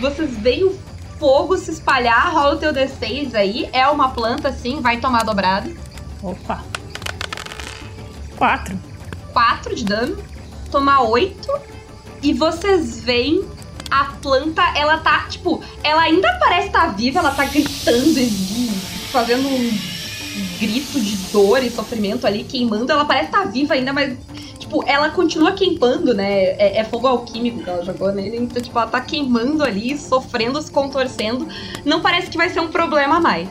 Vocês veem o fogo se espalhar, rola o teu D6 aí. É uma planta, sim, vai tomar dobrado. Opa. Quatro. Quatro de dano. Tomar oito. E vocês veem a planta, ela tá, tipo, ela ainda parece estar tá viva, ela tá gritando e fazendo um grito de dor e sofrimento ali, queimando. Ela parece estar tá viva ainda, mas tipo, ela continua queimando, né? É, é, fogo alquímico que ela jogou nele. Então, tipo, ela tá queimando ali, sofrendo, se contorcendo. Não parece que vai ser um problema mais.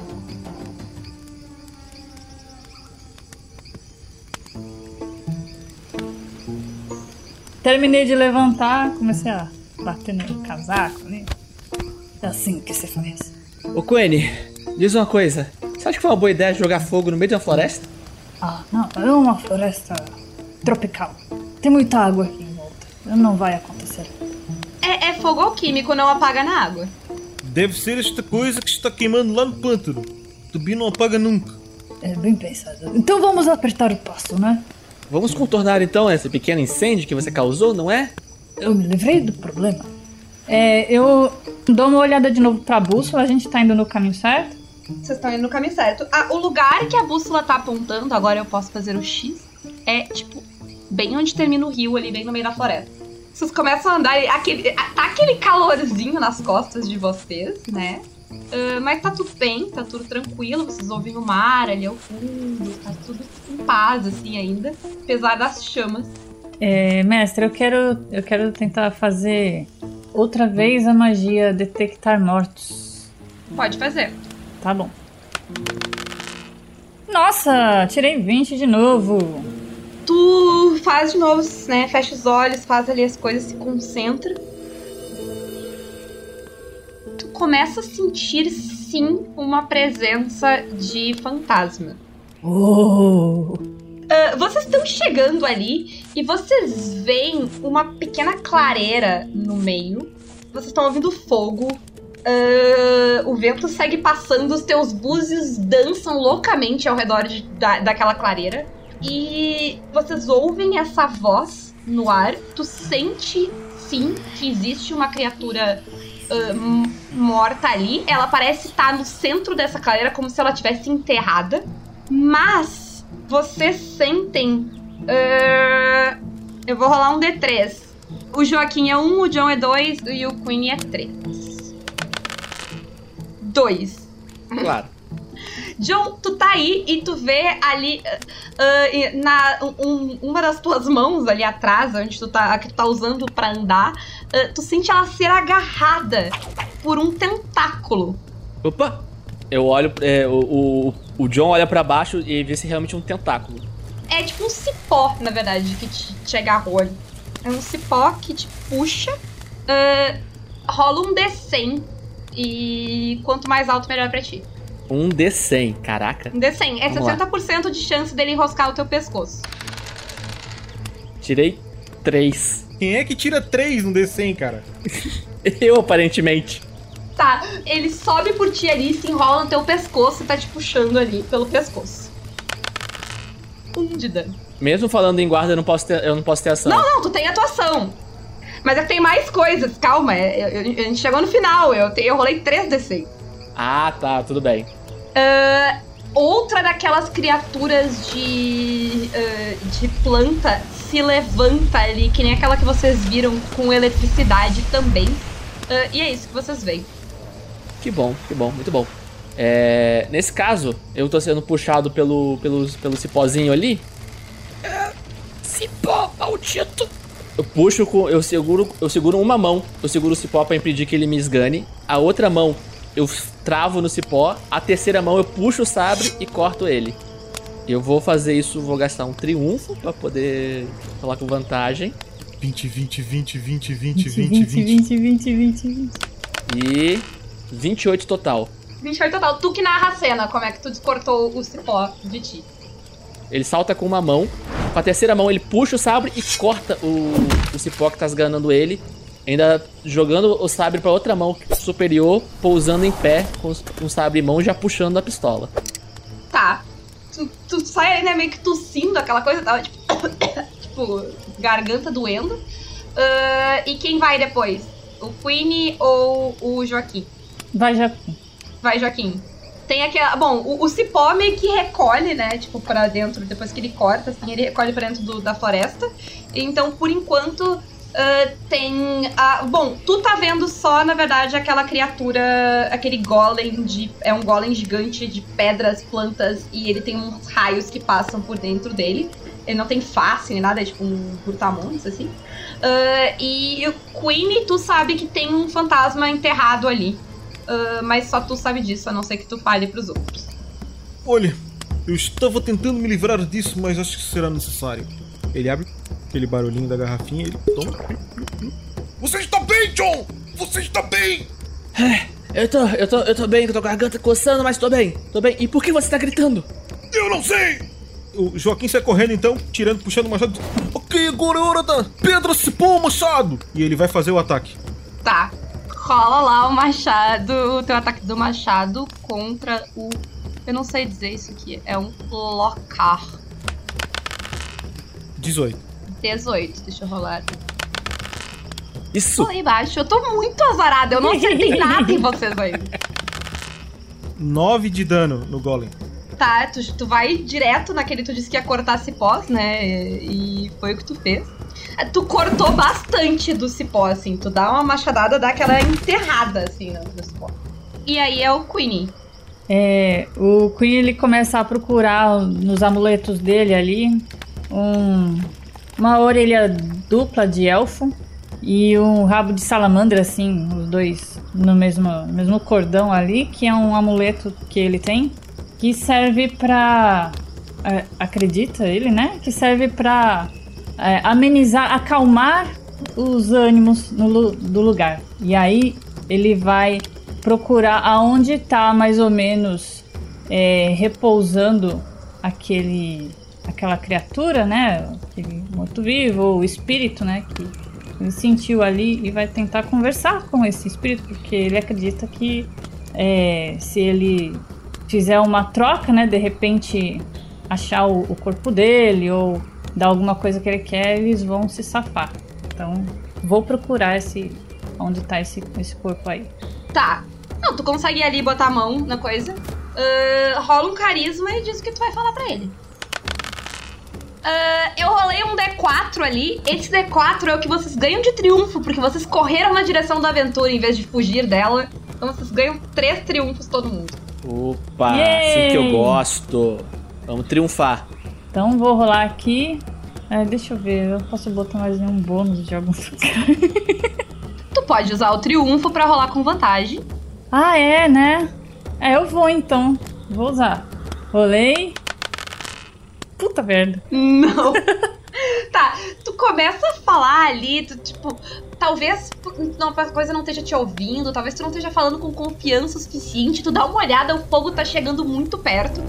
Terminei de levantar, comecei a bater no casaco ali. É assim que se faz. Ô Quene, diz uma coisa. Você acha que foi uma boa ideia jogar fogo no meio de uma floresta? Ah, não, é uma floresta tropical. Tem muita água aqui em volta. Não vai acontecer. É, é fogo alquímico, não apaga na água. Deve ser esta coisa que está queimando lá no pântano. Tubi não apaga nunca. É bem pensado. Então vamos apertar o passo, né? Vamos contornar então esse pequeno incêndio que você causou, não é? Eu me livrei do problema. É, eu dou uma olhada de novo pra bússola, a gente tá indo no caminho certo? Vocês estão indo no caminho certo. Ah, o lugar que a bússola tá apontando, agora eu posso fazer o X, é tipo bem onde termina o rio, ali bem no meio da floresta. Vocês começam a andar, aquele, tá aquele calorzinho nas costas de vocês, né? Uh, mas tá tudo bem, tá tudo tranquilo, vocês ouvem o mar ali ao fundo, tá tudo em paz, assim, ainda, apesar das chamas. É, mestre, eu quero, eu quero tentar fazer outra vez a magia detectar mortos. Pode fazer. Tá bom. Nossa, tirei 20 de novo. Tu faz de novo, né? Fecha os olhos, faz ali as coisas, se concentra. Tu começa a sentir sim uma presença de fantasma. Oh. Uh, vocês estão chegando ali e vocês veem uma pequena clareira no meio. Vocês estão ouvindo fogo. Uh, o vento segue passando, os teus búzios dançam loucamente ao redor de, da, daquela clareira. E vocês ouvem essa voz no ar. Tu sente, sim, que existe uma criatura uh, morta ali. Ela parece estar no centro dessa clareira, como se ela tivesse enterrada. Mas vocês sentem. Uh, eu vou rolar um D3. O Joaquim é 1, um, o John é 2 e o Queen é 3. 2. Claro. John, tu tá aí e tu vê ali uh, na um, uma das tuas mãos ali atrás, onde tu tá, que tu tá usando para andar, uh, tu sente ela ser agarrada por um tentáculo. Opa! Eu olho, é, o, o, o John olha para baixo e vê se é realmente um tentáculo. É tipo um cipó, na verdade, que te, te agarrou ali. É um cipó que te puxa, uh, rola um D100 e quanto mais alto, melhor pra ti. Um D100, caraca. Um D100, é Vamos 60% lá. de chance dele enroscar o teu pescoço. Tirei 3. Quem é que tira 3 no D100, cara? (laughs) Eu, aparentemente. Tá, ele sobe por ti ali, se enrola no teu pescoço e tá te puxando ali pelo pescoço. Um de dano. Mesmo falando em guarda, eu não posso ter, eu não posso ter ação. Não, não, tu tem atuação. Mas é que tem mais coisas, calma. É, a gente chegou no final, eu, te, eu rolei 3 D6. Ah, tá, tudo bem. Uh, outra daquelas criaturas de, uh, de planta se levanta ali, que nem aquela que vocês viram com eletricidade também. Uh, e é isso que vocês veem. Que bom, que bom, muito bom. É, nesse caso, eu tô sendo puxado pelo, pelo, pelo cipózinho ali. É, cipó, maldito! Eu puxo com. Eu seguro, eu seguro uma mão. Eu seguro o cipó para impedir que ele me esgane. A outra mão eu travo no cipó. A terceira mão eu puxo o sabre e corto ele. Eu vou fazer isso, vou gastar um triunfo para poder falar com vantagem. 20, 20, 20, 20, 20, 20, 20, 20, 20, 20, 20. E 28 total. 28 total. Tu que narra a cena, como é que tu descortou o cipó de ti. Ele salta com uma mão, com a terceira mão ele puxa o sabre e corta o, o cipó que tá esganando ele. Ainda jogando o sabre pra outra mão superior, pousando em pé com, com o sabre em mão já puxando a pistola. Tá. Tu, tu sai né, meio que tossindo aquela coisa, tava tipo. (coughs) tipo, garganta doendo. Uh, e quem vai depois? O Queen ou o Joaquim? Vai, Joaquim. Vai, Joaquim. Tem aquela. Bom, o, o, cipó meio que recolhe, né? Tipo, pra dentro, depois que ele corta, assim, ele recolhe pra dentro do, da floresta. Então, por enquanto, uh, tem. A, bom, tu tá vendo só, na verdade, aquela criatura. Aquele golem de. É um golem gigante de pedras, plantas, e ele tem uns raios que passam por dentro dele. Ele não tem face nem nada, é tipo um brutamontes, assim. Uh, e o Queen, tu sabe que tem um fantasma enterrado ali. Uh, mas só tu sabe disso, a não ser que tu fale pros outros. Olha, eu estava tentando me livrar disso, mas acho que será necessário. Ele abre aquele barulhinho da garrafinha e ele toma. Você está bem, John? Você está bem? É, eu tô, eu tô, eu tô bem, eu tô com a garganta coçando, mas tô bem, tô bem. E por que você tá gritando? Eu não sei! O Joaquim sai correndo então, tirando, puxando o machado. Ok, agora é hora da pedra cipó, machado! E ele vai fazer o ataque. Tá. Rola lá o machado, o teu ataque do machado contra o. Eu não sei dizer isso aqui. É um locar. 18. 18, deixa eu rolar. Isso! Lá embaixo, eu tô muito azarada, eu não acertei (laughs) nada em vocês aí. 9 de dano no golem. Tá, tu, tu vai direto naquele tu disse que ia cortar cipós, né? E, e foi o que tu fez. Tu cortou bastante do cipó, assim. Tu dá uma machadada, dá aquela enterrada, assim, no, no cipó. E aí é o Queenie. É, o Queen ele começa a procurar nos amuletos dele ali um, uma orelha dupla de elfo e um rabo de salamandra, assim, os dois no mesmo, mesmo cordão ali, que é um amuleto que ele tem, que serve pra. é, acredita ele, né? Que serve pra é, amenizar, acalmar os ânimos no do lugar. E aí ele vai procurar aonde tá mais ou menos é, repousando aquele aquela criatura, né? Aquele morto-vivo, ou espírito, né? Que ele sentiu ali e vai tentar conversar com esse espírito, porque ele acredita que é, se ele fizer uma troca, né? De repente achar o, o corpo dele ou dar alguma coisa que ele quer, eles vão se safar. Então, vou procurar esse onde tá esse, esse corpo aí. Tá. Não, tu consegue ali botar a mão na coisa. Ah, rola um carisma e diz o que tu vai falar pra ele. Ah, eu rolei um D4 ali. Esse D4 é o que vocês ganham de triunfo, porque vocês correram na direção da aventura em vez de fugir dela. Então vocês ganham três triunfos todo mundo. Opa, Yay! assim que eu gosto. Vamos triunfar. Então, vou rolar aqui. É, deixa eu ver, eu posso botar mais nenhum bônus de algum (laughs) lugar. Tu pode usar o triunfo pra rolar com vantagem. ah, é, né? É, eu vou então. Vou usar. Rolei. Puta merda. Não. (laughs) tá, tu começa a falar ali, tu, tipo, talvez não, a coisa não esteja te ouvindo, talvez tu não esteja falando com confiança o suficiente, tu dá uma olhada, o fogo tá chegando muito perto.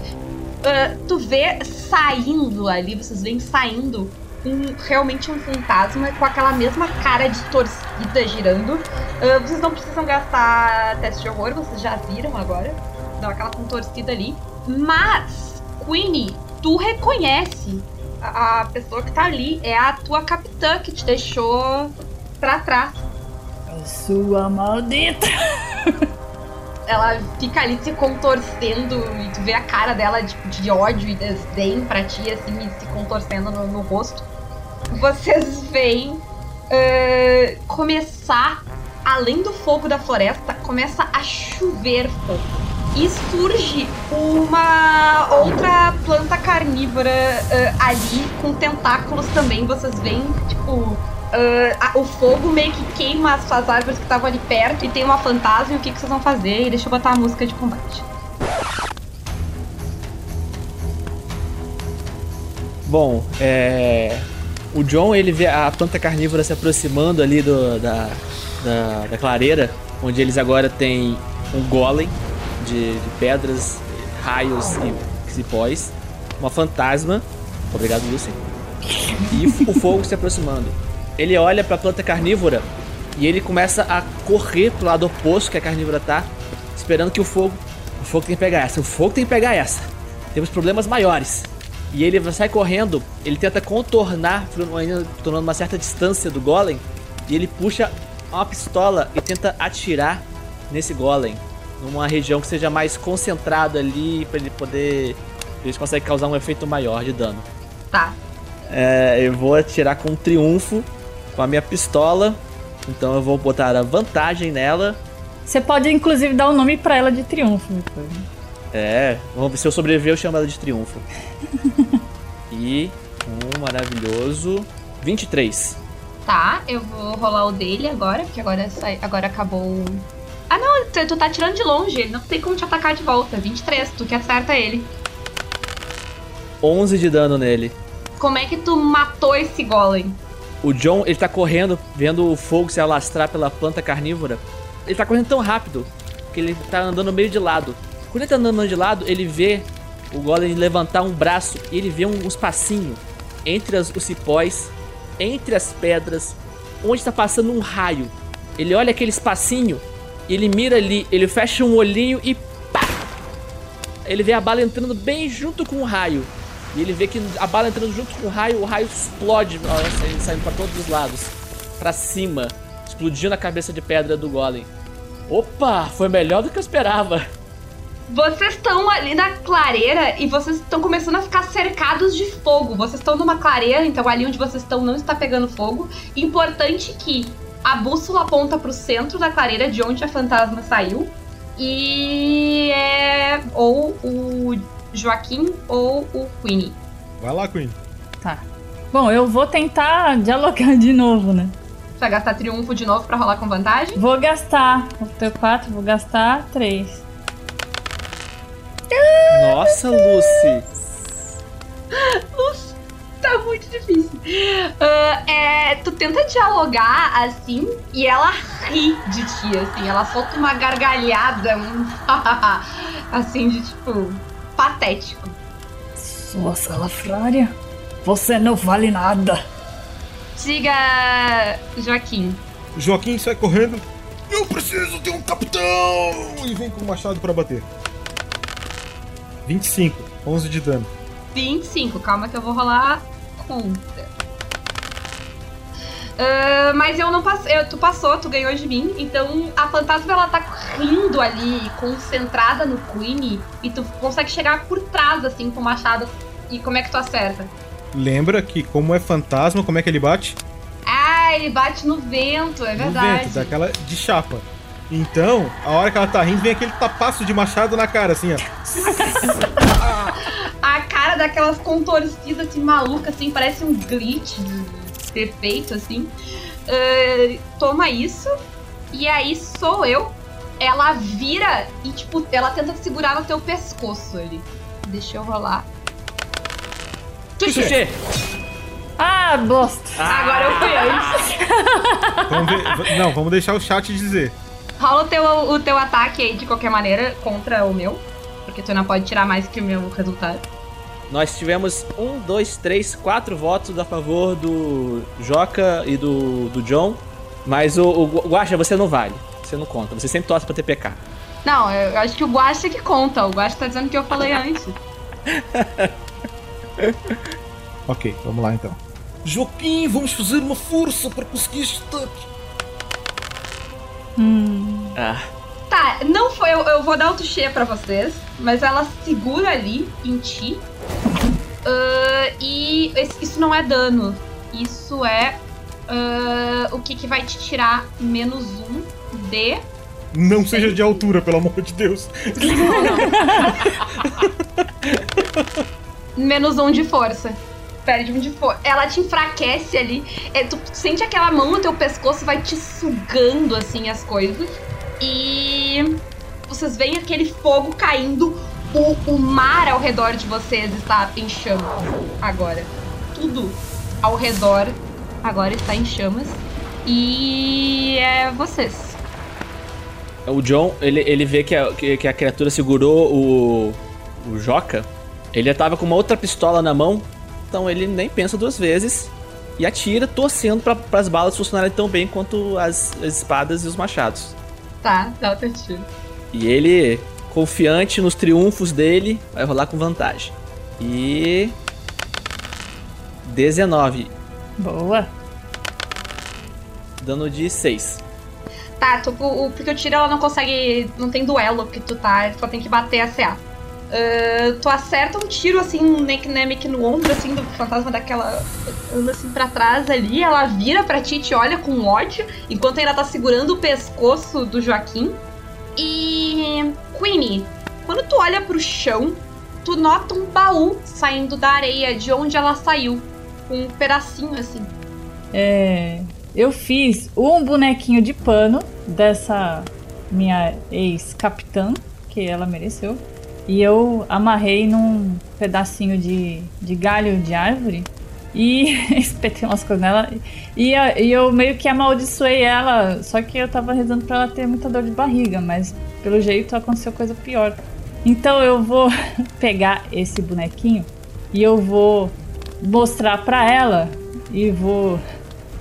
Ah, tu vê saindo ali, vocês veem saindo um, realmente um fantasma com aquela mesma cara distorcida girando. Ah, vocês não precisam gastar teste de horror, vocês já viram agora. Dá aquela contorcida ali. Mas, Queenie, tu reconhece a, a pessoa que tá ali. É a tua capitã que te deixou pra trás. Sua maldita. (laughs) Ela fica ali se contorcendo e tu vê a cara dela tipo, de ódio e desdém pra ti, assim, e se contorcendo no, no rosto. Vocês veem eh, começar, além do fogo da floresta, começa a chover fogo. E surge uma outra planta carnívora eh, ali com tentáculos também. Vocês veem, tipo, ah, a- o fogo meio que queima as suas árvores que estavam ali perto e tem uma fantasma. O que, que vocês vão fazer? E deixa eu botar a música de combate. Bom, é. O John ele vê a planta carnívora se aproximando ali do, da, da, da clareira, onde eles agora têm um golem de, de pedras, raios e cipós, uma fantasma. Obrigado, Lucy. E o fogo se aproximando. Ele olha pra planta carnívora e ele começa a correr pro lado oposto que a carnívora tá, esperando que o fogo. O fogo tem que pegar essa, o fogo tem que pegar essa. Temos problemas maiores. E ele sai correndo, ele tenta contornar, ainda tornando uma certa distância do golem, e ele puxa uma pistola e tenta atirar nesse golem, numa região que seja mais concentrada ali, pra ele poder. Eles conseguem causar um efeito maior de dano. Tá. É, eu vou atirar com triunfo com a minha pistola, então eu vou botar a vantagem nela. Você pode, inclusive, dar o nome pra ela de triunfo depois. É, vamos ver se eu sobreviver, eu chamo ela de triunfo. (laughs) e um maravilhoso 23. Tá, eu vou rolar o dele agora, porque agora, sai, agora acabou. Ah, não, tu, tá tirando de longe, ele não tem como te atacar de volta. 23, tu que acerta ele. 11 de dano nele. Como é que tu matou esse golem? O John, ele tá correndo, vendo o fogo se alastrar pela planta carnívora. Ele tá correndo tão rápido que ele tá andando meio de lado. Quando ele tá andando de lado, ele vê o Golem levantar um braço e ele vê um, um espacinho entre as- os cipós, entre as pedras, onde tá passando um raio. Ele olha aquele espacinho, ele mira ali, ele fecha um olhinho e pá! Ele vê a bala entrando bem junto com o raio. E ele vê que a bala entrando junto com o raio, o raio explode, ele saindo pra todos os lados, Pra cima, explodindo a cabeça de pedra do Golem. Opa, foi melhor do que eu esperava. Vocês estão ali na clareira e vocês estão começando a ficar cercados de fogo. Vocês estão numa clareira, então ali onde vocês estão não está pegando fogo. Importante que a bússola aponta pro centro da clareira de onde a fantasma saiu. E é ou o Joaquim ou o Queenie. Vai lá, Queen. Tá. Bom, eu vou tentar dialogar de novo, né? Você vai gastar triunfo de novo pra rolar com vantagem? Vou gastar. Vou ter quatro, vou gastar três. Nossa, Lucy. (laughs) Lucy, (laughs) tá muito difícil. Ah, é, tu tenta dialogar assim e ela ri de ti, assim. Ela solta uma gargalhada, um (laughs) assim, de tipo, patético. Sua salafrária, você não vale nada. Diga, Joaquim. Joaquim sai correndo. Eu preciso de um capitão! E vem com o machado pra bater. 25, 11 de dano. 25, calma que eu vou rolar contra. Ah, mas eu não passei, eu- tu passou, tu ganhou de mim, então a fantasma ela tá rindo ali, concentrada no Queen, e tu consegue chegar por trás, assim, com o machado. E como é que tu acerta? Lembra que, como é fantasma, como é que ele bate? Ah, ele bate no vento, é No verdade. vento, daquela de chapa. Então, a hora que ela tá rindo, vem aquele tapaço de machado na cara, assim, ó. (laughs) Daquelas contorcidas assim, maluca, assim, parece um glitch de perfeito, assim. Ah, toma isso. E aí sou eu. Ela vira e, tipo, ela tenta segurar no teu pescoço ali. Deixa eu rolar. Xuxê. Ah, bosta. Agora eu fui antes. (laughs) Vamos ver- não, vamos deixar o chat dizer. Rola o teu, o teu ataque aí de qualquer maneira contra o meu. Porque tu não pode tirar mais que o meu resultado. Nós tivemos um, dois, três, quatro votos a favor do Joca e do, do John. Mas o, o Guaxa, você não vale. Você não conta. Você sempre torce pra TPK. Não, eu acho que o Guacha que conta. O Guacha tá dizendo que eu falei antes. (laughs) Ok, vamos lá então. Joaquim, vamos fazer uma força para conseguir este tanque. Hum, Ah, Tá, não foi. Eu, eu vou dar o touché pra vocês, mas ela segura ali em ti. Ah, e esse- isso não é dano. Isso é. ah, o que, que vai te tirar menos um de. Não seja de altura, pelo amor de Deus. (laughs) Menos um de força. Perde um de força. Ela te enfraquece ali. É, tu sente aquela mão no teu pescoço vai te sugando assim as coisas. E vocês veem aquele fogo caindo. O, o mar ao redor de vocês está em chamas agora. Tudo ao redor agora está em chamas. E é vocês. o John, ele, ele vê que a, que, que a criatura segurou o, o Joca. Ele tava com uma outra pistola na mão. Então ele nem pensa duas vezes. E atira, torcendo para as balas funcionarem tão bem quanto as, as espadas e os machados. Tá, dá o teu tiro. E ele, confiante nos triunfos dele, vai rolar com vantagem. E. 19. boa. Dano de 6. Tá, tu, o, porque o tiro ela não consegue. Não tem duelo que tu tá, só tem que bater a CA. Ah, tu acerta um tiro assim, um neck nemic no ombro, assim, do fantasma daquela. anda assim pra trás ali, ela vira pra ti e te olha com ódio, enquanto ainda tá segurando o pescoço do Joaquim. E. Queenie, quando tu olha pro chão, tu nota um baú saindo da areia de onde ela saiu. Um pedacinho assim. É, eu fiz um bonequinho de pano dessa minha ex-capitã, que ela mereceu. E eu amarrei num pedacinho de, de galho de árvore e (laughs) espetei umas coisas nela. E, e eu meio que amaldiçoei ela, só que eu tava rezando pra ela ter muita dor de barriga, mas pelo jeito aconteceu coisa pior. Então eu vou (laughs) pegar esse bonequinho e eu vou mostrar pra ela e vou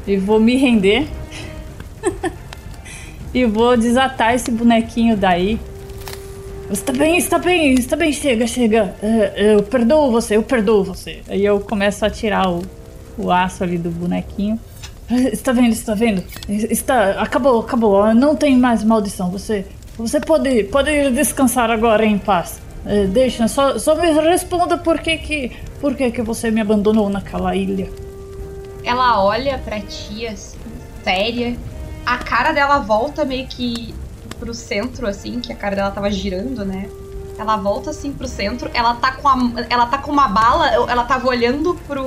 e vou me render (laughs) e vou desatar esse bonequinho daí. Está bem, está bem, está bem, chega, chega. É, Eu perdoo você, eu perdoo você. Aí eu começo a tirar o, o aço ali do bonequinho. Está vendo, está vendo? Está, acabou, acabou. Não tem mais maldição. Você, Você pode, pode descansar agora em paz. É, deixa, só, só me responda por que que, por que que você me abandonou naquela ilha. Ela olha pra ti, assim, séria. A cara dela volta meio que pro centro, assim, que a cara dela tava girando, né? Ela volta assim pro centro, ela tá com a, ela tá com uma bala, ela tava olhando pro,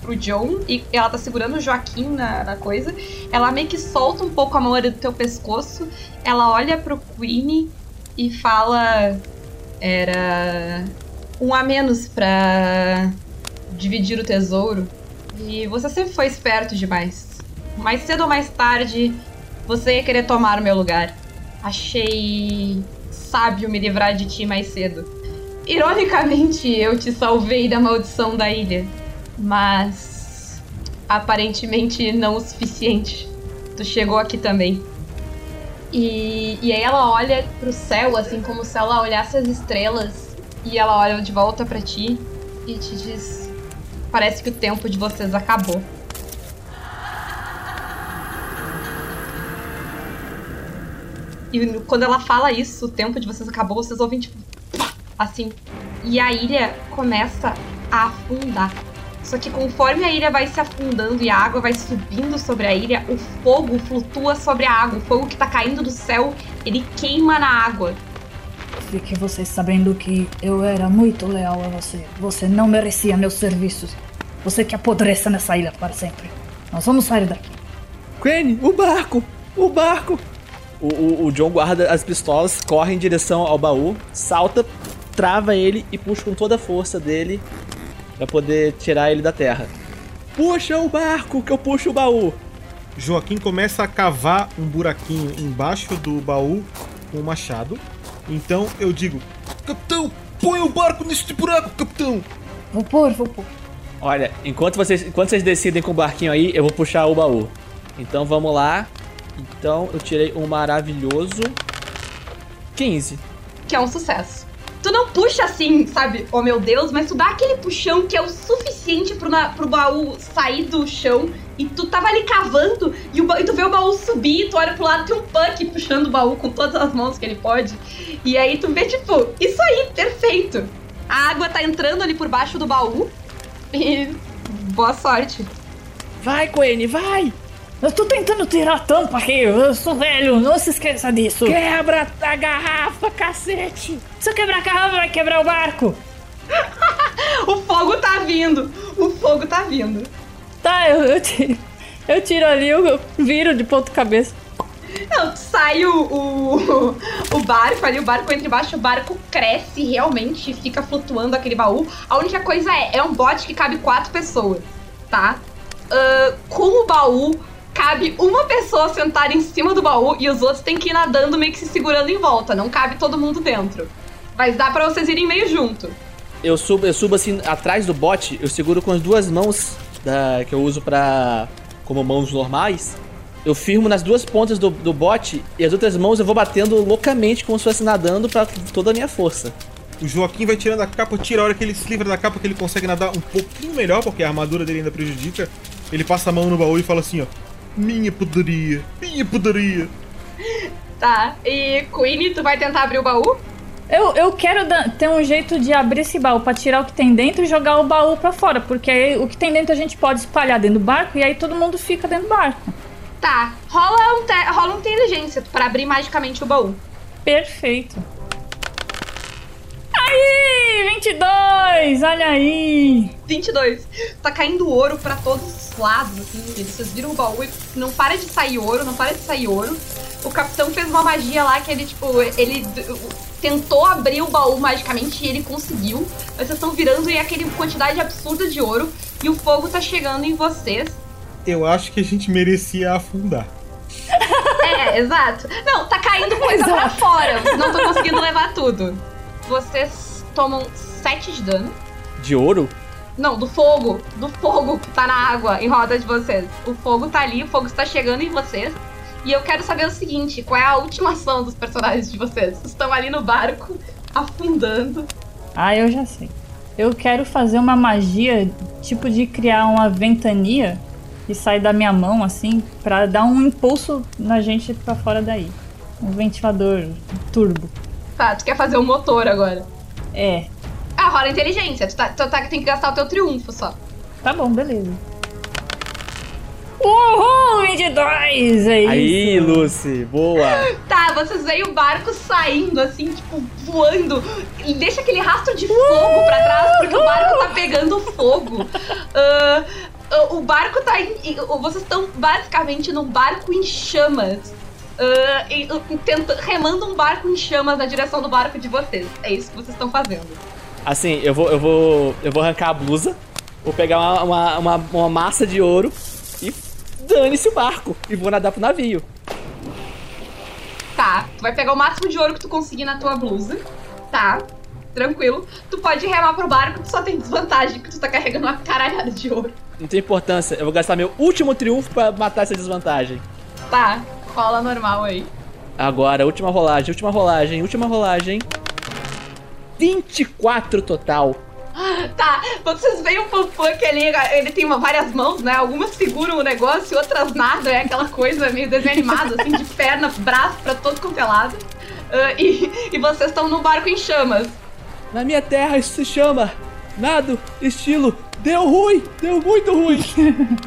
pro John e ela tá segurando o Joaquim na, na coisa. Ela meio que solta um pouco a mão do teu pescoço, ela olha pro Queenie e fala: Era um a menos pra dividir o tesouro. E você sempre foi esperto demais. Mais cedo ou mais tarde, você ia querer tomar o meu lugar. Achei sábio me livrar de ti mais cedo. Ironicamente, eu te salvei da maldição da ilha, mas aparentemente não o suficiente. Tu chegou aqui também. E, e aí ela olha pro céu, assim como se ela olhasse as estrelas, e ela olha de volta para ti e te diz: Parece que o tempo de vocês acabou. E quando ela fala isso, o tempo de vocês acabou, vocês ouvem tipo. Assim. E a ilha começa a afundar. Só que conforme a ilha vai se afundando e a água vai subindo sobre a ilha, o fogo flutua sobre a água. O fogo que tá caindo do céu, ele queima na água. Fique você sabendo que eu era muito leal a você. Você não merecia meus serviços. Você que apodreça nessa ilha para sempre. Nós vamos sair daqui. Quene, o barco! O barco! O, o, o John guarda as pistolas, corre em direção ao baú, salta, trava ele e puxa com toda a força dele pra poder tirar ele da terra. Puxa o barco que eu puxo o baú! Joaquim começa a cavar um buraquinho embaixo do baú com o machado. Então eu digo: Capitão, põe o barco neste buraco, capitão! Vou pôr, vou pôr. Olha, enquanto vocês, enquanto vocês decidem com o barquinho aí, eu vou puxar o baú. Então vamos lá. Então eu tirei um maravilhoso 15. que é um sucesso. Tu não puxa assim, sabe? Oh meu Deus, mas tu dá aquele puxão que é o suficiente pro, na- pro baú sair do chão. E tu tava ali cavando e, o e tu vê o baú subir, tu olha pro lado, tem um Puck puxando o baú com todas as mãos que ele pode. E aí tu vê, tipo, isso aí, perfeito. A água tá entrando ali por baixo do baú. E boa sorte. Vai, Quene, vai! Eu tô tentando tirar a tampa aqui. Eu sou velho, não se esqueça disso. Quebra a garrafa, cacete! Se eu quebrar a garrafa, vai quebrar o barco. (laughs) O fogo tá vindo. O fogo tá vindo. Tá, eu, eu, tiro, eu tiro ali, eu, eu viro de ponta cabeça. Não, sai o, o, (laughs) o barco ali, o barco entra embaixo, o barco cresce realmente fica flutuando aquele baú. A única coisa é, é um bote que cabe quatro pessoas, tá? Ahn, com o baú, cabe uma pessoa sentada em cima do baú e os outros têm que ir nadando meio que se segurando em volta. Não cabe todo mundo dentro. Mas dá pra vocês irem meio junto. Eu subo, eu subo assim atrás do bote, eu seguro com as duas mãos da, que eu uso pra. como mãos normais. Eu firmo nas duas pontas do, do bote e as outras mãos eu vou batendo loucamente como se fosse nadando pra toda a minha força. O Joaquim vai tirando a capa, tira a hora que ele se livra da capa, que ele consegue nadar um pouquinho melhor, porque a armadura dele ainda prejudica. Ele passa a mão no baú e fala assim, ó. Minha poderia, minha poderia. Tá, e Queenie, tu vai tentar abrir o baú? Eu, eu quero ter um jeito de abrir esse baú pra tirar o que tem dentro e jogar o baú pra fora. Porque aí o que tem dentro a gente pode espalhar dentro do barco e aí todo mundo fica dentro do barco. Tá, rola um, te- rola um inteligência pra abrir magicamente o baú. Perfeito. Aí, 22, olha aí. 22. Tá caindo ouro pra todos os lados, assim. Vocês viram o baú e não para de sair ouro, não para de sair ouro. O capitão fez uma magia lá que ele, tipo, ele tentou abrir o baú magicamente e ele conseguiu. Mas vocês estão virando e é aquele quantidade absurda de ouro. E o fogo tá chegando em vocês. Eu acho que a gente merecia afundar. É, exato. Não, tá caindo coisa pra fora. Não tô conseguindo levar tudo. Vocês tomam 7 de dano. De ouro? Não, do fogo. Do fogo que tá na água em roda de vocês. O fogo tá ali, o fogo está chegando em vocês. E eu quero saber o seguinte: qual é a última ação dos personagens de vocês? Estão ali no barco, (laughs) afundando. Ah, eu já sei. Eu quero fazer uma magia, tipo de criar uma ventania e sair da minha mão, assim, pra dar um impulso na gente pra fora daí. um ventilador turbo. Tá, tu quer fazer um motor agora. É. Ah, rola inteligência. Tu, tá, tu tá, tem que gastar o teu triunfo só. Tá bom, beleza. Uhul, 22! É isso. Aí, Lucy, boa. (laughs) Tá, vocês veem o barco saindo, assim, tipo, voando. E deixa aquele rastro de fogo pra trás, porque o barco tá pegando fogo. Ah, o barco tá em. Vocês estão basicamente num barco em chamas. Uh, tenta- remando um barco em chamas na direção do barco de vocês. É isso que vocês estão fazendo. Assim, eu vou, eu vou, eu vou arrancar a blusa, vou pegar uma, uma, uma, uma massa de ouro e dane-se o barco e vou nadar pro navio. Tá, tu vai pegar o máximo de ouro que tu conseguir na tua blusa. Tá, tranquilo. Tu pode remar pro barco, tu só tem desvantagem, porque tu tá carregando uma caralhada de ouro. Não tem importância, eu vou gastar meu último triunfo pra matar essa desvantagem. Tá, rola normal aí. Agora, última rolagem, última rolagem, última rolagem. 24 total. Tá, vocês veem o Pump ali, ele tem uma- várias mãos, né? Algumas seguram o negócio, outras nada. É aquela coisa meio desenho animado, assim, de perna, braço pra todo quanto é lado. Ah, e, e vocês estão no barco em chamas. Na minha terra isso se chama nado, estilo, deu ruim, deu muito ruim. (laughs)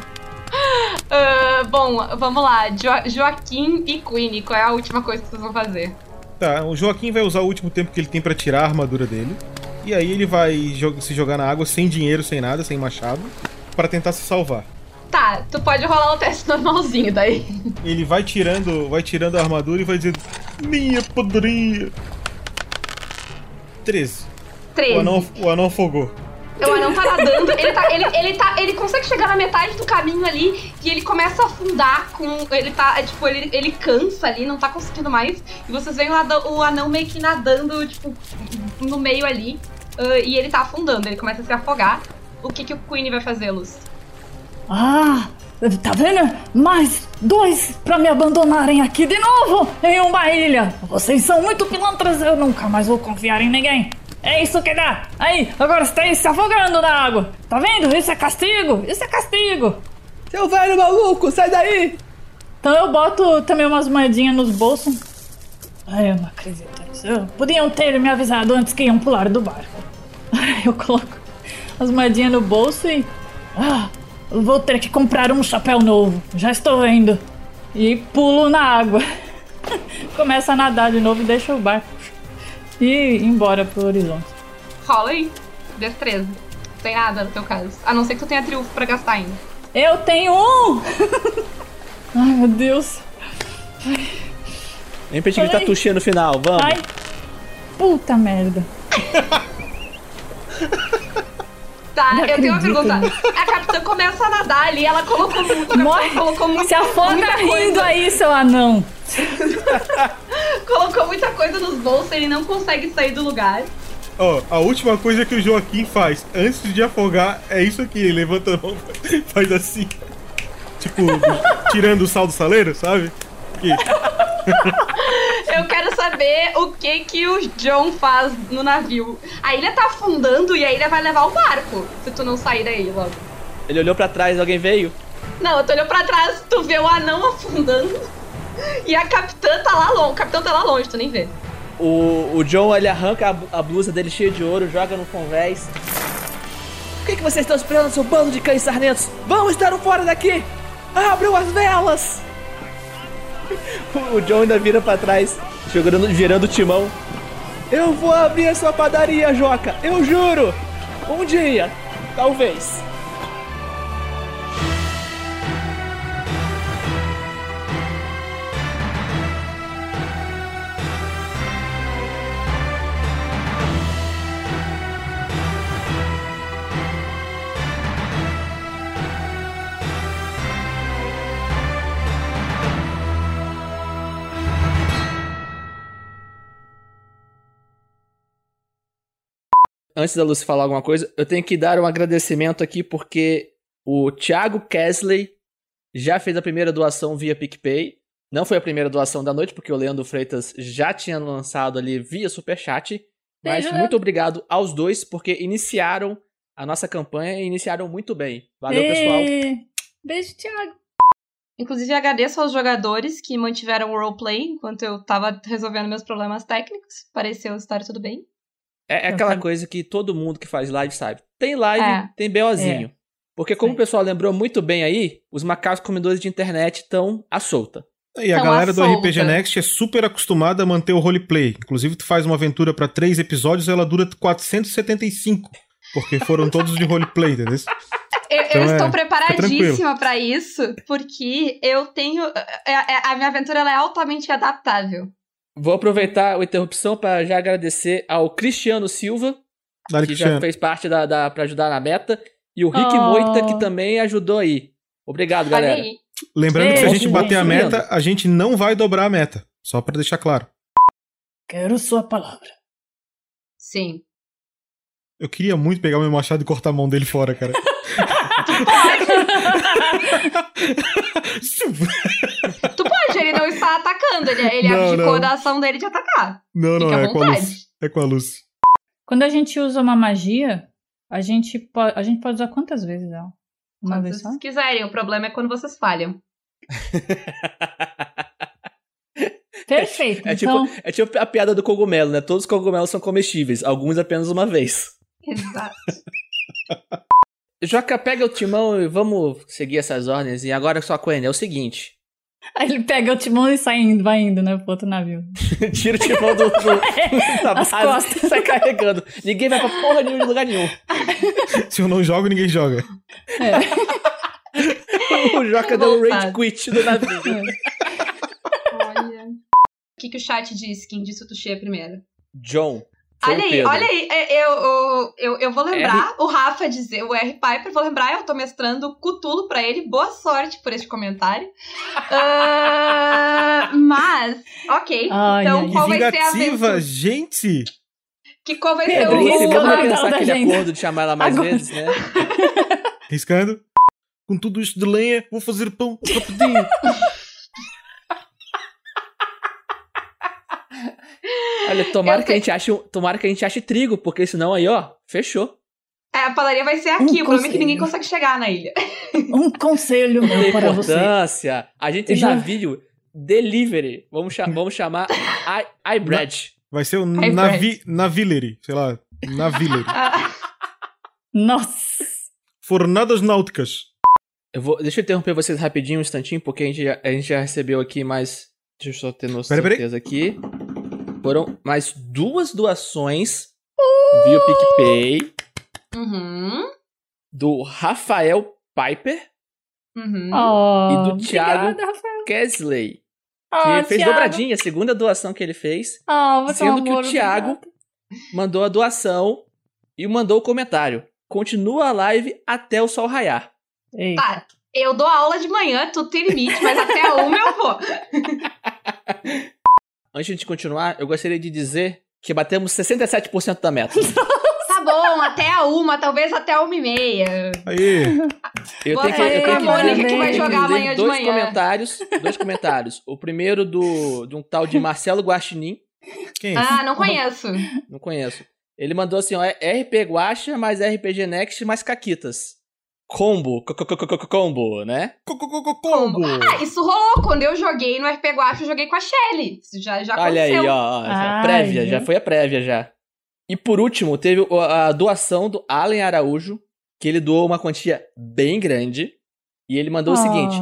Ah, bom, vamos lá. Jo- Joaquim e Queenie, qual é a última coisa que vocês vão fazer? Tá, o Joaquim vai usar o último tempo que ele tem pra tirar a armadura dele. E aí ele vai se jogar na água sem dinheiro, sem nada, sem machado, pra tentar se salvar. Tá, tu pode rolar o teste normalzinho daí. Ele vai tirando, vai tirando a armadura e vai dizendo: Minha podrinha. 13. 13. O anão, o anão afogou. O anão tá nadando, ele, tá, ele, ele, tá, ele consegue chegar na metade do caminho ali e ele começa a afundar com. Ele tá, é, tipo, ele, ele cansa ali, não tá conseguindo mais. E vocês veem o, ada- o anão meio que nadando, tipo, no meio ali. ah, e ele tá afundando, ele começa a se afogar. O que, que o Queen vai fazer, Luz? Ah, tá vendo? Mais dois pra me abandonarem aqui de novo em uma ilha. Vocês são muito pilantras, eu nunca mais vou confiar em ninguém. É isso que dá. Aí, agora está aí se afogando na água. Tá vendo? Isso é castigo. Isso é castigo. Seu velho maluco, sai daí! Então eu boto também umas moedinhas nos bolsos. Ai, eu não acredito nisso. Eu- Podiam ter me avisado antes que iam pular do barco. (laughs) Eu coloco as moedinhas no bolso e. Ah, vou ter que comprar um chapéu novo. Já estou vendo. E pulo na água. (laughs) Começa a nadar de novo e deixa o barco e ir embora pro horizonte. Rola aí. Destreza. Não tem nada no teu caso. A não ser que tu tenha triunfo pra gastar ainda. Eu tenho um! (laughs) Ai, meu Deus. Vem pra gente gritar Ai. tuxinha no final, vamos. Ai, puta merda. (laughs) Tá, Não eu tenho uma acredito pergunta. A capitã começa a nadar ali, ela colocou, mu- o capitão Morre. colocou muito, Se afoga muita rindo coisa, aí, seu anão. (laughs) colocou muita coisa nos bolsos, ele não consegue sair do lugar. Ó, a última coisa que o Joaquim faz antes de afogar é isso aqui: ele levanta a mão, (laughs) faz assim. Tipo, tirando o sal do saleiro, sabe? Aqui. (laughs) Eu quero saber o que que o John faz no navio. A ilha tá afundando e a ilha vai levar o barco, se tu não sair daí logo. Ele olhou pra trás, alguém veio? Não, eu tô olhando pra trás, tu vê o anão afundando (laughs) e a capitã tá lá longe. O capitão tá lá longe, tu nem vê. O, o John, ele arranca a, a blusa dele cheia de ouro, joga no convés. O que, que vocês estão esperando, seu bando de cães sarnentos? Vamos estar fora daqui! Abram as velas! (laughs) O John ainda vira pra trás, jogando, virando o timão. Eu vou abrir a sua padaria, Joca! Eu juro! Um dia! Talvez! Antes da Lucy falar alguma coisa, eu tenho que dar um agradecimento aqui porque o Thiago Kesley já fez a primeira doação via PicPay. Não foi a primeira doação da noite, porque o Leandro Freitas já tinha lançado ali via Superchat. Mas Beijo, muito obrigado aos dois, porque iniciaram a nossa campanha e iniciaram muito bem. Valeu, pessoal. Ê, Beijo, Thiago. Inclusive, agradeço aos jogadores que mantiveram o roleplay enquanto eu tava resolvendo meus problemas técnicos. Pareceu estar tudo bem. É, é aquela coisa que todo mundo que faz live sabe. Tem live, É. tem BOzinho. Porque como Sim. o pessoal lembrou muito bem aí, os macacos comedores de internet estão à solta. E a Então, galera a do. RPG Next é super acostumada a manter o roleplay. Inclusive, tu faz uma aventura pra três episódios, ela dura 475. Porque foram todos de roleplay, entendeu? Eu, Então eu é, estou preparadíssima pra isso, porque eu tenho. é- é- A minha aventura ela é altamente adaptável. Vou aproveitar a interrupção para já agradecer ao Cristiano Silva, que já Cristiano. fez parte da, da para ajudar na meta, e o Rick Oh. Moita, que também ajudou aí. Obrigado, galera. aí. Lembrando que se a gente bater a meta, a gente não vai dobrar a meta. Só pra deixar claro. Quero sua palavra. Sim. Eu queria muito pegar o meu machado e cortar a mão dele fora, cara. (laughs) (laughs) Tu pode, ele não está atacando, ele, ele Não, abdicou não. da ação dele de atacar. não, não, Fica é com a luz. É com a luz. Quando a gente usa uma magia, a gente, po a gente pode usar quantas vezes ela? Uma vez só? vocês quiserem, o problema é quando vocês falham. (laughs) Perfeito. É tipo, então, é tipo a piada do cogumelo, né? Todos os cogumelos são comestíveis, alguns apenas uma vez. Exato. (laughs) Joca, pega o timão e vamos seguir essas ordens. E agora só com ele. É o seguinte: aí ele pega o timão e sai indo, vai indo, né, pro outro navio. (laughs) tira o timão do, do, da Nas base costas. sai carregando. Ninguém vai pra porra nenhuma de lugar nenhum. Se eu não jogo, ninguém joga. (laughs) O Joca deu um rage quit do navio. Olha. O que, que o chat disse? Quem disse o Tuxê primeiro? John. Foi Olha o aí, olha aí, é, eu, eu, eu, eu vou lembrar, o Rafa dizer, o R. Piper, vou lembrar, eu tô mestrando Cutulo pra ele, boa sorte por este comentário. (laughs) Ah, mas, ok, Ai, então ai. qual vai ser a vingativa, aventura? gente! Que qual vai ser Pedro, o... Esse Risca vamos o pensar da aquele agenda. acordo de chamar ela mais Agora. vezes, né? (laughs) Riscando. Com tudo isto de lenha, vou fazer pão rapidinho. (laughs) Olha, tomara Eu que, a gente ache, um- tomara que a gente ache trigo, porque senão aí, ó, fechou. É, a padaria vai ser aqui, Um o problema é que ninguém consegue chegar na ilha. (laughs) Um conselho meu para você. importância. A gente tem Já- navio delivery. Vamos, cha- vamos chamar I- iBread. Vai ser o navi, Navillery, sei lá. Navillery. (laughs) Ah, Nossa. Fornadas náuticas. Eu vou, deixa eu interromper vocês rapidinho um instantinho, porque a gente, já, a gente já recebeu aqui mais. Deixa eu só ter noção certeza aqui. Foram mais duas doações via PicPay uhum, do Rafael Piper uhum. Oh, E do Thiago. Kesley. Que Oh, fez Thiago. dobradinha, a segunda doação que ele fez. Oh, você é um Sendo que o Thiago obrigada. mandou a doação e mandou o comentário. Continua a live até o sol raiar. Ei, Tá, eu dou aula de manhã, tudo tem limite, mas até a uma eu vou. (laughs) Antes de continuar, eu gostaria de dizer que batemos 67% da meta. (laughs) Tá bom, até a uma, talvez até a uma e meia. Aí. Eu Boa tenho que, eu com a tenho que Mônica, que vai jogar amanhã de dois manhã. comentários, dois comentários. O primeiro do de um tal de (laughs) Marcelo Guaxinim, Quem é? Ah, não conheço. não conheço. Ele mandou assim, ó, é RP Guacha mais RPG Next mais Caquitas. Combo, co- co- co- co- combo, né? Co- co- co- co- Combo. Ah, isso rolou. Quando eu joguei no RP Guacha, eu joguei com a Shelly. Isso já, já Olha aí, aconteceu. ó, Ai, prévia, já foi a prévia já. E por último, teve a doação do Allen Araújo, que ele doou uma quantia bem grande. E ele mandou o Oh. seguinte: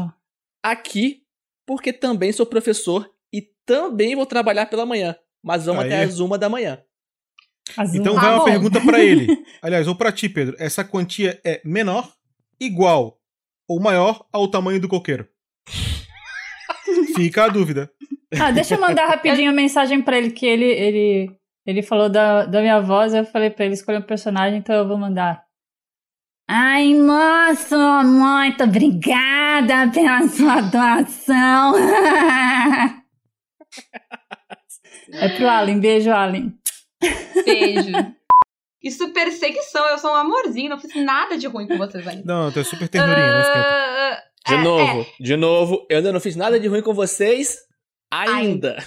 aqui, porque também sou professor e também vou trabalhar pela manhã. Mas vamos Aí. até as uma da manhã. Azul. Então Ah, vai uma bom. pergunta pra ele. (laughs) Aliás, ou pra ti, Pedro. Essa quantia é menor, igual ou maior ao tamanho do coqueiro? (laughs) Fica a dúvida. Ah, deixa eu mandar rapidinho a mensagem pra ele, que ele, ele, ele falou da, da minha voz, eu falei pra ele escolher um personagem, então eu vou mandar. Ai, moço, muito obrigada pela sua doação. (laughs) é pro Allen, beijo, Allen. Beijo. Isso perseguição, eu sou um amorzinho, não fiz nada de ruim com vocês ainda. Não, tu é super ternurinha, não esquenta. Ah, De é, novo, é. de novo, eu ainda não fiz nada de ruim com vocês ainda.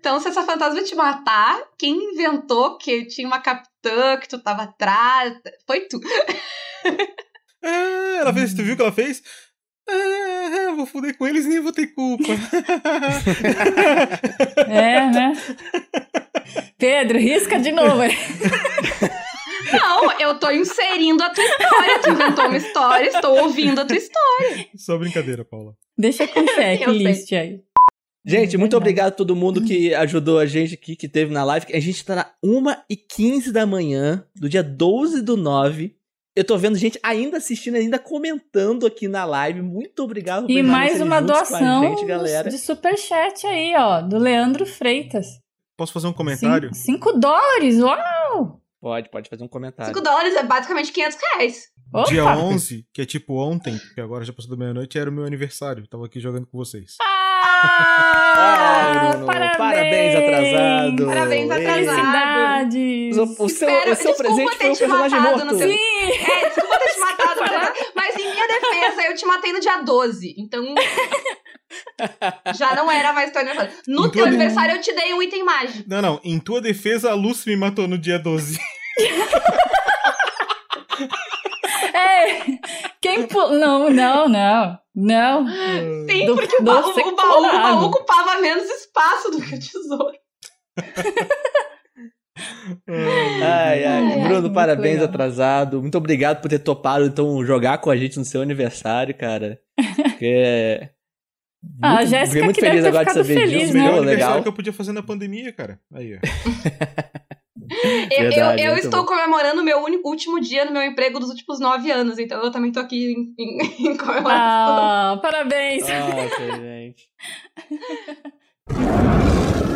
Então, se essa fantasma te matar, quem inventou que tinha uma capitã, que tu tava atrás, foi tu. É, ela fez, tu viu o que ela fez? Ah, vou foder com eles e nem vou ter culpa. (laughs) É, né? Pedro, risca de novo. Não, eu tô inserindo a tua história. Tu inventou uma história, estou ouvindo a tua história. Só brincadeira, Paula. Deixa com (laughs) Eu checklist aí. Gente, muito obrigado a todo mundo que ajudou a gente aqui, que teve na live. A gente tá na 1h15 da manhã, do dia 12 do 9. Eu tô vendo gente ainda assistindo, ainda comentando aqui na live. Muito obrigado por E mais uma doação gente, galera. de superchat aí, ó, do Leandro Freitas. Posso fazer um comentário? 5 dólares, uau! Pode, pode fazer um comentário. 5 dólares é basicamente 500 reais. Opa! Dia 11, que é tipo ontem, porque agora já passou da meia-noite, era o meu aniversário. Tava aqui jogando com vocês. Ah, Ah, Bruno, parabéns! parabéns atrasado. Parabéns atrasado. Felicidades! O, o seu, Espero- o seu desculpa presente ter foi um te personagem matado morto. no seu- Sim! É, desculpa ter te matado, (laughs) mas- em minha defesa, eu te matei no dia 12. Então. (laughs) já não era mais teu aniversário. No teu aniversário, eu te dei um item mágico. Não, não. Em tua defesa, a Lucy me matou no dia 12. (laughs) É, quem pu... Não, não, não. Não. Sim, Do- porque o, do baú, o, baú, o baú ocupava menos espaço do que o tesouro. Ai, ai. Ai, Bruno, muito parabéns legal. atrasado. Muito obrigado por ter topado, então, jogar com a gente no seu aniversário, cara. Porque é. Ah, a muito- Jéssica fiquei muito que deve feliz ter agora de saber feliz, disso. né? Melhor legal. que eu podia fazer na pandemia, cara. Aí, ó. (laughs) (laughs) Eu, eu- Verdade, eu muito estou bom. comemorando o meu uni- último dia no meu emprego dos últimos nove anos, então eu também tô aqui em, em, (laughs) em comemoração. Ah, parabéns! Nossa, gente. (laughs)